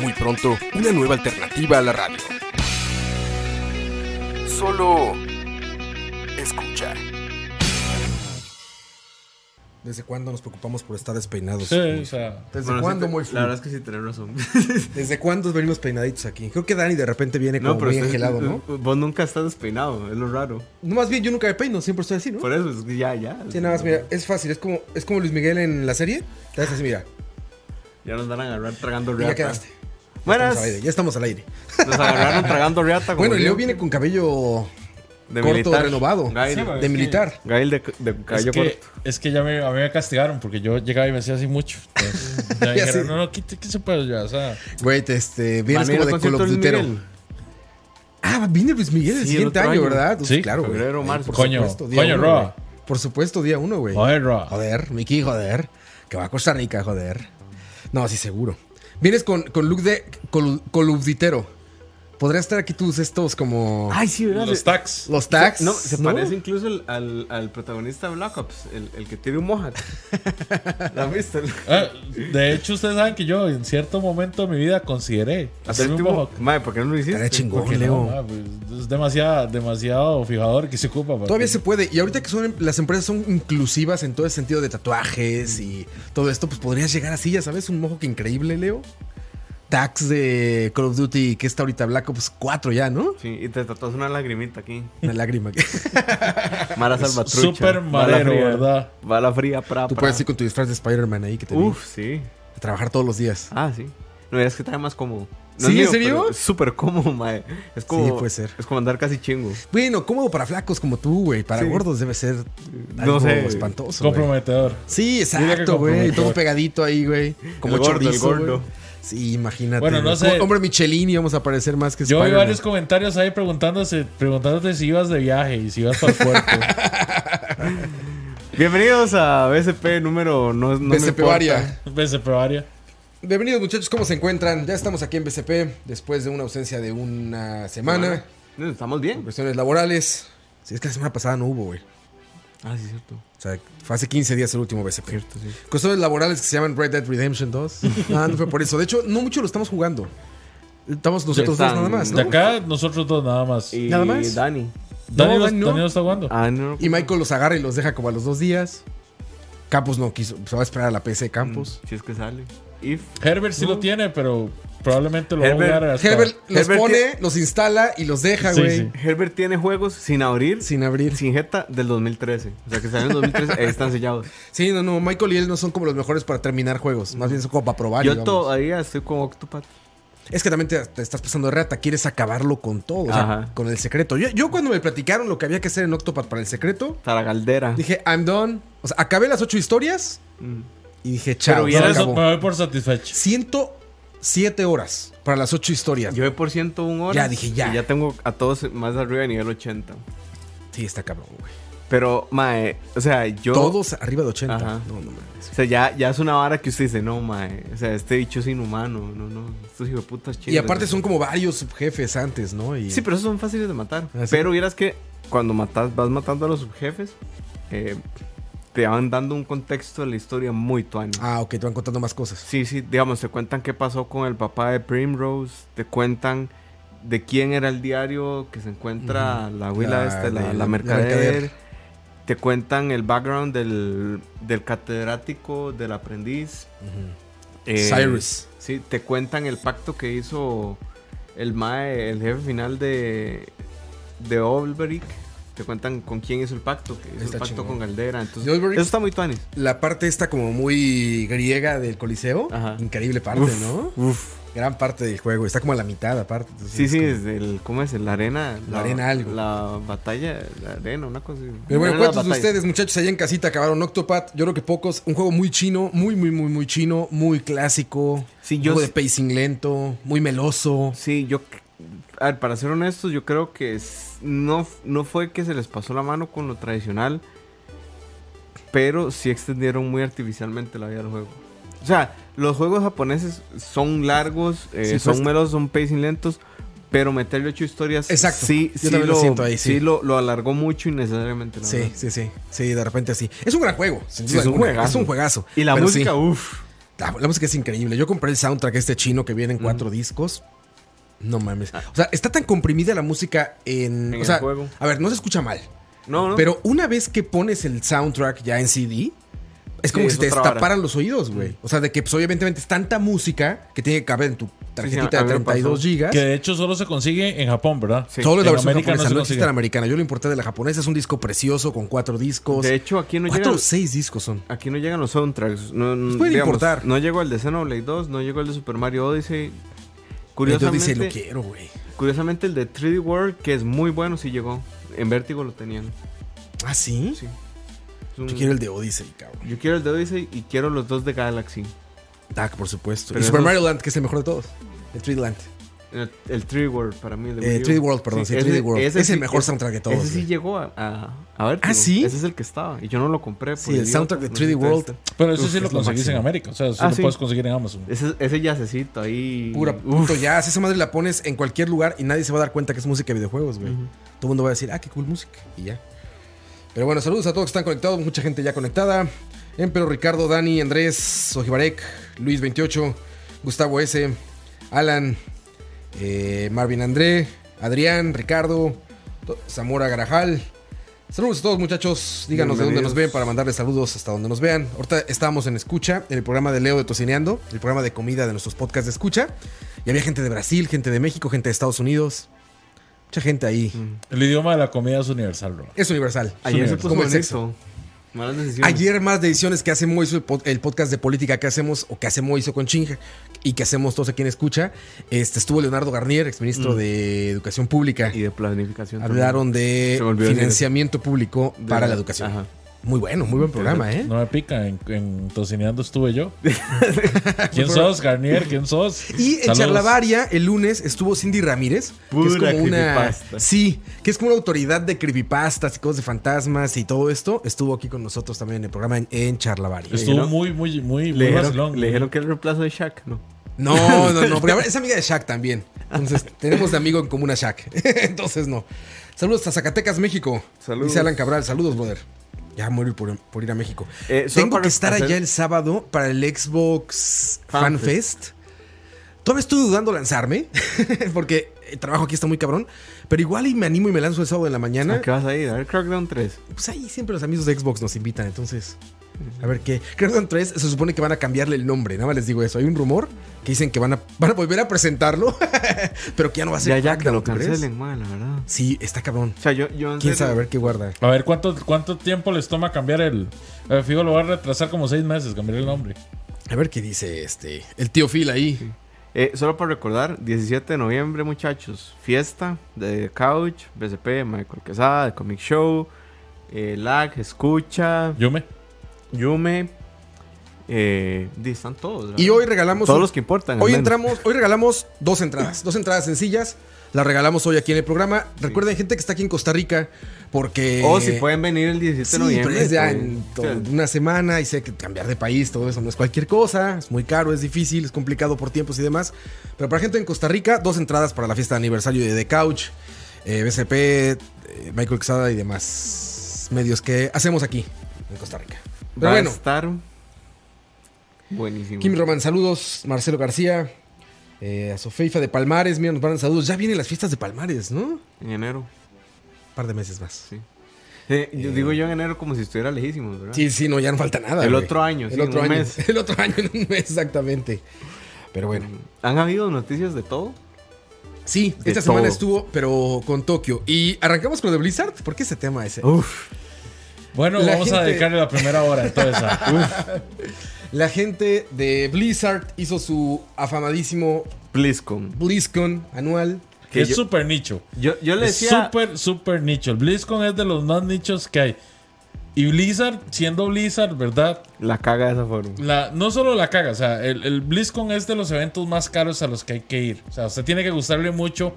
Muy pronto, una nueva alternativa a la radio. Solo escucha. ¿Desde cuándo nos preocupamos por estar despeinados? Sí, o sea. ¿Desde Bueno, cuándo, sí, muy La verdad es que sí tenés razón. ¿Desde cuándo venimos peinaditos aquí? Creo que Dani de repente viene como muy usted- angelado, ¿no? Vos nunca estás despeinado, es lo raro. No, más bien yo nunca me peino, siempre estoy así, ¿no? Por eso, es que ya, ya. Sí, nada más, mira, es fácil, es como, es como Luis Miguel en la serie. Te haces así, mira, Ya nos van a agarrar tragando riata. ya quedaste. Buenas. Estamos al aire, ya estamos al aire. Nos agarraron tragando riata. como Bueno, y Leo yo. viene con cabello de corto, militar. renovado. Gail, Sí, de militar. Gail de, de Es cabello que, corto. es que ya me, a mí me castigaron porque yo llegaba y me hacía así mucho. Entonces, ya me dijeron, sí. no, no, quite, qué se puede ya. O sea, Güey, te, este, vienes como de concierto Call of Luis Duty. Miguel. Ah, viene Luis Miguel el Sí, siguiente año, año. ¿verdad? Pues Sí, claro, güey. febrero, marzo. Por Coño, supuesto, día coño, uno, Roa. güey. Por supuesto, día uno, güey. joder, Roa. Joder, Mickey, joder. Que va a Costa Rica, joder. No, sí, seguro. Vienes con, con look de col- coluditero. Podría estar aquí tus estos como... Ay, sí, ¿verdad? Los tags. los tags. No, se parece incluso al, al, al protagonista de Black Ops, el, el que tiene un mohawk. ¿La has visto? Ah, de hecho, ustedes saben que yo en cierto momento de mi vida consideré hacerme un mohawk. Mae, ¿por qué no lo hiciste? Estaría chingón, Leo. no, pues, es demasiado, demasiado fijador que se ocupa. para- Todavía se puede. Y ahorita que son las empresas son inclusivas en todo el sentido de tatuajes y todo esto, pues podrías llegar así, ya sabes, un mojo que increíble, Leo. Tags de Call of Duty, que está ahorita Black Ops 4 ya, ¿no? Sí, y te tatuas una lagrimita aquí. Una lágrima. que- Mara Salvatrucha. Súper Bala madero, fría. ¿verdad? Bala fría, pra, Tú pra. puedes ir con tu disfraz de Spider-Man ahí que te vi. Uf, sí. A trabajar todos los días. Ah, sí. No, es que trae más cómodo. No ¿Sí, en serio? es súper cómodo, mae. Es como, Sí, puede ser. Es como andar casi chingo. Bueno, cómodo para flacos como tú, güey. Para Sí. gordos debe ser No algo sé. espantoso. Comprometedor. Sí, exacto, güey. Todo pegadito ahí, güey. Como El gordo, el gordo. güey. Sí, imagínate. Bueno, no sé. Hombre Michelin vamos a aparecer más que Yo vi varios comentarios ahí preguntándose, preguntándote si ibas de viaje y si ibas para el puerto. Bienvenidos a BSP número. No, no BCP. Varia. BCP Varia. Bienvenidos muchachos, ¿cómo se encuentran? Ya estamos aquí en BCP después de una ausencia de una semana. Estamos bien. Cuestiones laborales. Si es que la semana pasada no hubo, güey. Ah, sí, cierto. O sea, fue hace 15 días el último BCP. Cierto, sí. Cuestiones laborales que se llaman Red Dead Redemption 2. No, no fue por eso. De hecho, no mucho lo estamos jugando. Estamos nosotros dos nada más, De ¿no? acá, nosotros dos nada más. Y ¿Nada más? Dani. Dani, No, Dani no. Dani no está jugando. Ah, no. Y Michael los agarra y los deja como a los dos días. Campos no quiso, se va a esperar a la PC de Campos. Si es que sale. If. Herbert sí lo tiene, pero probablemente lo va a jugar hasta... Herbert los Herbert pone, tiene- los instala y los deja, güey. sí. Herbert tiene juegos sin abrir, sin, Sin abrir. jeta del 2013. O sea que salen en 2013, ahí están sellados. Sí, no, no. Michael y él no son como los mejores para terminar juegos. Más bien son como para probar. Yo digamos. todavía estoy con Octopath. Es que también te, te estás pasando de rata. Quieres acabarlo con todo. O sea, Ajá. con el secreto. Yo, yo cuando me platicaron lo que había que hacer en Octopath para el secreto, Para la caldera. dije, I'm done. O sea, acabé las ocho historias Mm. y dije, chao. Pero Por eso me voy por satisfecho. 107 horas para las ocho historias. Yo voy por 101 horas. Ya, dije, ya. Y ya tengo a todos más arriba de nivel 80. Sí, está cabrón, güey. Pero, mae, o sea, yo. Todos arriba de 80. Ajá. No, no mames. O sea, ya, ya es una vara que usted dice, no, mae. O sea, este bicho es inhumano. No, no. Estos hijos de putas chinos. Y aparte son como varios subjefes antes, ¿no? Y Sí, pero esos son fáciles de matar. Ah. Pero vieras que cuando matas, vas matando a los subjefes, eh, te van dando un contexto de la historia muy tuano. Ah, ok, te van contando más cosas. Sí, sí, digamos, te cuentan qué pasó con el papá de Primrose, te cuentan de quién era el diario que se encuentra la abuela La- esta, la, la- mercader. la mercader. Te cuentan el background del, del catedrático, del aprendiz. Eh, Cyrus. Sí, te cuentan el pacto que hizo el mae, el jefe final de, de Olberic Te cuentan con quién hizo el pacto, que hizo Está el pacto chingón. con Caldera. Entonces, eso está muy tuanis. La parte esta como muy griega del Coliseo. Ajá. Increíble parte, Uf, ¿no? Uf. Gran parte del juego. Está como a la mitad aparte. entonces Sí, es sí, como- desde el, ¿cómo es? La arena. La arena algo. La batalla, la arena, una cosa así. Pero bueno, ¿cuántos de ustedes, muchachos, allá en casita acabaron Octopath? Yo creo que pocos. Un juego muy chino, muy, muy, muy, muy chino, muy clásico. Sí, un yo juego de pacing lento, muy meloso. Sí, yo. A ver, para ser honestos, yo creo que no, no fue que se les pasó la mano con lo tradicional, pero sí extendieron muy artificialmente la vida del juego. O sea, los juegos japoneses son largos, eh, Sí, son pues- melos, son pacing lentos, pero meterle ocho historias. Exacto. Sí, Yo sí, lo siento ahí, sí. lo, lo alargó mucho innecesariamente. la Sí, verdad. sí, sí. Sí, de repente así. Es un gran juego. sin Sí, duda es un juegazo. Es un juegazo. Y la música, sí, uff. la, la música es increíble. Yo compré el soundtrack este chino que viene en cuatro discos. No mames. O sea, está tan comprimida la música en. En o el sea, juego. a ver, no se escucha mal. No, no. Pero una vez que pones el soundtrack ya en CD, es como Sí, si es te destaparan los oídos, güey. O sea, de que pues, obviamente es tanta música que tiene que caber en tu tarjetita a de mí me 32 pasó. gigas. Que de hecho solo se consigue en Japón, ¿verdad? Sí. Solo es la En versión América no japonesa, se no, consigue. existe la americana. Yo lo importé de la japonesa. Es un disco precioso con cuatro discos. de hecho, aquí no cuatro o llegan. seis discos son. Aquí no llegan los soundtracks. No, no- pueden digamos, importar. No llegó el de Xenoblade 2, no llegó el de Super Mario Odyssey. Curiosamente, dice, lo quiero, güey. curiosamente el de 3D World, que es muy bueno, sí llegó. En Vértigo lo tenían. ¿Ah, sí? Sí. Un- Yo quiero el de Odyssey, cabrón. yo quiero el de Odyssey y quiero los dos de Galaxy. Dark, por supuesto. Pero y Super esos- Mario Land, que es el mejor de todos. El 3D Land. El, el 3D World para mí. El de Eh, Wii U. 3D World, perdón, sí, 3D World. Es el mejor soundtrack de todos, Ese sí güey. llegó a, a, a Vértigo. ¿Ah, sí? Ese es el que estaba. Y yo no lo compré. por Sí, el soundtrack de no 3D sé World. este. Pero eso Uf, sí lo es lo conseguís en. América. O sea, sí Ah, lo sí. puedes conseguir en Amazon. Ese, ese yacecito ahí. Pura punto ya. Esa madre la pones en cualquier lugar y nadie se va a dar cuenta que es música de videojuegos, güey. Todo el mundo va a decir, ah, qué cool música. Y ya. Pero bueno, saludos a todos que están conectados. Mucha gente ya conectada. Empero, Ricardo, Dani, Andrés, Ojibarek, Luis28, Gustavo S, Alan, eh, Marvin André, Adrián, Ricardo, Zamora Garajal. Saludos a todos muchachos. Díganos de dónde nos ven para mandarles saludos hasta donde nos vean. Ahorita estábamos en Escucha, en el programa de Leo de Tocineando, el programa de comida de nuestros podcasts de Escucha. Y había gente de Brasil, gente de México, gente de Estados Unidos. Mucha gente ahí. El idioma de la comida es universal, bro. Es universal. Ayer se Como puso el bonito. sexo. Malas decisiones. Ayer más decisiones que hace Moiso, el, pod- el podcast de política que hacemos, o que hace Moiso con Chinja, y que hacemos todos aquí en Escucha. Este, estuvo Leonardo Garnier, exministro de Educación Pública. Y de planificación. también. Hablaron de financiamiento público De para la educación. Ajá. Muy bueno, muy buen programa, ¿eh? No me pica, en, en Tocineando estuve yo. ¿Quién sos, Garnier? ¿Quién sos? Y en Saludos. Charlavaria, el lunes, estuvo Cindy Ramírez. que es como una. creepypasta. Sí, que es como una autoridad de creepypastas y cosas de fantasmas y todo esto. Estuvo aquí con nosotros también en el programa en, en Charlavaria. Estuvo muy, muy, muy, Le muy dijeron, le dijeron que era el reemplazo de Shaq, ¿no? No, no, no, porque es amiga de Shaq también. Entonces, tenemos de amigo en común a Shaq. Entonces, no. Saludos a Zacatecas, México. Saludos. Dice Alan Cabral, saludos, brother. Ya morir por, por ir a México. Eh, Tengo que estar hacer- allá el sábado para el Xbox Fan, Fan Fest. Todavía estoy dudando lanzarme, porque el trabajo aquí está muy cabrón. Pero igual y me animo y me lanzo el sábado en la mañana. ¿A qué vas a ir? A ver Crackdown 3. Pues ahí siempre los amigos de Xbox nos invitan, entonces. A ver qué. Crackdown 3 se supone que van a cambiarle el nombre, nada más les digo eso. Hay un rumor que dicen que van a, van a volver a presentarlo, pero que ya no va a ser Ya, ya, que lo cancelen, man, la verdad. Sí, está cabrón. O sea, yo, Quién serio- sabe, a ver qué guarda. A ver, ¿cuánto, ¿cuánto tiempo les toma cambiar el...? Eh, fijo, lo va a retrasar como seis meses, cambiar el nombre. A ver qué dice este. El tío Phil ahí. Eh, solo para recordar, 17 de noviembre, muchachos, fiesta de Couch, BCP, Michael Quesada, de Comic Show, eh, Lag, Escucha, Yume. Yume, eh, están todos. ¿verdad? Y hoy regalamos. Todos un- los que importan. Hoy entramos, hoy regalamos dos entradas, dos entradas sencillas. Las regalamos hoy aquí en el programa. Recuerden, gente que está aquí en Costa Rica, porque. O si pueden venir el 17 Sí, de noviembre. pero es ya pues, en una semana y sé que cambiar de país, todo eso no es cualquier cosa, es muy caro, es difícil, es complicado por tiempos y demás. Pero para gente en Costa Rica, dos entradas para la fiesta de aniversario de The Couch, eh, BCP, eh, Michael Quesada y demás medios que hacemos aquí en Costa Rica. Pero va bueno, a estar buenísimo. Kim Roman, saludos, Marcelo García, eh, a Sofeifa de Palmares, mira, nos mandan saludos. Ya vienen las fiestas de Palmares, ¿no? Un En enero. par de meses más. Sí. Eh, yo digo yo en enero como si estuviera lejísimo, ¿verdad? Sí, sí, no, ya no falta nada. El güey. otro año, el sí, otro en un mes. El otro año en un mes, exactamente. Pero bueno. ¿Han habido noticias de todo? Sí, De esta semana estuvo, pero con Tokio. Y arrancamos con lo de Blizzard. ¿Por qué ese tema ese? Uf, Bueno, La vamos a gente- dedicarle la primera hora entonces a. La gente de Blizzard hizo su afamadísimo BlizzCon. BlizzCon anual. Que es yo- súper nicho. Yo, yo le Es decía. súper, súper nicho. El BlizzCon es de los más nichos que hay. Y Blizzard, siendo Blizzard, ¿verdad? La caga de esa forma. La, no solo la caga, o sea, el, el BlizzCon es de los eventos más caros a los que hay que ir. O sea, usted tiene que gustarle mucho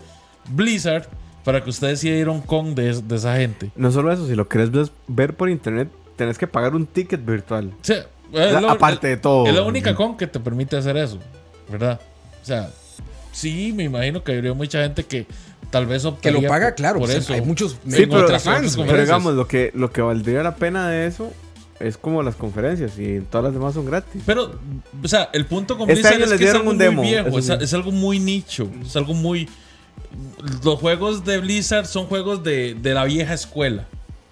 Blizzard para que usted decida ir a un con de, de esa gente. No solo eso, si lo querés ver por internet, tenés que pagar un ticket virtual. La- lo- aparte de todo. Es la única con que te permite hacer eso, ¿verdad? O sea, sí, me imagino que habría mucha gente que tal vez Que lo paga, por- claro. Por o sea, eso. Hay muchos Sí, pero, otras- fans, pero digamos, lo que, lo que valdría la pena de eso es como las conferencias y todas las demás son gratis. Pero, o sea, el punto con Este es que es dieron algo un muy viejo, sí. es algo muy nicho, es algo muy... Los juegos de Blizzard son juegos de, de la vieja escuela,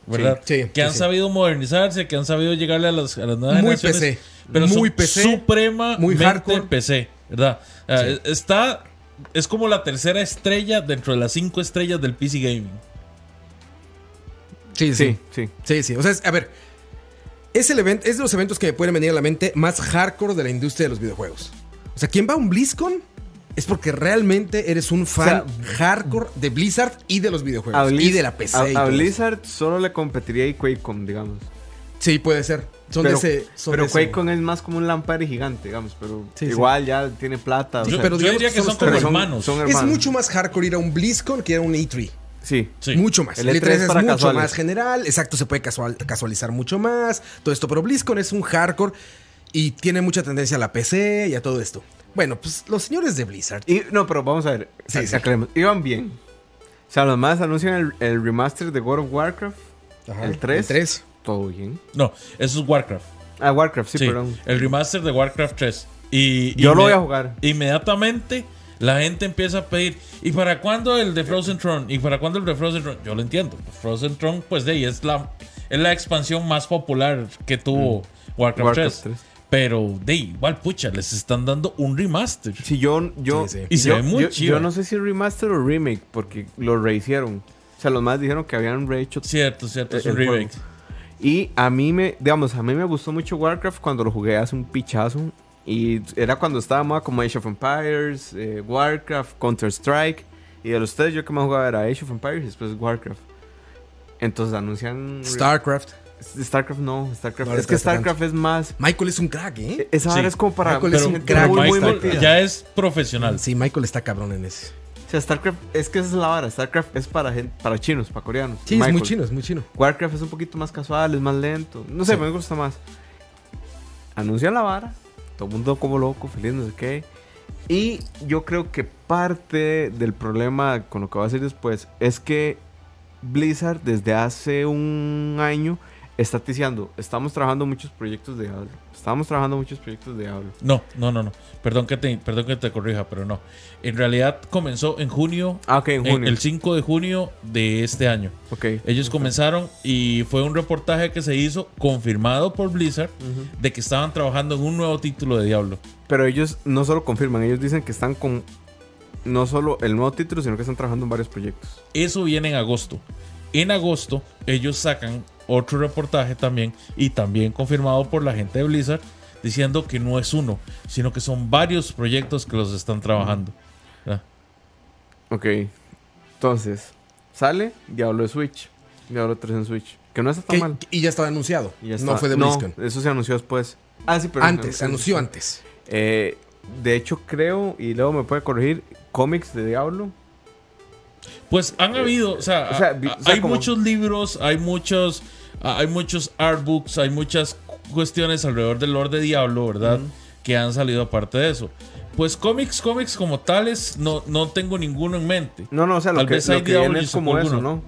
¿verdad? Sí, sí, que han sí. sabido modernizarse, que han sabido llegarle a las, a las nuevas Muy generaciones. PC, Pero muy PC, supremamente muy hardcore. PC, ¿verdad? Sea, Está... Es como la tercera estrella dentro de las cinco estrellas del PC Gaming. Sí, sí. Sí, sí. Sí, sí. O sea, es- a ver. Es, el evento, es de los eventos que me pueden venir a la mente más hardcore de la industria de los videojuegos. O sea, quien va a un BlizzCon es porque realmente eres un fan hardcore de Blizzard y de los videojuegos. A Blizz- y de la PC. A, y a todo eso. Blizzard solo le competiría y QuakeCon, digamos. Sí, puede ser. Son pero de ese. Son pero QuakeCon es más como un lampare gigante, digamos. Pero Sí, sí. igual ya tiene plata. Sí, sea, pero yo diría que son son como son- hermanos. Es mucho más hardcore ir a un BlizzCon que ir a un E3. Sí. Sí. Mucho más. El El E3 E3 es para mucho casuales. más general. Exacto, se puede casual- casualizar mucho más. Todo esto. Pero BlizzCon es un hardcore y tiene mucha tendencia a la PC y a todo esto. Bueno, pues los señores de Blizzard. Y, no, pero vamos a ver. Sí, Sí. Iban bien. O sea, los más anuncian el, el remaster de God of Warcraft. Ajá, el 3. El 3. Todo bien. No, eso es Warcraft. Ah, Warcraft, sí, Sí, perdón. el remaster de Warcraft 3. Y, Yo lo voy a jugar. Inmediatamente la gente empieza a pedir, ¿y para cuándo el de Frozen Throne? ¿Y para cuándo el de Frozen Throne? Yo lo entiendo. Frozen Throne, pues de ahí es la, es la expansión más popular que tuvo Warcraft, Warcraft 3. 3. Pero de igual, pucha, les están dando un remaster. Si yo, yo, Sí, sí. Y se yo, ve muy yo- chido. yo no sé si remaster o remake, porque lo rehicieron. O sea, los más dijeron que habían rehecho. Cierto, cierto, es El un juego. remake. Y a mí me, digamos, a mí me gustó mucho Warcraft cuando lo jugué hace un pichazo. Y era cuando estaba moda como Age of Empires, eh, Warcraft, Counter-Strike. Y de los tres yo que más jugaba era Age of Empires y después Warcraft. Entonces anuncian... StarCraft. StarCraft no, StarCraft. No es que StarCraft es más... Michael es un crack, ¿eh? Esa Sí. es como para Michael es un crack. muy, muy ya es profesional. Sí, Michael está cabrón en ese. O sea, StarCraft, es que esa es la vara. StarCraft es para gente, para chinos, para coreanos. Sí, es muy chino, es muy chino. Warcraft es un poquito más casual, es más lento. No sé, Sí. me gusta más. Anuncian la vara, todo el mundo como loco, feliz, no sé qué. Y yo creo que parte del problema con lo que va a decir después es que Blizzard desde hace un año está diciendo, estamos trabajando muchos proyectos de Diablo. Estamos trabajando muchos proyectos de Diablo. No, no, no, no. Perdón que te, perdón que te corrija, pero no. En realidad comenzó en junio, Ah, ok, en en- junio. el 5 de junio de este año. ok. Ellos comenzaron y fue un reportaje que se hizo confirmado por Blizzard de que estaban trabajando en un nuevo título de Diablo. Pero ellos no solo confirman, ellos dicen que están con no solo el nuevo título, sino que están trabajando en varios proyectos. Eso viene en agosto. En agosto ellos sacan otro reportaje también y también confirmado por la gente de Blizzard diciendo que no es uno, sino que son varios proyectos que los están trabajando. ¿verdad? Ok. Entonces, sale Diablo de Switch. Diablo 3 en Switch. Que no está tan Que- mal. y ya estaba anunciado. No fue de BlizzCon. eso se anunció después. Ah, sí, pero. antes, se anunció antes. Eh, de hecho, creo, y luego me puede corregir, cómics de Diablo. Pues han habido, o sea, O sea, a- vi- o sea, hay como- muchos libros, hay muchos, hay muchos artbooks, hay muchas cuestiones alrededor del Lord de Diablo, ¿verdad? Que han salido aparte de eso. Pues cómics, cómics como tales, no, no tengo ninguno en mente. No, no, o sea, lo Tal que, vez lo hay que viene es como eso, alguno.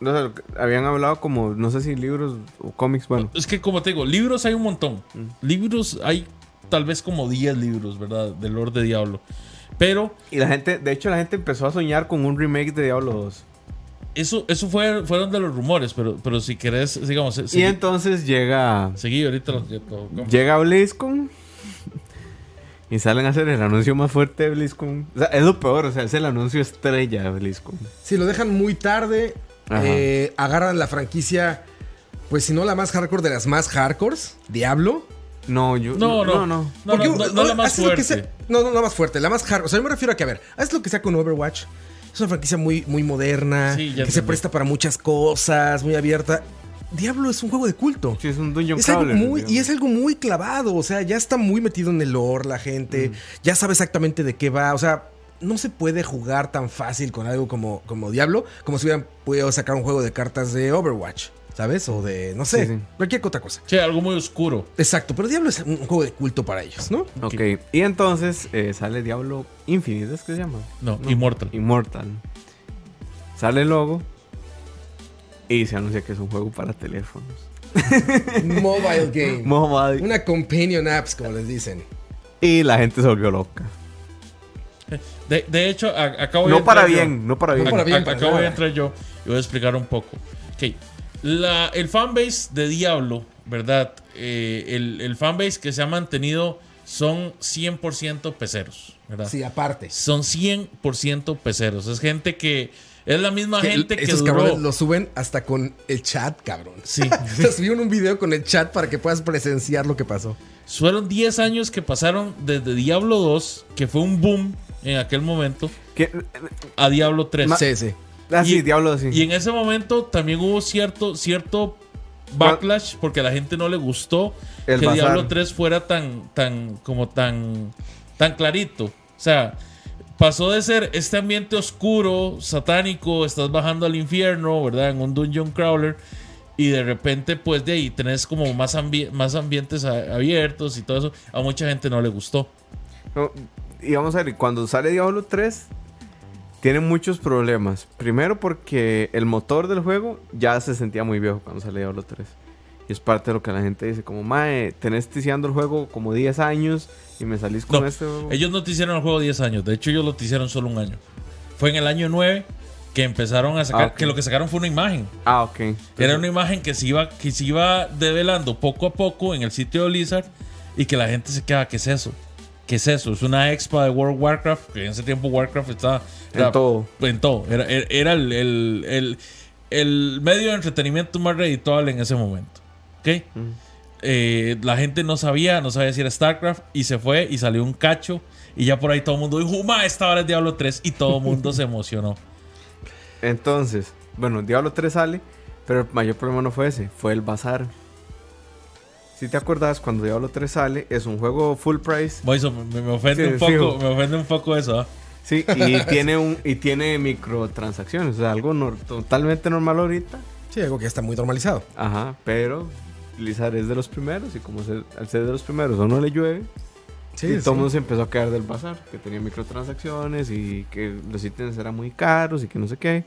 ¿no? Habían hablado como, no sé si libros o cómics, bueno. Es que como te digo, libros hay un montón. Libros hay tal vez como 10 libros, ¿verdad? Del Lord de Diablo. Pero Y la gente, de hecho, la gente empezó a soñar con un remake de Diablo 2. eso, eso fue, fueron de los rumores, pero, pero si querés, digamos, Y seguí, entonces llega, seguí ahorita lo lo- llega BlizzCon Y salen a hacer el anuncio más fuerte de BlizzCon. O sea, es lo peor, o sea, es el anuncio estrella de BlizzCon. Sí, lo dejan muy tarde. Eh, agarran la franquicia, pues si no la más hardcore de las más hardcores, Diablo. No, yo. No, no. no. no. No, no, Porque, no, no la más fuerte. sea- no, no, no la más fuerte, la más hardcore. O sea, yo me refiero a que, a ver, haz lo que sea con Overwatch. Es una franquicia muy, muy moderna, Sí, ya que se entendí. presta para muchas cosas, muy abierta. Diablo es un juego de culto. Sí, es un Dungeon Es algo muy, y es algo muy clavado, o sea, ya está muy metido en el lore la gente, ya sabe exactamente de qué va, o sea, no se puede jugar tan fácil con algo como, como Diablo, como si hubieran podido sacar un juego de cartas de Overwatch, ¿sabes? O de, no sé, Sí, sí. cualquier otra cosa. Che, algo muy oscuro. Exacto, pero Diablo es un juego de culto para ellos, ¿no? Ok, y entonces eh, sale Diablo Infinite, ¿es que se llama? No, Immortal. Immortal. Sale el logo y se anuncia que es un juego para teléfonos. Mobile game. Mobile. Una companion apps, como les dicen. Y la gente se volvió loca. De, de hecho, a- acabo de No para yo. bien, no para bien. No para bien. Ac- acabo de entrar yo y voy a explicar un poco. Ok. La, el fanbase de Diablo, ¿verdad? Eh, el, el fanbase que se ha mantenido son 100% peceros, ¿verdad? Sí, aparte. Son 100% peceros. Es gente que. Es la misma Que gente que Esos duró. cabrones lo suben hasta con el chat, cabrón. Sí. Subieron un video con el chat para que puedas presenciar lo que pasó. Fueron 10 años que pasaron desde Diablo 2, que fue un boom en aquel momento, ¿Qué? a Diablo 3. Sí, sí. Ah, sí, Y- Diablo así. Y en ese momento también hubo cierto, cierto backlash porque a la gente no le gustó El que bazar. Diablo 3 fuera tan, tan, como tan, tan clarito. O sea, pasó de ser este ambiente oscuro, satánico, estás bajando al infierno, ¿verdad? En un dungeon crawler. Y de repente, pues de ahí tenés como más, ambi- más ambientes abiertos y todo eso. A mucha gente no le gustó. No, y vamos a ver, cuando sale Diablo 3, tiene muchos problemas. Primero porque el motor del juego ya se sentía muy viejo cuando sale Diablo 3. Y es parte de lo que la gente dice, como, mae, tenés ticiando el juego como 10 años y me salís con No, este juego. Ellos no te hicieron el juego 10 años. De hecho, ellos lo te hicieron solo un año. Fue en el año 9 que empezaron a sacar. Ah, ok. Que lo que sacaron fue una imagen. Ah, ok. Era una imagen que se iba, que se iba develando poco a poco en el sitio de Blizzard. Y que la gente se queda, ¿qué es eso? ¿Qué es eso? Es una expa de World of Warcraft. Que en ese tiempo Warcraft estaba. En era- todo. En todo. Era, era- era el, el- el- el medio de entretenimiento más redituable en ese momento. ¿Ok? Eh, la gente no sabía, no sabía si era StarCraft y se fue y salió un cacho y ya por ahí todo el mundo dijo, "Ma, esta hora es Diablo 3" y todo el mundo se emocionó. Entonces, bueno, Diablo 3 sale, pero el mayor problema no fue ese, fue el bazar. Si te acuerdas, cuando Diablo 3 sale, es un juego full price. Moiso, me, me ofende Sí, un poco, fijo. me ofende un poco eso. ¿ah? Sí, y tiene un y tiene microtransacciones, o sea, algo nor- totalmente normal ahorita. Sí, algo que ya está muy normalizado. Ajá, pero Blizzard es de los primeros y como ser- al ser de los primeros o no le llueve, Sí, y sí. todo el mundo se empezó a caer del bazar, que tenía microtransacciones y que los ítems eran muy caros y que no sé qué.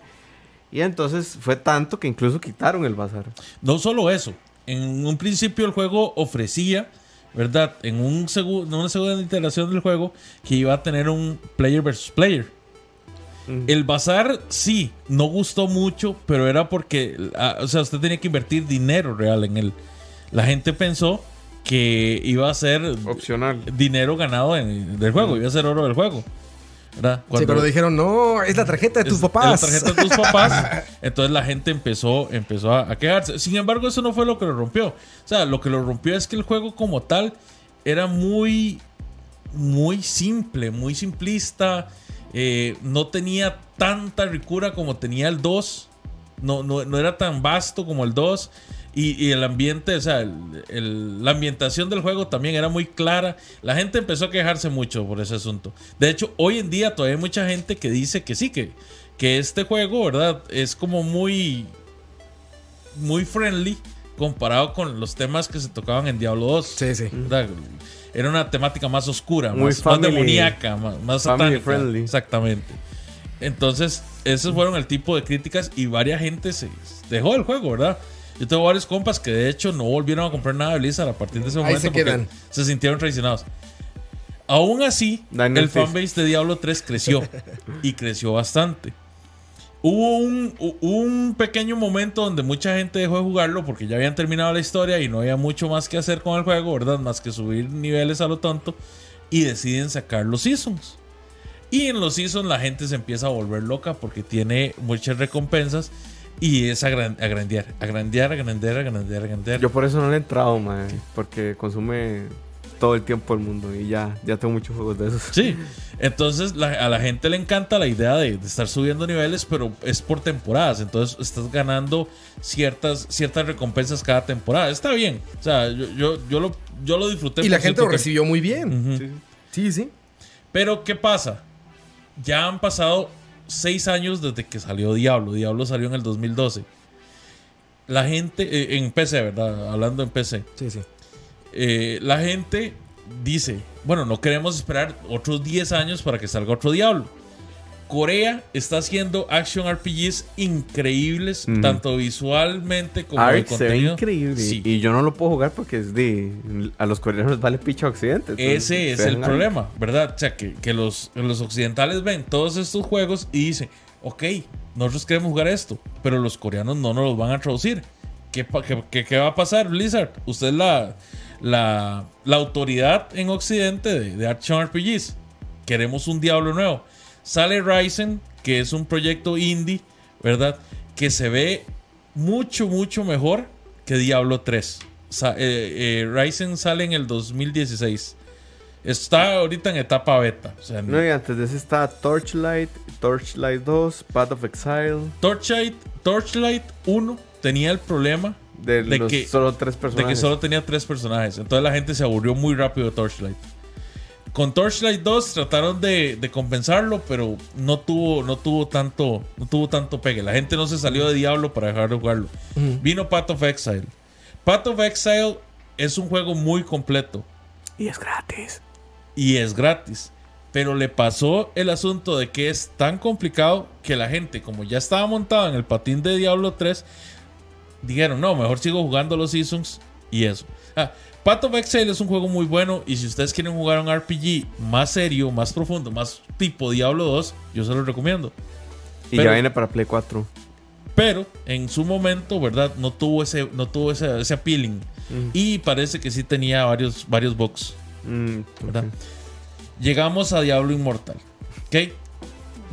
Y entonces fue tanto que incluso quitaron el bazar. No solo eso, en un principio el juego ofrecía, ¿verdad? En, un segu- en una segunda iteración del juego que iba a tener un player versus player. El bazar sí, no gustó mucho, pero era porque, ah, o sea, usted tenía que invertir dinero real en él. La gente pensó que iba a ser Opcional. dinero ganado en- del juego, iba a ser oro del juego. ¿Verdad? Sí, Cuando- pero dijeron, no, es la tarjeta de tus es- papás. es La tarjeta de tus papás. Entonces la gente empezó, empezó a, a quejarse. Sin embargo, eso no fue lo que lo rompió. O sea, lo que lo rompió es que el juego como tal era muy, muy simple, muy simplista. eh, no tenía tanta ricura como tenía el 2. No, no, no era tan vasto como el 2. Y, y el ambiente, o sea, el- el- la ambientación del juego también era muy clara. La gente empezó a quejarse mucho por ese asunto. De hecho, hoy en día todavía hay mucha gente que dice que sí, que, que este juego, ¿verdad? Es como muy, muy friendly comparado con los temas que se tocaban en Diablo 2. Sí, sí. ¿verdad? Era una temática más oscura, Muy más, más family- demoníaca, más, más satánica. friendly. Exactamente. Entonces, esos fueron el tipo de críticas y varias gente se dejó el juego, ¿verdad? Yo tengo varios compas que de hecho no volvieron a comprar nada de Blizzard a partir de ese Ahí momento se porque quedan. se sintieron traicionados. Aún así, Daniel el Fist. fanbase de Diablo 3 creció y creció bastante. Hubo un, hu- un pequeño momento donde mucha gente dejó de jugarlo porque ya habían terminado la historia y no había mucho más que hacer con el juego, ¿verdad? Más que subir niveles a lo tonto. y deciden sacar los seasons. Y en los seasons la gente se empieza a volver loca porque tiene muchas recompensas y es agran- agrandear, agrandear, agrandear, agrandear, agrandear. Yo por eso no le he entrado, mae. Porque consume todo el tiempo el mundo. Y ya, ya tengo muchos juegos de esos. Sí, entonces la- a la gente le encanta la idea de, de estar subiendo niveles, pero es por temporadas. Entonces estás ganando ciertas, ciertas recompensas cada temporada. Está bien. O sea, yo, yo, yo, lo, yo lo disfruté. Y la gente lo recibió muy bien. Sí, sí. Pero ¿qué pasa? Ya han pasado seis años desde que salió Diablo. Diablo salió en el 2012. La gente, eh, en PC, ¿verdad? Hablando en PC. Sí, sí. eh, la gente dice, bueno, no queremos esperar otros 10 años para que salga otro Diablo. Corea está haciendo action RPGs increíbles, tanto visualmente como de Ark se ve contenido. increíble. Sí. Y yo no lo puedo jugar porque es de. A los coreanos les vale picha occidente. Ese es el problema, ¿verdad? O sea, que, que los, los occidentales ven todos estos juegos y dicen, ok, nosotros queremos jugar esto, pero los coreanos no nos los van a traducir. ¿Qué, pa- qué- qué- qué va a pasar, Blizzard? Usted es la, la, la autoridad en Occidente de, de Action RPGs. Queremos un Diablo nuevo. Sale Ryzen, que es un proyecto indie, ¿verdad? Que se ve mucho, mucho mejor que Diablo 3. Sa- eh, eh, Ryzen sale en el 2016. Está ahorita en etapa beta. O sea, No, y antes de ese está Torchlight, Torchlight 2, Path of Exile. Torchlight, Torchlight 1 tenía el problema De, De los que- solo tres de personajes. que solo tenía tres personajes. Entonces la gente se aburrió muy rápido de Torchlight. Con Torchlight 2 trataron de, de compensarlo, pero no tuvo, no tuvo tanto, no tuvo tanto pegue. La gente no se salió de Diablo para dejar de jugarlo. Vino Path of Exile. Path of Exile es un juego muy completo Y es gratis. y es gratis. Pero le pasó el asunto de que es tan complicado que la gente, como ya estaba montada en el patín de Diablo 3, dijeron, no, mejor sigo jugando los Seasons y eso. Ah, Path of Exile es un juego muy bueno y si ustedes quieren jugar un RPG más serio, más profundo, más tipo Diablo 2, yo se lo recomiendo. Y Pero- ya viene para Play 4. Pero en su momento, ¿verdad? No tuvo ese, no tuvo ese, ese appealing. Y parece que sí tenía varios, varios bugs. Mm, ¿verdad? Llegamos a Diablo Inmortal. ¿Ok?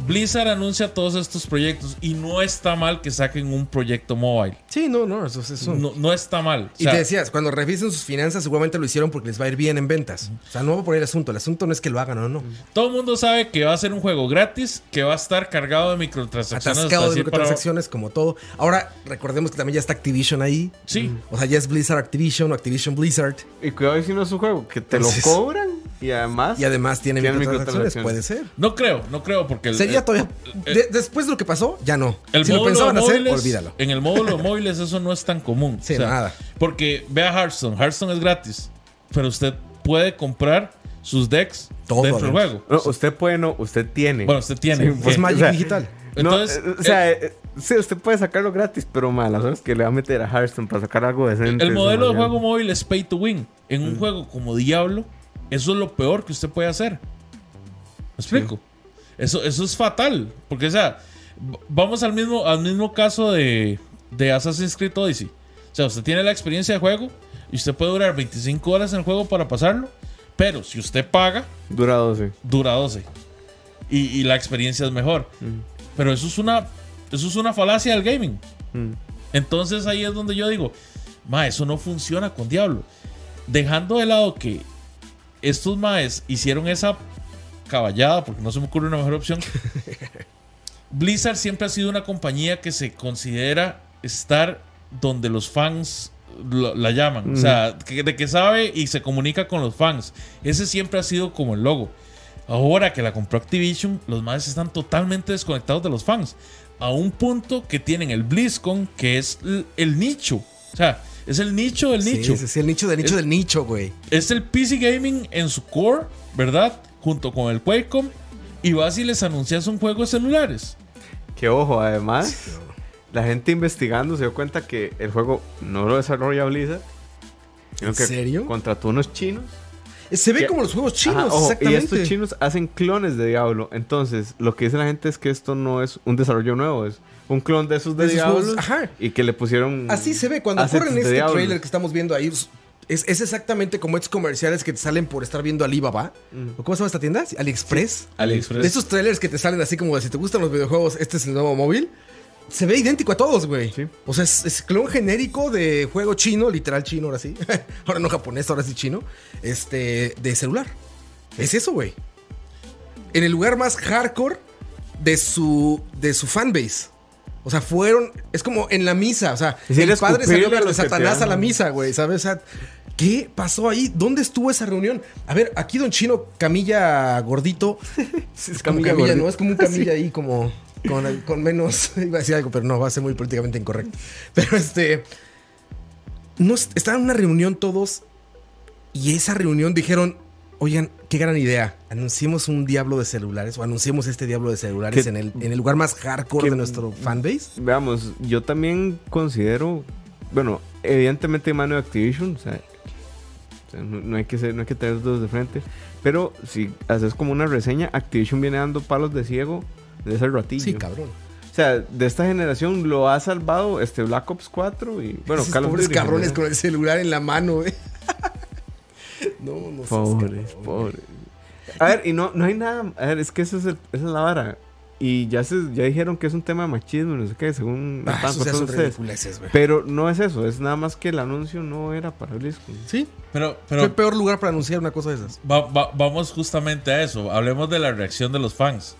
Blizzard anuncia todos estos proyectos y no está mal que saquen un proyecto mobile. Sí, no, no, eso, eso. No, no está mal. O Y sea, te decías, cuando revisen sus finanzas, seguramente lo hicieron porque les va a ir bien en ventas. O sea, no va por ahí el asunto. El asunto no es que lo hagan o no. todo el mundo sabe que va a ser un juego gratis, que va a estar cargado de microtransacciones. Atascado de para- microtransacciones, como todo. Ahora, recordemos que también ya está Activision ahí. Sí, O sea, ya es Blizzard Activision o Activision Blizzard. Y cuidado si no es un juego que te Entonces- lo cobran y además. Y además tiene Tiene microtransacciones. Puede ser. no creo, no creo, porque el, Sería el- todavía. el- de- después de lo que pasó, ya no. el si lo pensaban hacer, olvídalo. En el módulo de móviles eso no es tan común. Sí, nada. Porque vea Hearthstone. Hearthstone es gratis, pero usted puede comprar sus decks Todo dentro del juego. No, usted puede no, usted tiene. Bueno, usted tiene. Sí, Es Magic o sea, Digital. Entonces, eh, o sea, eh, sí, usted puede sacarlo gratis, pero mal, las horas que le va a meter a Hearthstone para sacar algo decente. El modelo de juego móvil es pay to win. En un juego como Diablo, eso es lo peor que usted puede hacer. ¿Me explico? Eso, eso es fatal. Porque, o sea, vamos al mismo, al mismo caso de, de Assassin's Creed Odyssey. O sea, usted tiene la experiencia de juego y usted puede durar 25 horas en el juego para pasarlo. Pero si usted paga, Dura 12. dura 12. Y, y la experiencia es mejor. Mm. Pero eso es una, eso es una falacia del gaming. Mm. Entonces ahí es donde yo digo, ma, eso no funciona con Diablo. Dejando de lado que estos maes hicieron esa caballada, porque no se me ocurre una mejor opción. Blizzard siempre ha sido una compañía que se considera estar donde los fans lo- la llaman. O sea, que- de que sabe y se comunica con los fans. Ese siempre ha sido como el logo. Ahora que la compró Activision, los maes están totalmente desconectados de los fans. A un punto que tienen el BlizzCon, que es l- el nicho. O sea, es el nicho del Sí, nicho. sí, sí, el nicho del nicho Es- del nicho, güey. Es el PC Gaming en su core, ¿verdad? Junto con el Qualcomm. Y vas y les anuncias un juego de celulares. Que ojo, además, la gente investigando se dio cuenta que el juego no lo desarrolla Blizzard. sino ¿En que serio? Contrató unos chinos. Se ve Que- como los juegos chinos, Ajá, ojo, y exactamente. estos chinos hacen clones de Diablo. Entonces, lo que dice la gente es que esto no es un desarrollo nuevo, es un clon de esos de, De esos Diablo. juegos, ajá. Y que le pusieron. Así se ve cuando assets ocurre en de este Diablo. trailer que estamos viendo ahí. Es, es exactamente como estos comerciales que te salen por estar viendo Alibaba. ¿O ¿Cómo se llama esta tienda? ¿AliExpress? AliExpress. De esos trailers que te salen así como de si te gustan los videojuegos, este es el nuevo móvil. Se ve idéntico a todos, güey. Sí. O sea, es, es clon genérico de juego chino, literal chino, ahora sí. ahora no japonés, ahora sí chino. Este, de celular. Es eso, güey. En el lugar más hardcore de su, de su fanbase. O sea, fueron. Es como en la misa. O sea, a el padre salió de Satanás a la misa, güey. ¿Sabes? O sea, ¿qué pasó ahí? ¿Dónde estuvo esa reunión? A ver, aquí Don Chino, camilla gordito. Es Como camilla. ¿no? Es como un camilla ahí, como con, con menos. Iba a decir algo, pero no, va a ser muy políticamente incorrecto. Pero este. No, est- estaban en una reunión todos. Y esa reunión dijeron: Oigan, qué gran idea. Anunciemos un diablo de celulares. O anunciemos este diablo de celulares Que- en el, en el lugar más hardcore que- de nuestro fanbase. Veamos, yo también considero, bueno, evidentemente mano de Activision, o sea, o sea, no, no hay que ser, no hay que tener los dos de frente, pero si haces como una reseña, Activision viene dando palos de ciego desde ese ratillo. Sí, cabrón. O sea, de esta generación lo ha salvado este Black Ops 4 y bueno, Esos Call of pobres Duty cabrones con el celular en la mano, güey. No, no sé. Pobres, pobres. A ver, y no, no hay nada. A ver, es que eso es el- esa es la vara. Y ya, se, ya dijeron que es un tema de machismo, no sé qué, según Ah, son ustedes. Pero no es eso, es nada más que el anuncio no era para BlizzCon. Sí, Pero, fue el pero peor lugar para anunciar una cosa de esas. va- va- vamos justamente a eso. Hablemos de la reacción de los fans.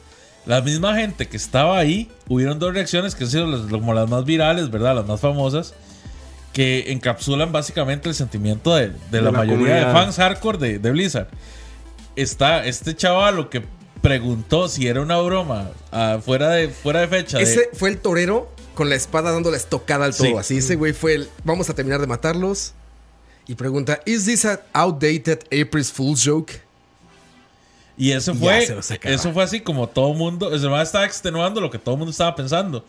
La misma gente que estaba ahí, hubieron dos reacciones que han sido las, como las más virales, ¿verdad? Las más famosas, que encapsulan básicamente el sentimiento de, de la, la mayoría de comunidad. fans hardcore de, de Blizzard. Está este chaval lo que preguntó si era una broma ah, fuera, de, fuera de fecha. de- Ese fue el torero con la espada dando la estocada al todo. Sí. Así, ese güey fue el. Vamos a terminar de matarlos. Y pregunta: ¿Is this an outdated April's Fool's joke? Y eso fue, eso fue así como todo mundo, el estaba extenuando lo que todo el mundo estaba pensando.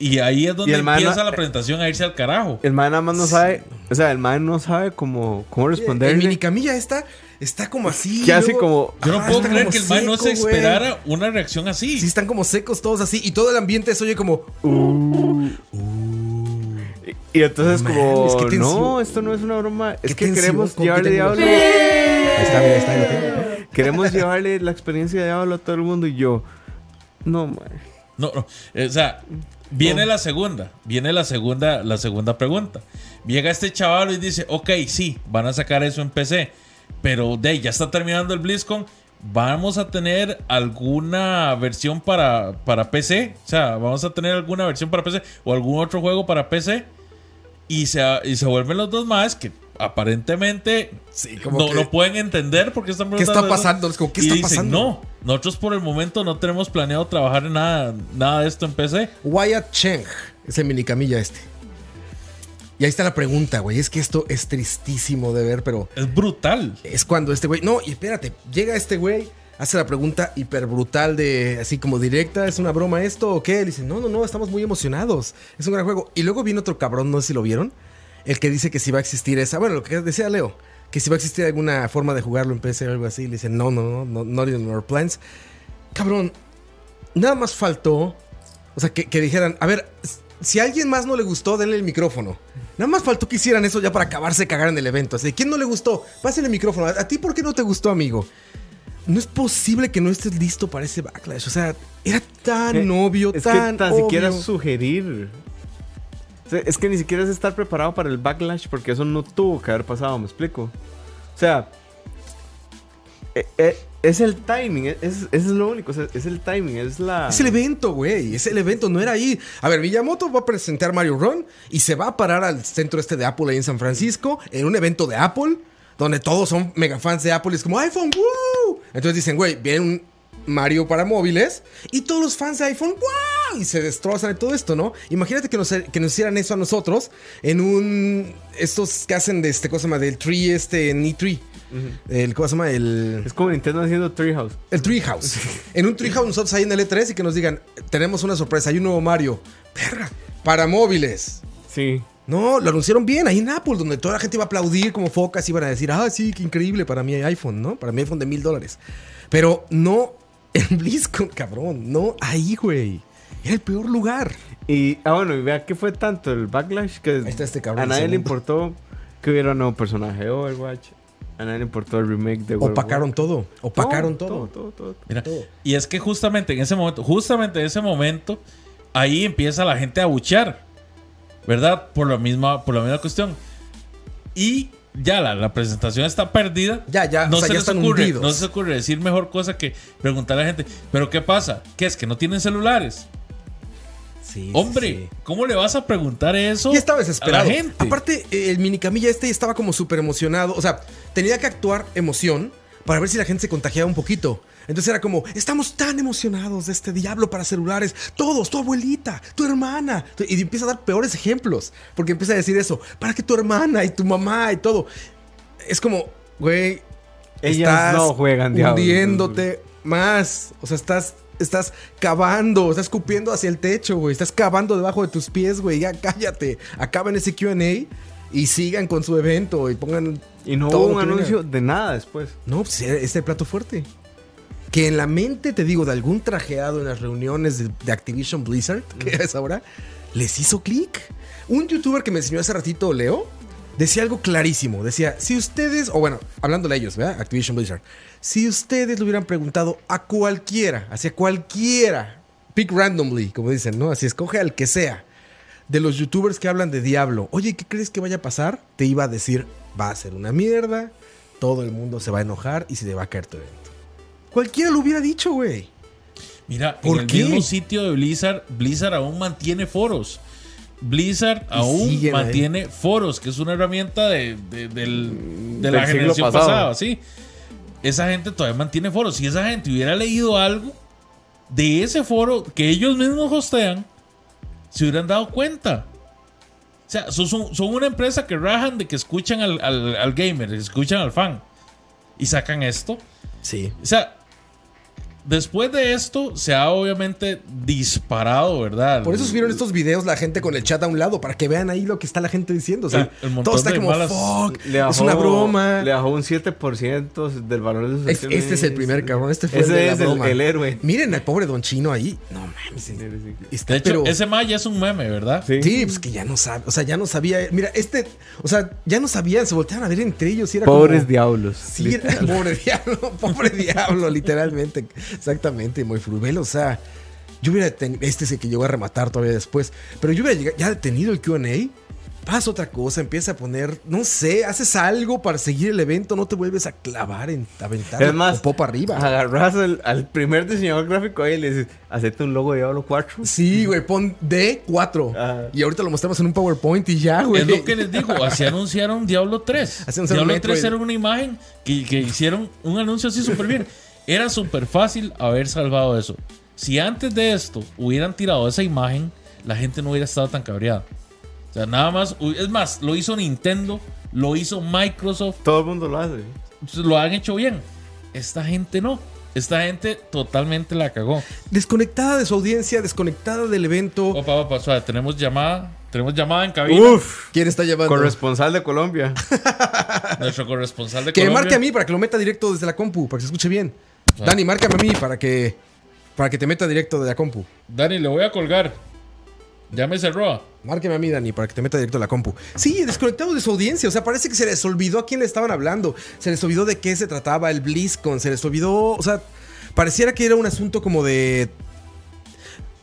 Y ahí es donde el man empieza no- la presentación a irse al carajo. El man nada más no sabe, o sea, el man no sabe cómo, cómo El responderle. mini camilla esta está como así. Que hace luego- como- Yo no Ah, puedo está creer que el man no se esperara una reacción así. Sí, están como secos todos así. Y todo el ambiente se oye como. Y, y entonces No como, no, esto no es una broma, es que queremos ¿con qué llevarle diablo, Ahí está, mira, ahí está, ahí tengo. queremos llevarle la experiencia de diablo a todo el mundo y yo, no, man. No, no. O sea, viene la segunda. Viene la segunda, la segunda pregunta. Llega este chaval y dice, ok, sí, van a sacar eso en PC. Pero de ya está terminando el BlizzCon. ¿Vamos a tener alguna versión para, para PC? O sea, ¿vamos a tener alguna versión para PC? ¿O algún otro juego para PC? Y se, y se vuelven los dos más que aparentemente Sí, como no, que- no pueden entender por qué están ¿Qué está pasando? Es como, ¿qué Y está dicen, pasando? No, nosotros por el momento no tenemos planeado trabajar en nada, nada de esto en PC. Wyatt Cheng es el mini camilla este. Y ahí está la pregunta, güey. Es que esto es tristísimo de ver, pero Es brutal. es cuando este güey. No, y espérate, llega este güey, hace la pregunta hiper brutal de así como directa: ¿es una broma esto o qué? Le dice: No, no, no, estamos muy emocionados. Es un gran juego. Y luego viene otro cabrón, no sé si lo vieron, el que dice que si va a existir esa. Bueno, lo que decía Leo, que si va a existir alguna forma de jugarlo en PC o algo así. Le dice: No, no, no, no, not in our plans. Cabrón, nada más faltó. O sea, que, que dijeran, a ver, si a alguien más no le gustó, denle el micrófono. Nada más faltó que hicieran eso ya para acabarse de cagar en el evento. Así, ¿quién no le gustó? Pásenle el micrófono. ¿A, a ti por qué no te gustó, amigo? No es posible que no estés listo para ese backlash. O sea, era tan Eh, obvio, Es tan que tan obvio. siquiera sugerir. Es que ni siquiera es estar preparado para el backlash porque eso no tuvo que haber pasado, me explico. O sea, eh, eh, es el timing, es, es, lo único, es el timing, es la... Es el evento, güey. Es el evento, no era ahí. A ver, Miyamoto va a presentar Mario Run y se va a parar al centro este de Apple ahí en San Francisco en un evento de Apple donde todos son mega fans de Apple y es como iPhone. Entonces dicen, güey, viene un Mario para móviles y todos los fans de iPhone, ¡wow! Y se destrozan de todo esto, ¿no? Imagínate que nos, que nos hicieran eso a nosotros en un. Estos que hacen de este cosa más del tree, este, en E3. El, ¿Cómo se llama? El. Es como Nintendo haciendo Treehouse. El Treehouse. en un Treehouse nosotros ahí en el E3 y que nos digan, tenemos una sorpresa, hay un nuevo Mario. Perra. Para móviles. Sí. No, lo anunciaron bien ahí en Apple, donde toda la gente iba a aplaudir como focas y iban a decir, ah, sí, qué increíble para mi iPhone, ¿no? Para mi iPhone de mil dólares. Pero no en BlizzCon, cabrón. No ahí, güey. Era el peor lugar. Y, ah, bueno, y vea que fue tanto el backlash que Ahí está este cabrón, a nadie le importó Que hubiera un nuevo personaje de Overwatch. A nadie le importó el remake de of Opacaron todo. Opacaron todo. Todo, todo, todo. Mira, Todo. y es que justamente en ese momento, justamente en ese momento, ahí empieza la gente a buchear, ¿verdad? Por la misma, por la misma cuestión. Y ya la, la presentación está perdida. Ya, ya, no o sea, se ya les están ocurre, hundidos. no se ocurre decir mejor cosa que preguntar a la gente, pero ¿qué pasa? ¿Qué es que no tienen celulares? Sí, Hombre, sí. ¿cómo le vas a preguntar eso Y estaba a desesperado. la gente? Aparte, el minicamilla este estaba como súper emocionado. O sea, tenía que actuar emoción para ver si la gente se contagiaba un poquito. Entonces era como, estamos tan emocionados de este diablo para celulares. Todos, tu abuelita, tu hermana. Y empieza a dar peores ejemplos. Porque empieza a decir eso, para que tu hermana y tu mamá y todo. Es como, güey, Ellas estás no juegan diablos. hundiéndote más. O sea, estás, estás cavando, estás escupiendo hacia el techo, güey. Estás cavando debajo de tus pies, güey. Ya cállate. Acaben ese QA y sigan con su evento y pongan. Y no todo hubo un anuncio de nada después. No, pues es este plato fuerte. Que en la mente, te digo, de algún trajeado en las reuniones de, de Activision Blizzard, que es ahora, les hizo clic. Un youtuber que me enseñó hace ratito, Leo, decía algo clarísimo. Decía, si ustedes, o bueno, hablándole a ellos, ¿verdad? Activision Blizzard. Si ustedes le hubieran preguntado a cualquiera, hacia cualquiera, pick randomly, como dicen, ¿no? Así escoge al que sea, de los youtubers que hablan de Diablo, oye, ¿qué crees que vaya a pasar? Te iba a decir, va a ser una mierda, todo el mundo se va a enojar y se te va a caer evento. Cualquiera lo hubiera dicho, güey. Mira, ¿Por en el qué? mismo sitio de Blizzard, Blizzard aún mantiene foros. Blizzard aún ahí. mantiene foros, que es una herramienta de, de- del- de la generación pasado. pasada, sí. Esa gente todavía mantiene foros. Si esa gente hubiera leído algo de ese foro que ellos mismos hostean, se hubieran dado cuenta. O sea, son, son- una empresa que rajan de que escuchan al, al- al gamer, escuchan al fan. Y sacan esto. Sí. O sea, después de esto se ha obviamente disparado, ¿verdad? Por eso subieron estos videos la gente con el chat a un lado, para que vean ahí lo que está la gente diciendo. O sea, El- el montón todo está como, malas- fuck, Le es una broma. Le bajó un 7% del valor de sus Es- este es el primer cabrón, este fue Ese el de la es el- broma. el héroe. Miren al pobre Don Chino ahí. No mames. Está, De hecho, pero- ese ma ya es un meme, ¿verdad? Sí. Sí, pues que ya no sabe, o sea, ya no sabía. Mira, este, o sea, ya no sabían, se volteaban a ver entre ellos y era Pobres como, diablos. Sí, era pobre diablo, pobre diablo, literalmente. Exactamente, muy frubel. O sea, yo hubiera tenido. Este es el que llegó a rematar todavía después. Pero yo hubiera llegado- ya tenido el QA. Pasa otra cosa, empieza a poner, no sé, haces algo para seguir el evento, no te vuelves a clavar en aventar Es más, o popa arriba. agarras al, al primer diseñador gráfico ahí y le dices, acepta un logo de Diablo 4. Sí, güey, pon D4. Ajá. Y ahorita lo mostramos en un PowerPoint y ya, güey. Es lo que les digo, así anunciaron Diablo 3. Así anunciaron Diablo Metroid. 3 era una imagen que, que hicieron un anuncio así súper bien. Era súper fácil haber salvado eso. Si antes de esto hubieran tirado esa imagen, la gente no hubiera estado tan cabreada. O sea, nada más, es más, lo hizo Nintendo, lo hizo Microsoft, Todo el mundo lo hace. lo han hecho bien. Esta gente no. Esta gente totalmente la cagó. Desconectada de su audiencia, desconectada del evento. Opa, opa, suave, tenemos llamada. Tenemos llamada en cabina. Uf. ¿Quién está llamando? Corresponsal de Colombia. Nuestro corresponsal de Que me Colombia. marque a mí para que lo meta directo desde la compu, para que se escuche bien. Dani, márcame a mí para que para que te meta directo de la compu. Dani, le voy a colgar. Ya me cerró. Márqueme a mí, Dani, para que te meta directo a la compu. Sí, desconectado de su audiencia. O sea, parece que se les olvidó a quién le estaban hablando. Se les olvidó de qué se trataba el BlizzCon. Se les olvidó. O sea, pareciera que era un asunto como de.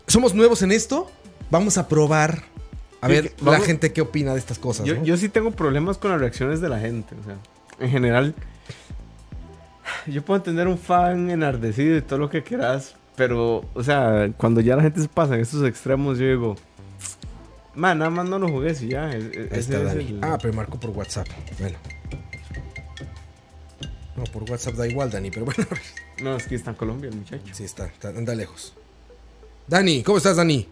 Somos nuevos en esto. Vamos a probar. A Sí, ver la gente qué opina de estas cosas. Yo, ¿no? yo sí tengo problemas con las reacciones de la gente. O sea, en general, yo puedo entender un fan enardecido y todo lo que quieras. Pero, o sea, cuando ya la gente se pasa en estos extremos, yo digo, man, nada más no lo jugues y ya. e- e- Ahí ese está es Dani. el- Ah, pero marcó por WhatsApp. Bueno. No, por WhatsApp da igual, Dani, pero bueno. No, es que está en Colombia el muchacho. Sí, está, está- anda lejos. Dani, ¿cómo estás, Dani?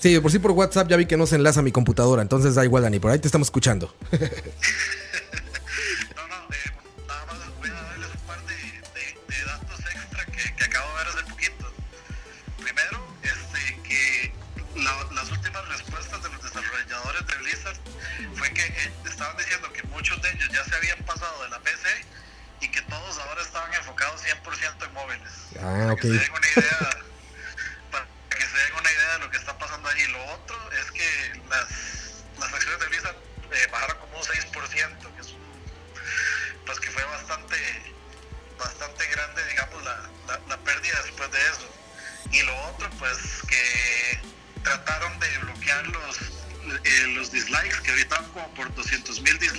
Sí, de por sí por WhatsApp ya vi que no se enlaza a mi computadora, entonces da igual, Dani, por ahí te estamos escuchando. No, no, eh, nada más voy a darles un par de, de- de datos extra que, que acabo de ver hace poquito. Primero, este, que la- las últimas respuestas de los desarrolladores de Blizzard fue que eh, estaban diciendo que muchos de ellos ya se habían pasado de la PC y que todos ahora estaban enfocados 100% en móviles. Ah, ok. Que se den una idea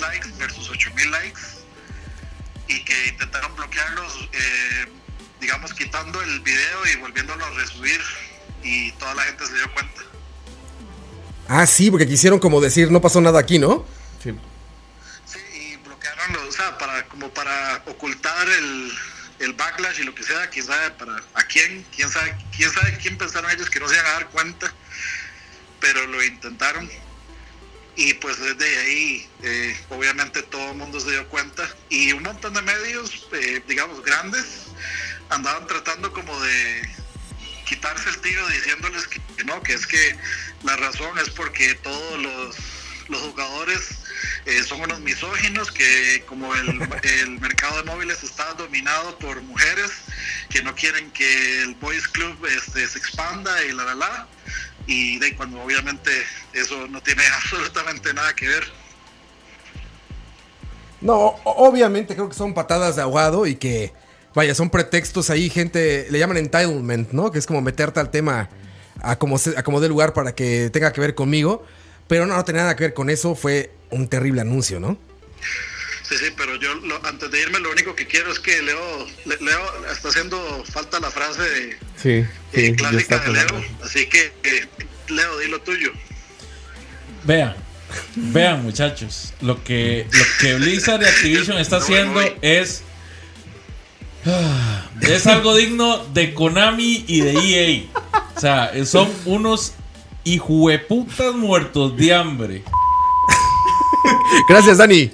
200 mil dislikes versus 8 mil likes, y que intentaron bloquearlos, eh, digamos, quitando el video y volviéndolo a resubir, y toda la gente se dio cuenta. Ah, sí, porque quisieron como decir, no pasó nada aquí, ¿no? Sí. Sí, y bloquearon, los- o sea, para, como para ocultar el, el backlash y lo que sea, quién sabe para a quién, quién sabe, quién sabe quién pensaron ellos que no se iban a dar cuenta, pero lo intentaron. Y pues desde ahí, eh, obviamente todo el mundo se dio cuenta. Y un montón de medios, eh, digamos, grandes, andaban tratando como de quitarse el tiro diciéndoles que, no, que es que la razón es porque todos los, los jugadores eh, son unos misóginos, que como el, el mercado de móviles está dominado por mujeres que no quieren que el Boys Club este, se expanda y la la la. Y de cuando obviamente eso no tiene absolutamente nada que ver. No, obviamente creo que son patadas de ahogado y que, vaya, son pretextos ahí, gente, le llaman entitlement, ¿no? Que es como meterte al tema a como, se- a como dé lugar para que tenga que ver conmigo. Pero no, no tenía nada que ver con eso, fue un terrible anuncio, ¿no? Sí, sí, pero yo lo- antes de irme lo único que quiero es que Leo, Le- Leo está haciendo falta la frase de, Sí, eh, sí, ya clásica de Leo, así que eh, Leo, di lo tuyo. Vean, vean muchachos, lo que, lo que Blizzard y Activision está No, haciendo no, no. es... ah, Es algo digno de Konami y de EA. O sea, son unos hijueputas muertos de hambre. Gracias, Dani.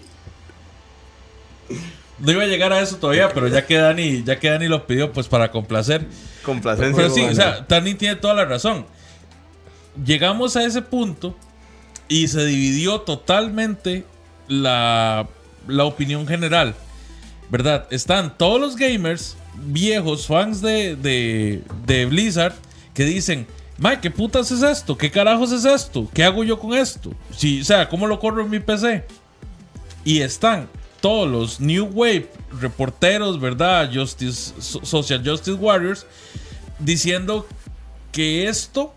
No iba a llegar a eso todavía, pero ya que Dani, ya que Dani lo pidió, pues para complacer. Complacencia. Pero sí, o sea, Dani tiene toda la razón. Llegamos a ese punto y se dividió totalmente la, la opinión general. ¿Verdad? Están todos los gamers viejos, fans de, de, de Blizzard, que dicen, Mike, ¿qué putas es esto? ¿Qué carajos es esto? ¿Qué hago yo con esto? Sí, o sea, ¿cómo lo corro en mi PC? Y están todos los New Wave reporteros, ¿verdad? Justice, So- Social Justice Warriors, diciendo que esto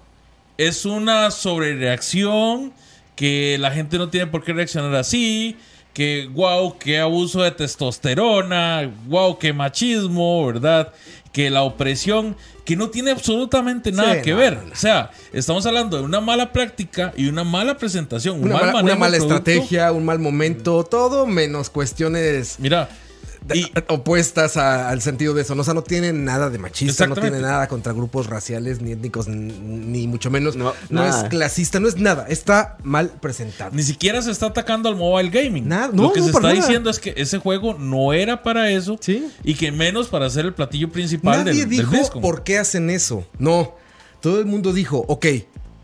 es una sobrereacción, que la gente no tiene por qué reaccionar así, que wow, qué abuso de testosterona, wow, qué machismo, ¿verdad? Que la opresión, que no tiene absolutamente nada Sí, que no, ver. no, no. O sea, estamos hablando de una mala práctica y una mala presentación, un Una mal mala, una estrategia, un mal momento, todo menos cuestiones Mira, y, opuestas a- al sentido de eso. ¿no? O sea, no tiene nada de machista, no tiene nada contra grupos raciales, ni étnicos, ni mucho menos. No, No, es clasista, no es nada. Está mal presentado. Ni siquiera se está atacando al mobile gaming. Nada, Lo no, que no, se está nada. diciendo es que ese juego no era para eso. Sí. Y que menos para ser el platillo principal Nadie del, del dijo por qué hacen eso. No. Todo el mundo dijo, ok,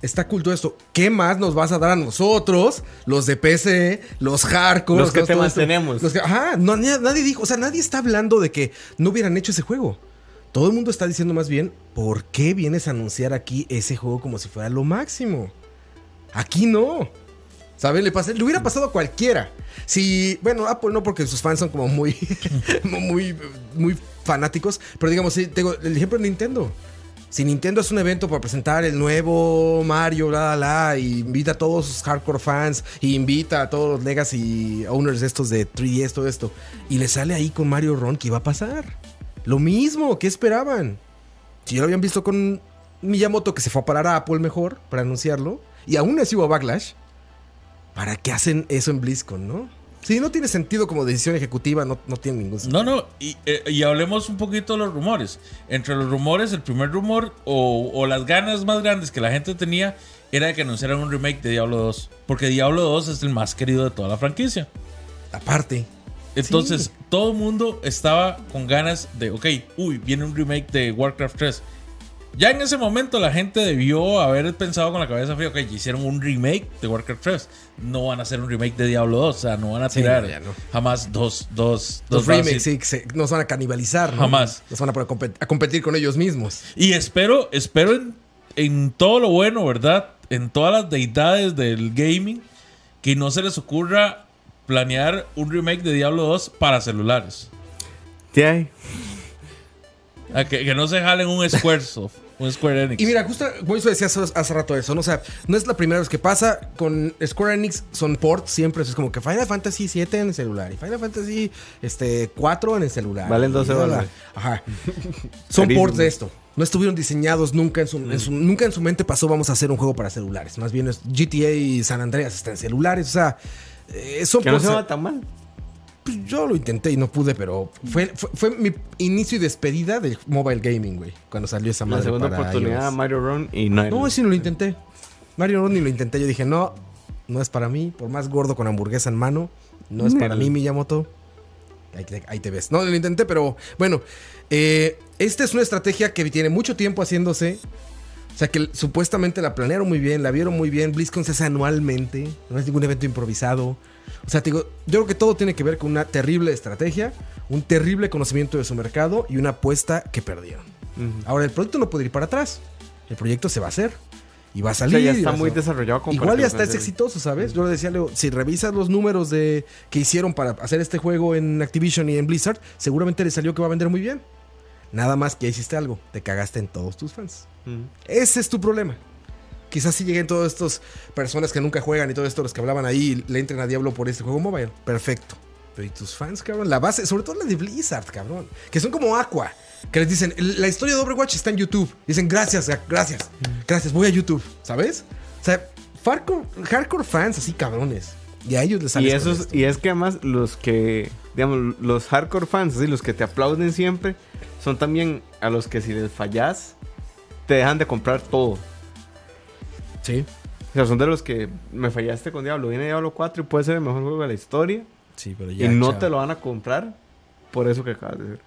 está cool todo esto. ¿Qué más nos vas a dar a nosotros? Los de PC, los hardcore. Los que te mantenemos. Los que- ajá, no, nadie, nadie dijo, o sea, nadie está hablando de que no hubieran hecho ese juego. Todo el mundo está diciendo más bien, ¿por qué vienes a anunciar aquí ese juego como si fuera lo máximo? Aquí no. ¿Sabes? Le, pasé- le hubiera pasado a cualquiera. Si, bueno, Apple no, porque sus fans son como muy, muy, muy fanáticos. Pero digamos, sí, tengo el ejemplo de Nintendo. Si Nintendo es un evento para presentar el nuevo Mario, bla, bla, bla, y invita a todos sus hardcore fans, y invita a todos los Legacy owners estos de 3DS, todo esto, y le sale ahí con Mario Ron, ¿qué iba a pasar? Lo mismo, ¿qué esperaban? Si ya lo habían visto con Miyamoto, que se fue a parar a Apple mejor para anunciarlo, y aún así hubo backlash, ¿para qué hacen eso en BlizzCon, no? Si no tiene sentido como decisión ejecutiva, no, no tiene ningún sentido. No, no, y, eh, y hablemos un poquito de los rumores. Entre los rumores, el primer rumor o, o las ganas más grandes que la gente tenía era de que anunciaran un remake de Diablo 2. Porque Diablo 2 es el más querido de toda la franquicia. Aparte. Entonces, Sí. todo el mundo estaba con ganas de, ok, uy, viene un remake de Warcraft 3. Ya en ese momento la gente debió haber pensado con la cabeza fría, ok, hicieron un remake de Warcraft 3. No van a hacer un remake de Diablo 2, o sea, no van a Sí, tirar no, ya no. jamás dos, dos, dos remakes, sí, se- nos van a canibalizar, ¿no? Jamás. Nos van a compet- a competir con ellos mismos. Y espero, espero en, en todo lo bueno, ¿verdad? En todas las deidades del gaming, que no se les ocurra planear un remake de Diablo 2 para celulares. ¿Qué hay? Que, que no se jalen un Squaresoft, un Square Enix. Y mira, justo como eso decía hace, hace rato eso, ¿no? O sea, no es la primera vez que pasa. Con Square Enix son ports siempre. Es como que Final Fantasy 7 en el celular y Final Fantasy este, 4 en el celular. Valen 12 Y bla, bla. dólares. Ajá. Son ports de esto. No estuvieron diseñados nunca en, su, en su- nunca en su mente pasó vamos a hacer un juego para celulares. Más bien es GTA y San Andreas están en celulares. O sea, eh, son Que no se va tan mal. Pues, yo lo intenté y no pude, pero fue, fue, fue mi inicio y despedida del mobile gaming, güey. Cuando salió esa La madre segunda para oportunidad, iOS. Mario Run y no. No, sí, no lo intenté. Mario Bros. ni lo intenté. Yo dije, no, no es para mí. Por más gordo con hamburguesa en mano, no es para mí, Miyamoto. Ahí te, ahí te ves. No, lo intenté, pero bueno. eh, esta es una estrategia que tiene mucho tiempo haciéndose. O sea, que supuestamente la planearon muy bien, la vieron muy bien. BlizzCon se hace anualmente. No es ningún evento improvisado. O sea, te digo, yo creo que todo tiene que ver con una terrible estrategia, un terrible conocimiento de su mercado y una apuesta que perdieron. Ahora, el producto no puede ir para atrás. El proyecto se va a hacer. Y va a O sea, salir. ya está a muy desarrollado como Igual ya está es exitoso, ¿sabes? Yo le decía, Leo, si revisas los números de que hicieron para hacer este juego en Activision y en Blizzard, seguramente le salió que va a vender muy bien. Nada más que hiciste algo, te cagaste en todos tus fans. Ese es tu problema. Quizás si lleguen todas estas personas que nunca juegan y todo esto, los que hablaban ahí, le entren a Diablo por este juego mobile. Perfecto. Pero ¿y tus fans, cabrón? La base, sobre todo la de Blizzard, cabrón. Que son como Aqua. Que les dicen, la historia de Overwatch está en YouTube. Dicen, gracias, gracias, gracias, voy a YouTube. ¿Sabes? O sea, hardcore, hardcore fans así cabrones. Y a ellos les sale Y, esos, y es que además los que, digamos, los hardcore fans, así, los que te aplauden siempre, son también a los que si les fallas, te dejan de comprar todo. Sí. O sea, son de los que me fallaste con Diablo. Viene Diablo 4 y puede ser el mejor juego de la historia. Sí, pero y no te lo van a comprar por eso que acabas de decir.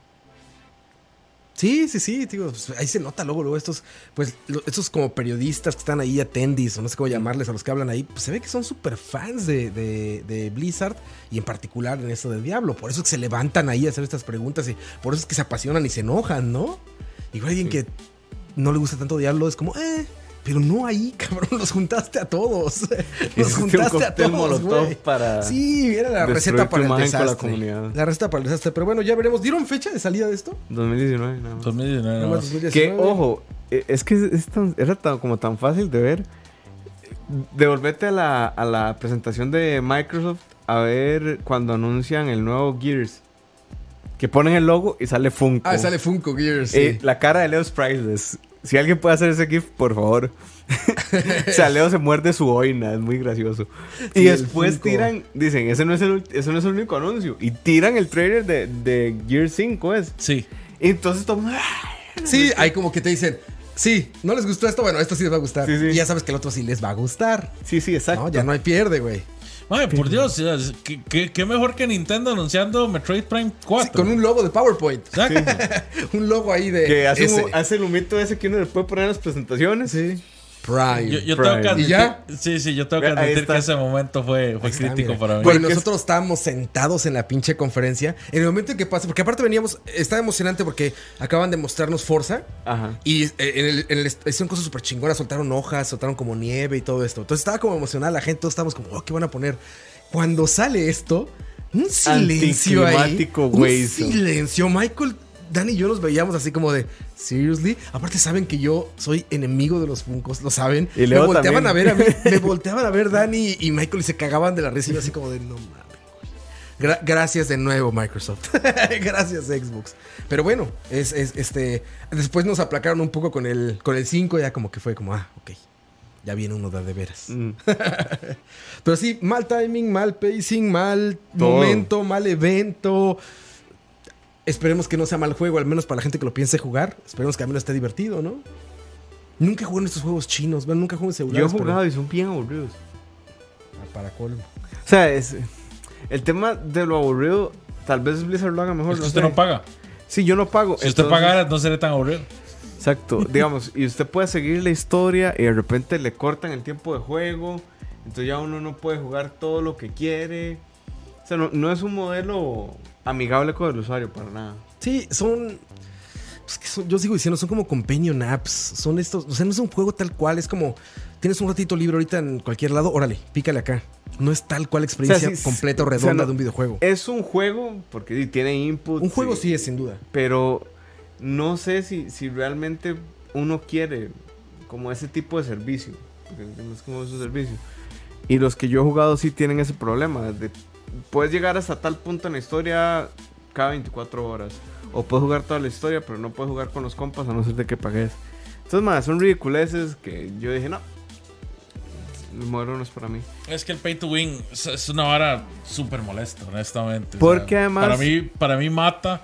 Sí, sí, sí, digo, pues, ahí se nota luego, luego estos, pues, estos como periodistas que están ahí, attendees, o no sé cómo llamarles, a los que hablan ahí, pues se ve que son súper fans de, de- de Blizzard y en particular en esto de Diablo. Por eso es que se levantan ahí a hacer estas preguntas y por eso es que se apasionan y se enojan, ¿no? Igual alguien que no le gusta tanto Diablo es como, eh, pero no ahí, cabrón, los juntaste a todos. Los juntaste a todos, molotov güey. para Sí, era la receta para el la desastre. comunidad. La receta para el desastre, pero bueno, ya veremos. ¿Dieron fecha de salida de esto? 2019, nada más. 2019 Nada más más. 2019. Que, ojo, eh, es que es tan- era tan, como tan fácil de ver. Devolvete a la, a la presentación de Microsoft a ver cuando anuncian el nuevo Gears. Que ponen el logo y sale Funko. Ah, sale Funko Gears. Eh, sí. la cara de Leo es priceless. Si alguien puede hacer ese GIF, por favor. o sea, Leo se muerde su boina, es muy gracioso. Sí, y después tiran, dicen, ese no, es el, ese no es el único anuncio. Y tiran el trailer de, de Gear 5, ¿es? Sí. Y entonces el mundo, Sí, hay como que te dicen, sí, ¿no les gustó esto? Bueno, esto sí les va a gustar. Sí, sí. Y ya sabes que el otro sí les va a gustar. Sí, sí, exacto. No, ya no hay pierde, güey. Ay, por Dios, ¿qué, qué, qué mejor que Nintendo anunciando Metroid Prime 4. Sí, con un logo de PowerPoint. Un logo ahí de. Que hace, ese. hace el humito ese que uno le puede poner en las presentaciones. Sí. Prime. Yo, yo Prime. tengo que ¿Y admitir, ya? Sí, sí, yo tengo que admitir que ese momento fue, fue está, crítico mira. para mí. Porque es- nosotros estábamos sentados en la pinche conferencia. En el momento en que pasa, porque aparte veníamos, estaba emocionante porque acaban de mostrarnos Forza. Ajá. Y eh, en el, en el hicieron cosas súper chingonas, soltaron hojas, soltaron como nieve y todo esto. Entonces estaba como emocionada la gente, todos estábamos como, oh, ¿qué van a poner? Cuando sale esto, un silencio ahí. Anticlimático, Un silencio. Michael, Dan y yo nos veíamos así como de, seriously. Aparte saben que yo soy enemigo de los Funkos, lo saben. Y Leo me volteaban también. a ver a mí, me volteaban a ver Dani y Michael y se cagaban de la risa y yo así como de, no mames. güey". Gra- gracias de nuevo, Microsoft. gracias, Xbox. Pero bueno, es, es, este. Después nos aplacaron un poco con el, con el 5, ya como que fue como, ah, ok. Ya viene uno de, de veras. Mm. Pero sí, mal timing, mal pacing, mal Todo. momento, mal evento. Esperemos que no sea mal juego, al menos para la gente que lo piense jugar. Esperemos que al menos esté divertido, ¿no? Nunca jugué en estos juegos chinos, bueno, nunca jugué en Yo he celulares. jugado y son bien aburridos. pero- Para colmo. O sea, es, el tema de lo aburrido, tal vez Blizzard lo haga mejor. Es que no usted sé. no paga. Sí, yo no pago. Si usted pagara, no sería tan aburrido. Exacto, digamos, y usted puede seguir la historia y de repente le cortan el tiempo de juego, entonces ya uno no puede jugar todo lo que quiere. Sea, no, no es un modelo amigable con el usuario para nada. Sí, son. pues, yo sigo diciendo, son como companion apps. Son estos. O sea, no es un juego tal cual. Es como. Tienes un ratito libre ahorita en cualquier lado. Órale, pícale acá. No es tal cual experiencia O sea, sí, completa o o sea, redonda no- de un videojuego. Es un juego, porque tiene input. Un juego sí es, sin duda. Pero no sé si, si realmente uno quiere como ese tipo de servicio. Porque no es como ese servicio. Y los que yo he jugado sí tienen ese problema. De, puedes llegar hasta tal punto en la historia cada 24 horas. O puedes jugar toda la historia, pero no puedes jugar con los compas a no ser de que pagues. Entonces, más, son ridiculeces que yo dije, no. El modelo no es para mí. Es que el pay to win es, es una vara súper molesta, honestamente. O Porque sea, además- Para mí, para mí mata,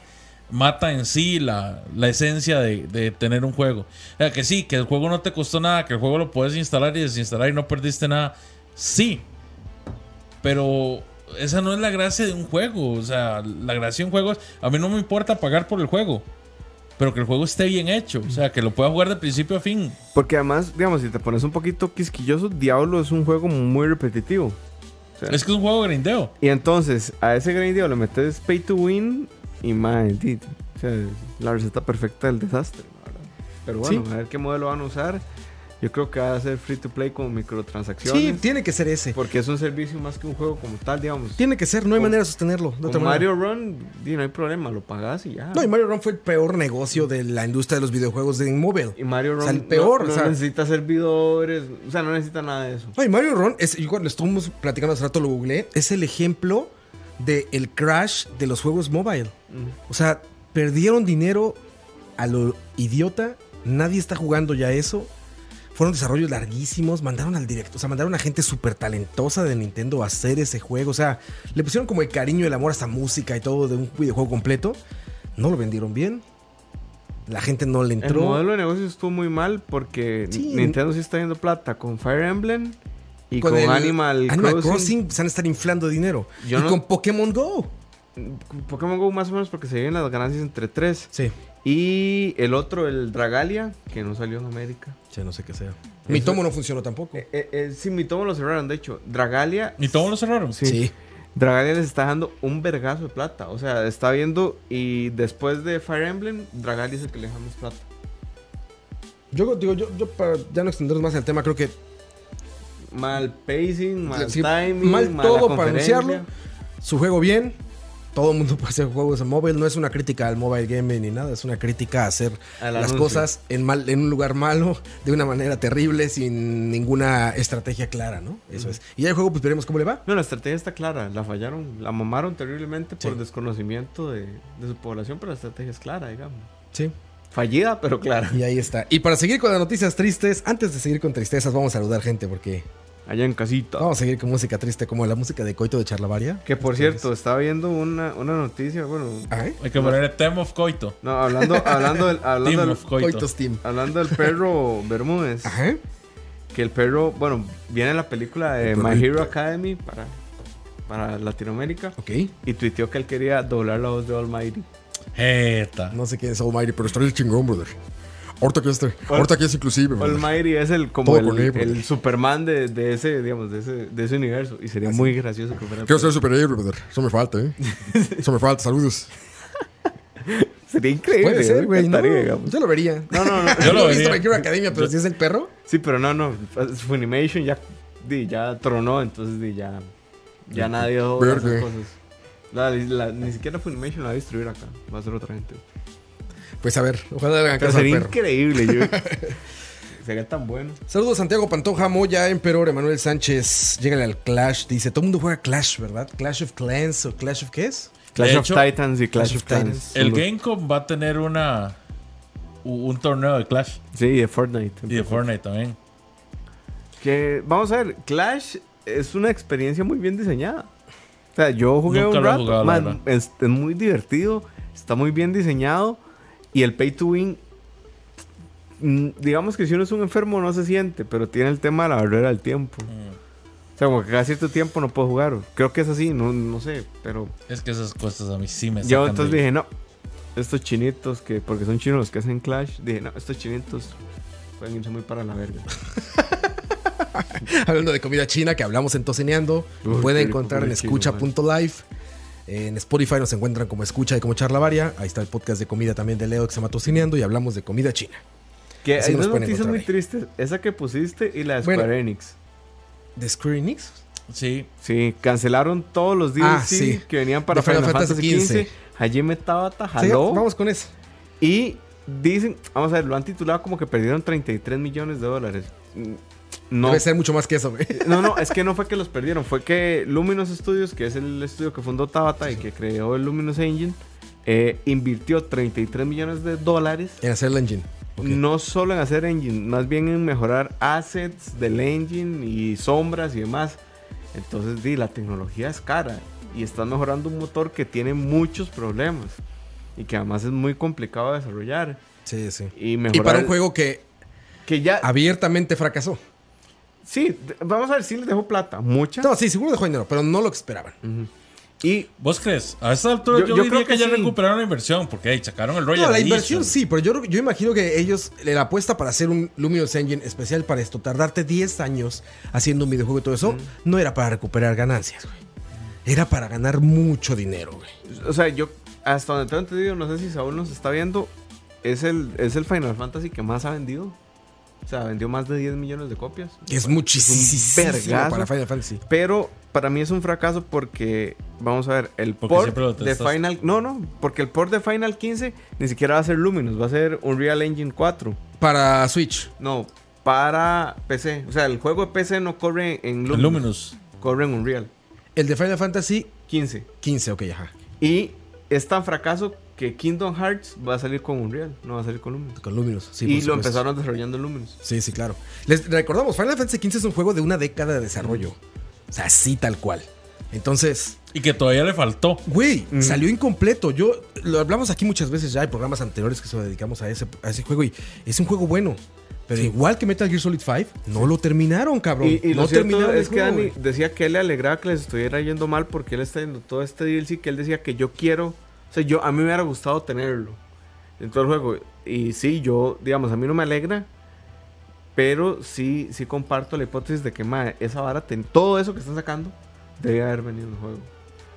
mata en sí la, la esencia de, de tener un juego. O sea, que sí, que el juego no te costó nada, que el juego lo puedes instalar y desinstalar y no perdiste nada. Sí. Pero esa no es la gracia de un juego. O sea, la gracia de un juego es... A mí no me importa pagar por el juego. Pero que el juego esté bien hecho. O sea, que lo pueda jugar de principio a fin. Porque además, digamos, si te pones un poquito quisquilloso, Diablo es un juego muy repetitivo. O sea, Es que es un juego de grindeo. Y entonces, a ese grindeo le metes pay to win y man, di- o sea, la receta perfecta del desastre. Pero bueno, Sí. a ver qué modelo van a usar. Yo creo que va a ser free to play con microtransacciones. Sí, tiene que ser ese. Porque es un servicio más que un juego como tal, digamos. Tiene que ser, no hay Con- manera de sostenerlo. De Con otra. Mario Run, no hay problema, lo pagas y ya. No, y Mario Run fue el peor negocio de la industria de los videojuegos de móvil. Y Mario Run O sea, el peor, no, o sea- necesita servidores, o sea, no necesita nada de eso. No, y Mario Run, es, igual lo estuvimos platicando hace rato, lo googleé, es el ejemplo de el crash de los juegos mobile. O sea, perdieron dinero a lo idiota, nadie está jugando ya eso. Fueron desarrollos larguísimos, mandaron al directo, o sea, mandaron a gente súper talentosa de Nintendo a hacer ese juego. O sea, le pusieron como el cariño y el amor a esta música y todo de un videojuego completo. No lo vendieron bien. La gente no le El entró. modelo de negocio estuvo muy mal porque Sí. Nintendo sí está viendo plata con Fire Emblem y con con, el Animal, Animal Crossing. Crossing se van a estar inflando dinero. Yo y no- con Pokémon Go. Pokémon Go más o menos porque se vienen las ganancias entre tres. Sí. Y el otro, el Dragalia, que no salió en América. Ya no sé qué sea. Mi tomo no funcionó tampoco. Eh, eh, eh, sí, mi tomo lo cerraron, de hecho. Dragalia, ¿Y todos lo cerraron? sí. Sí. Dragalia les está dando un vergazo de plata. O sea, está viendo y después de Fire Emblem, Dragalia es el que le deja más plata. Yo digo, yo, yo para ya no extendernos más el tema, creo que Mal pacing, mal Sí, timing, mal todo para anunciarlo. su juego bien. Todo el mundo puede hacer juegos en móvil. No es una crítica al mobile gaming ni nada. Es una crítica a hacer las anuncio. cosas en, mal, en un lugar malo, de una manera terrible, sin ninguna estrategia clara, ¿no? Eso es. Y ya el juego, pues veremos cómo le va. No, la estrategia está clara. La fallaron, la mamaron terriblemente por Sí. desconocimiento de, de su población, pero la estrategia es clara, digamos. Sí. Fallida, pero clara. Y ahí está. Y para seguir con las noticias tristes, antes de seguir con tristezas, vamos a saludar gente porque Allá en casita. vamos a seguir con música triste, como la música de Coito de Charlavaria. Que por cierto, estaba viendo una, una noticia, bueno, Ajá. Hay que ponerle Theme of Coito. no, hablando, hablando del, hablando Team del, of Coito. Coito Steam. hablando del perro Bermúdez, Ajá. que el perro, bueno, viene la película de El My. Hero Academy para, para Latinoamérica Ok. y tuiteó que él quería doblar la voz de Almighty. Jeta. No sé quién es Almighty, pero estaría el chingón, brother. Ahorita que este. Ahorita que es inclusive. Almighty es el como el, él, el Superman de, de ese, digamos, de ese, de ese universo y sería muy gracioso que fuera. Quiero ser superhéroe, brother. Eso me falta, ¿eh? Eso me falta. Saludos. Sería increíble. Puede ser, me güey. No, yo lo vería. No, no, no. Yo lo he visto Hero Academia, pero si es el perro. Sí, pero no, no. Funimation ya, ya tronó, entonces ya, ya nadie dejó Verde. cosas. La- la- ni siquiera Funimation la va a distribuir acá. Va a ser otra gente. Pues a ver, ojalá le hagan caso al sería perro. increíble. Yo, sería tan bueno. Saludos Santiago Pantoja, Moya, Emperor, Emanuel Sánchez. Llegale al Clash. Dice, todo el mundo juega Clash, ¿verdad? Clash of Clans o Clash of qué es? Clash De of hecho, Titans y Clash, Clash of. Titans. El Gamecom va a tener una un torneo de Clash Sí, de Fortnite. y de Fortnite también. Que, vamos a ver, Clash es una experiencia muy bien diseñada. O sea, yo jugué Nunca un rato, jugado, la man, verdad. es, es muy divertido, está muy bien diseñado y el pay to win, mm, digamos que si uno es un enfermo no se siente, pero tiene el tema de la barrera del tiempo. O sea, como que cada cierto tiempo no puedo jugar. Creo que es así, no, no sé, pero Es que esas cosas a mí sí me yo entonces de- dije, no, estos chinitos que, porque son chinos los que hacen Clash, dije, no, estos chinitos pueden irse muy para la verga. Hablando de comida china que hablamos en Tocineando. Uy, pueden encontrar en escucha.live. En Spotify nos encuentran como escucha y como charla varia. Ahí está el podcast de comida también de Leo que se llama Tocineando y hablamos de comida china. Que Así hay nos dos noticias muy ahí. tristes, esa que pusiste y la de Bueno. Square Enix. ¿De Square Enix? Sí. Sí, cancelaron todos los DLC Ah, sí. que venían para Final Final, Fantasy Fantasy XV. Hajime Tabata Sí, jaló. vamos con eso. Y dicen, vamos a ver, lo han titulado como que perdieron 33 millones de dólares. No, Debe ser mucho más que eso, güey. no, no, es que no fue que los perdieron, fue que Luminous Studios, que es el estudio que fundó Tabata y que creó el Luminous Engine, eh, invirtió 33 millones de dólares. En hacer el engine. No solo en hacer engine, más bien en mejorar assets del engine y sombras y demás. Entonces, di, la tecnología es cara y están mejorando un motor que tiene muchos problemas y que además es muy complicado de desarrollar. Sí, sí. Y mejorar. Y para un juego que que ya. abiertamente fracasó. Sí, vamos a ver si les dejó plata. Mucha. No, sí, seguro dejó dinero, pero no lo que esperaban. Y ¿Vos crees? A esta altura Yo- yo, yo diría creo que, que ya sí. recuperaron la inversión porque hey, sacaron el Royal No, la Edition. inversión sí, pero yo, yo imagino que ellos, la apuesta para hacer un Luminous Engine especial para esto, tardarte 10 años haciendo un videojuego y todo eso, no era para recuperar ganancias, güey. Era para ganar mucho dinero, güey. O sea, yo hasta donde tengo entendido, no sé si Saúl nos está viendo, es el, es el Final Fantasy que más ha vendido. O sea, vendió más de 10 millones de copias. Que es muchísimo vergazo. para Final Fantasy. Pero para mí es un fracaso porque, vamos a ver, el Porque port de. Final... No, no, porque el port de Final 15 ni siquiera va a ser Luminous, va a ser Unreal Engine 4. Para Switch. No, para PC. O sea, el juego de PC no corre en Luminous. Luminous. Corre en Unreal El de Final Fantasy 15. 15, ok, ajá. Y es tan fracaso que Kingdom Hearts va a salir con Unreal, no va a salir con Luminous. Con Luminous. Sí, y por lo supuesto. empezaron desarrollando en Luminous. Sí, sí, claro. Les recordamos, Final Fantasy 15 es un juego de una década de desarrollo. O sea, así tal cual. Entonces, Y que todavía le faltó. güey, salió incompleto. Yo lo hablamos aquí muchas veces ya en programas anteriores que se dedicamos a ese, a ese juego y es un juego bueno. Pero igual que Metal Gear Solid 5, no lo terminaron, cabrón. Y, y no lo terminaron es el que juego, Dani decía que él le alegraba que les estuviera yendo mal porque él está viendo todo este DLC que él decía que yo quiero, sea, yo a mí me hubiera gustado tenerlo en todo el juego. Y sí, yo, digamos, a mí no me alegra, pero sí, sí comparto la hipótesis de que esa vara, ten- todo eso que están sacando, debe haber venido en el juego.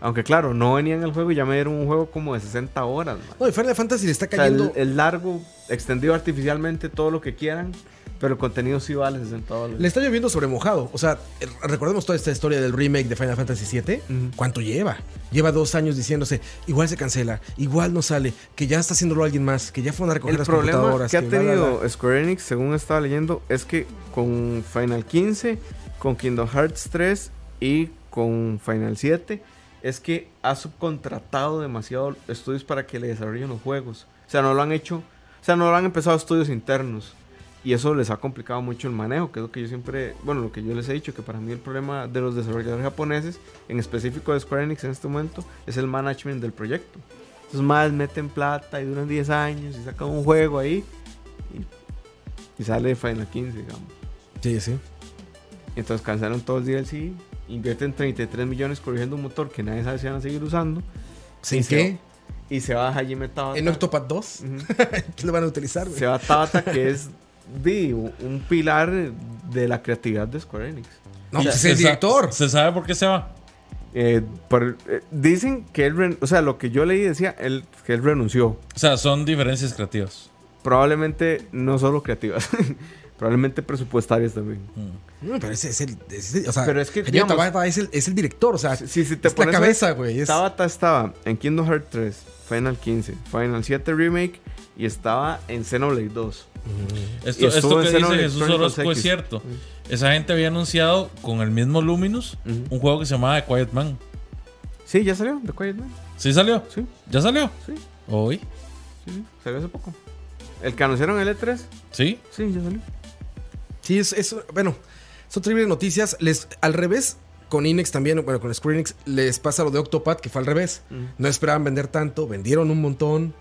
Aunque claro, no venía en el juego y ya me dieron un juego como de 60 horas. mae. No, y Final Fantasy le está O sea, cayendo. el, el largo, extendido artificialmente, todo lo que quieran, pero el contenido sí vale 60 dólares. Le está lloviendo sobre mojado. O sea, eh, recordemos toda esta historia del remake de Final Fantasy VII. ¿Cuánto lleva? Lleva dos años diciéndose, igual se cancela, igual no sale, que ya está haciéndolo alguien más, que ya fueron a recoger El las problema computadoras. que ha bla, bla, tenido. Square Enix, según estaba leyendo, es que con Final 15, con Kingdom Hearts 3 y con Final 7, es que ha subcontratado demasiado estudios para que le desarrollen los juegos. O sea, no lo han hecho, o sea, no lo han empezado estudios internos. Y eso les ha complicado mucho el manejo, que es lo que yo siempre, bueno, lo que yo les he dicho, que para mí el problema de los desarrolladores japoneses, en específico de Square Enix en este momento, es el management del proyecto. Entonces más meten plata y duran 10 años y sacan un juego ahí y, y sale Final 15, digamos. Sí, sí. Entonces cancelan todo el DLC, invierten 33 millones corrigiendo un motor que nadie sabe si van a seguir usando ¿Sin se qué? y se va Hajime Tabata. ¿En Octopath 2? Ujú. ¿Qué le van a utilizar, güey? Se va Tabata que es di, un pilar de la creatividad de Square Enix. No, pues es se el director. ¿Se sabe por qué se va? Eh, por- eh, dicen que él, ren- o sea, lo que yo leí decía él, que él renunció. O sea, son diferencias creativas. Probablemente no solo creativas, probablemente presupuestarias también. No, pero ese es el. ese- o sea, Pero es que, digamos- Tabata es el, es el director, o sea, Si, si- si te es la pones cabeza, güey. es- Tabata estaba en Kingdom Hearts 3, Final 15, Final 7 Remake y estaba en Xenoblade 2. Esto, esto que dice Jesús Orozco es cierto. Esa gente había anunciado con el mismo Luminous un juego que se llamaba The Quiet Man. Sí, ya salió, The Quiet Man. ¿Sí salió? Sí, ¿Ya salió? sí, ¿Hoy? sí, salió hace poco. El que anunciaron el E3, ¿Sí? sí, ya salió. Sí, es, es- bueno, son terribles noticias. Les, al revés, con Inex también, bueno, con Square Enix, les pasa lo de Octopath, que fue al revés. No esperaban vender tanto, vendieron un montón,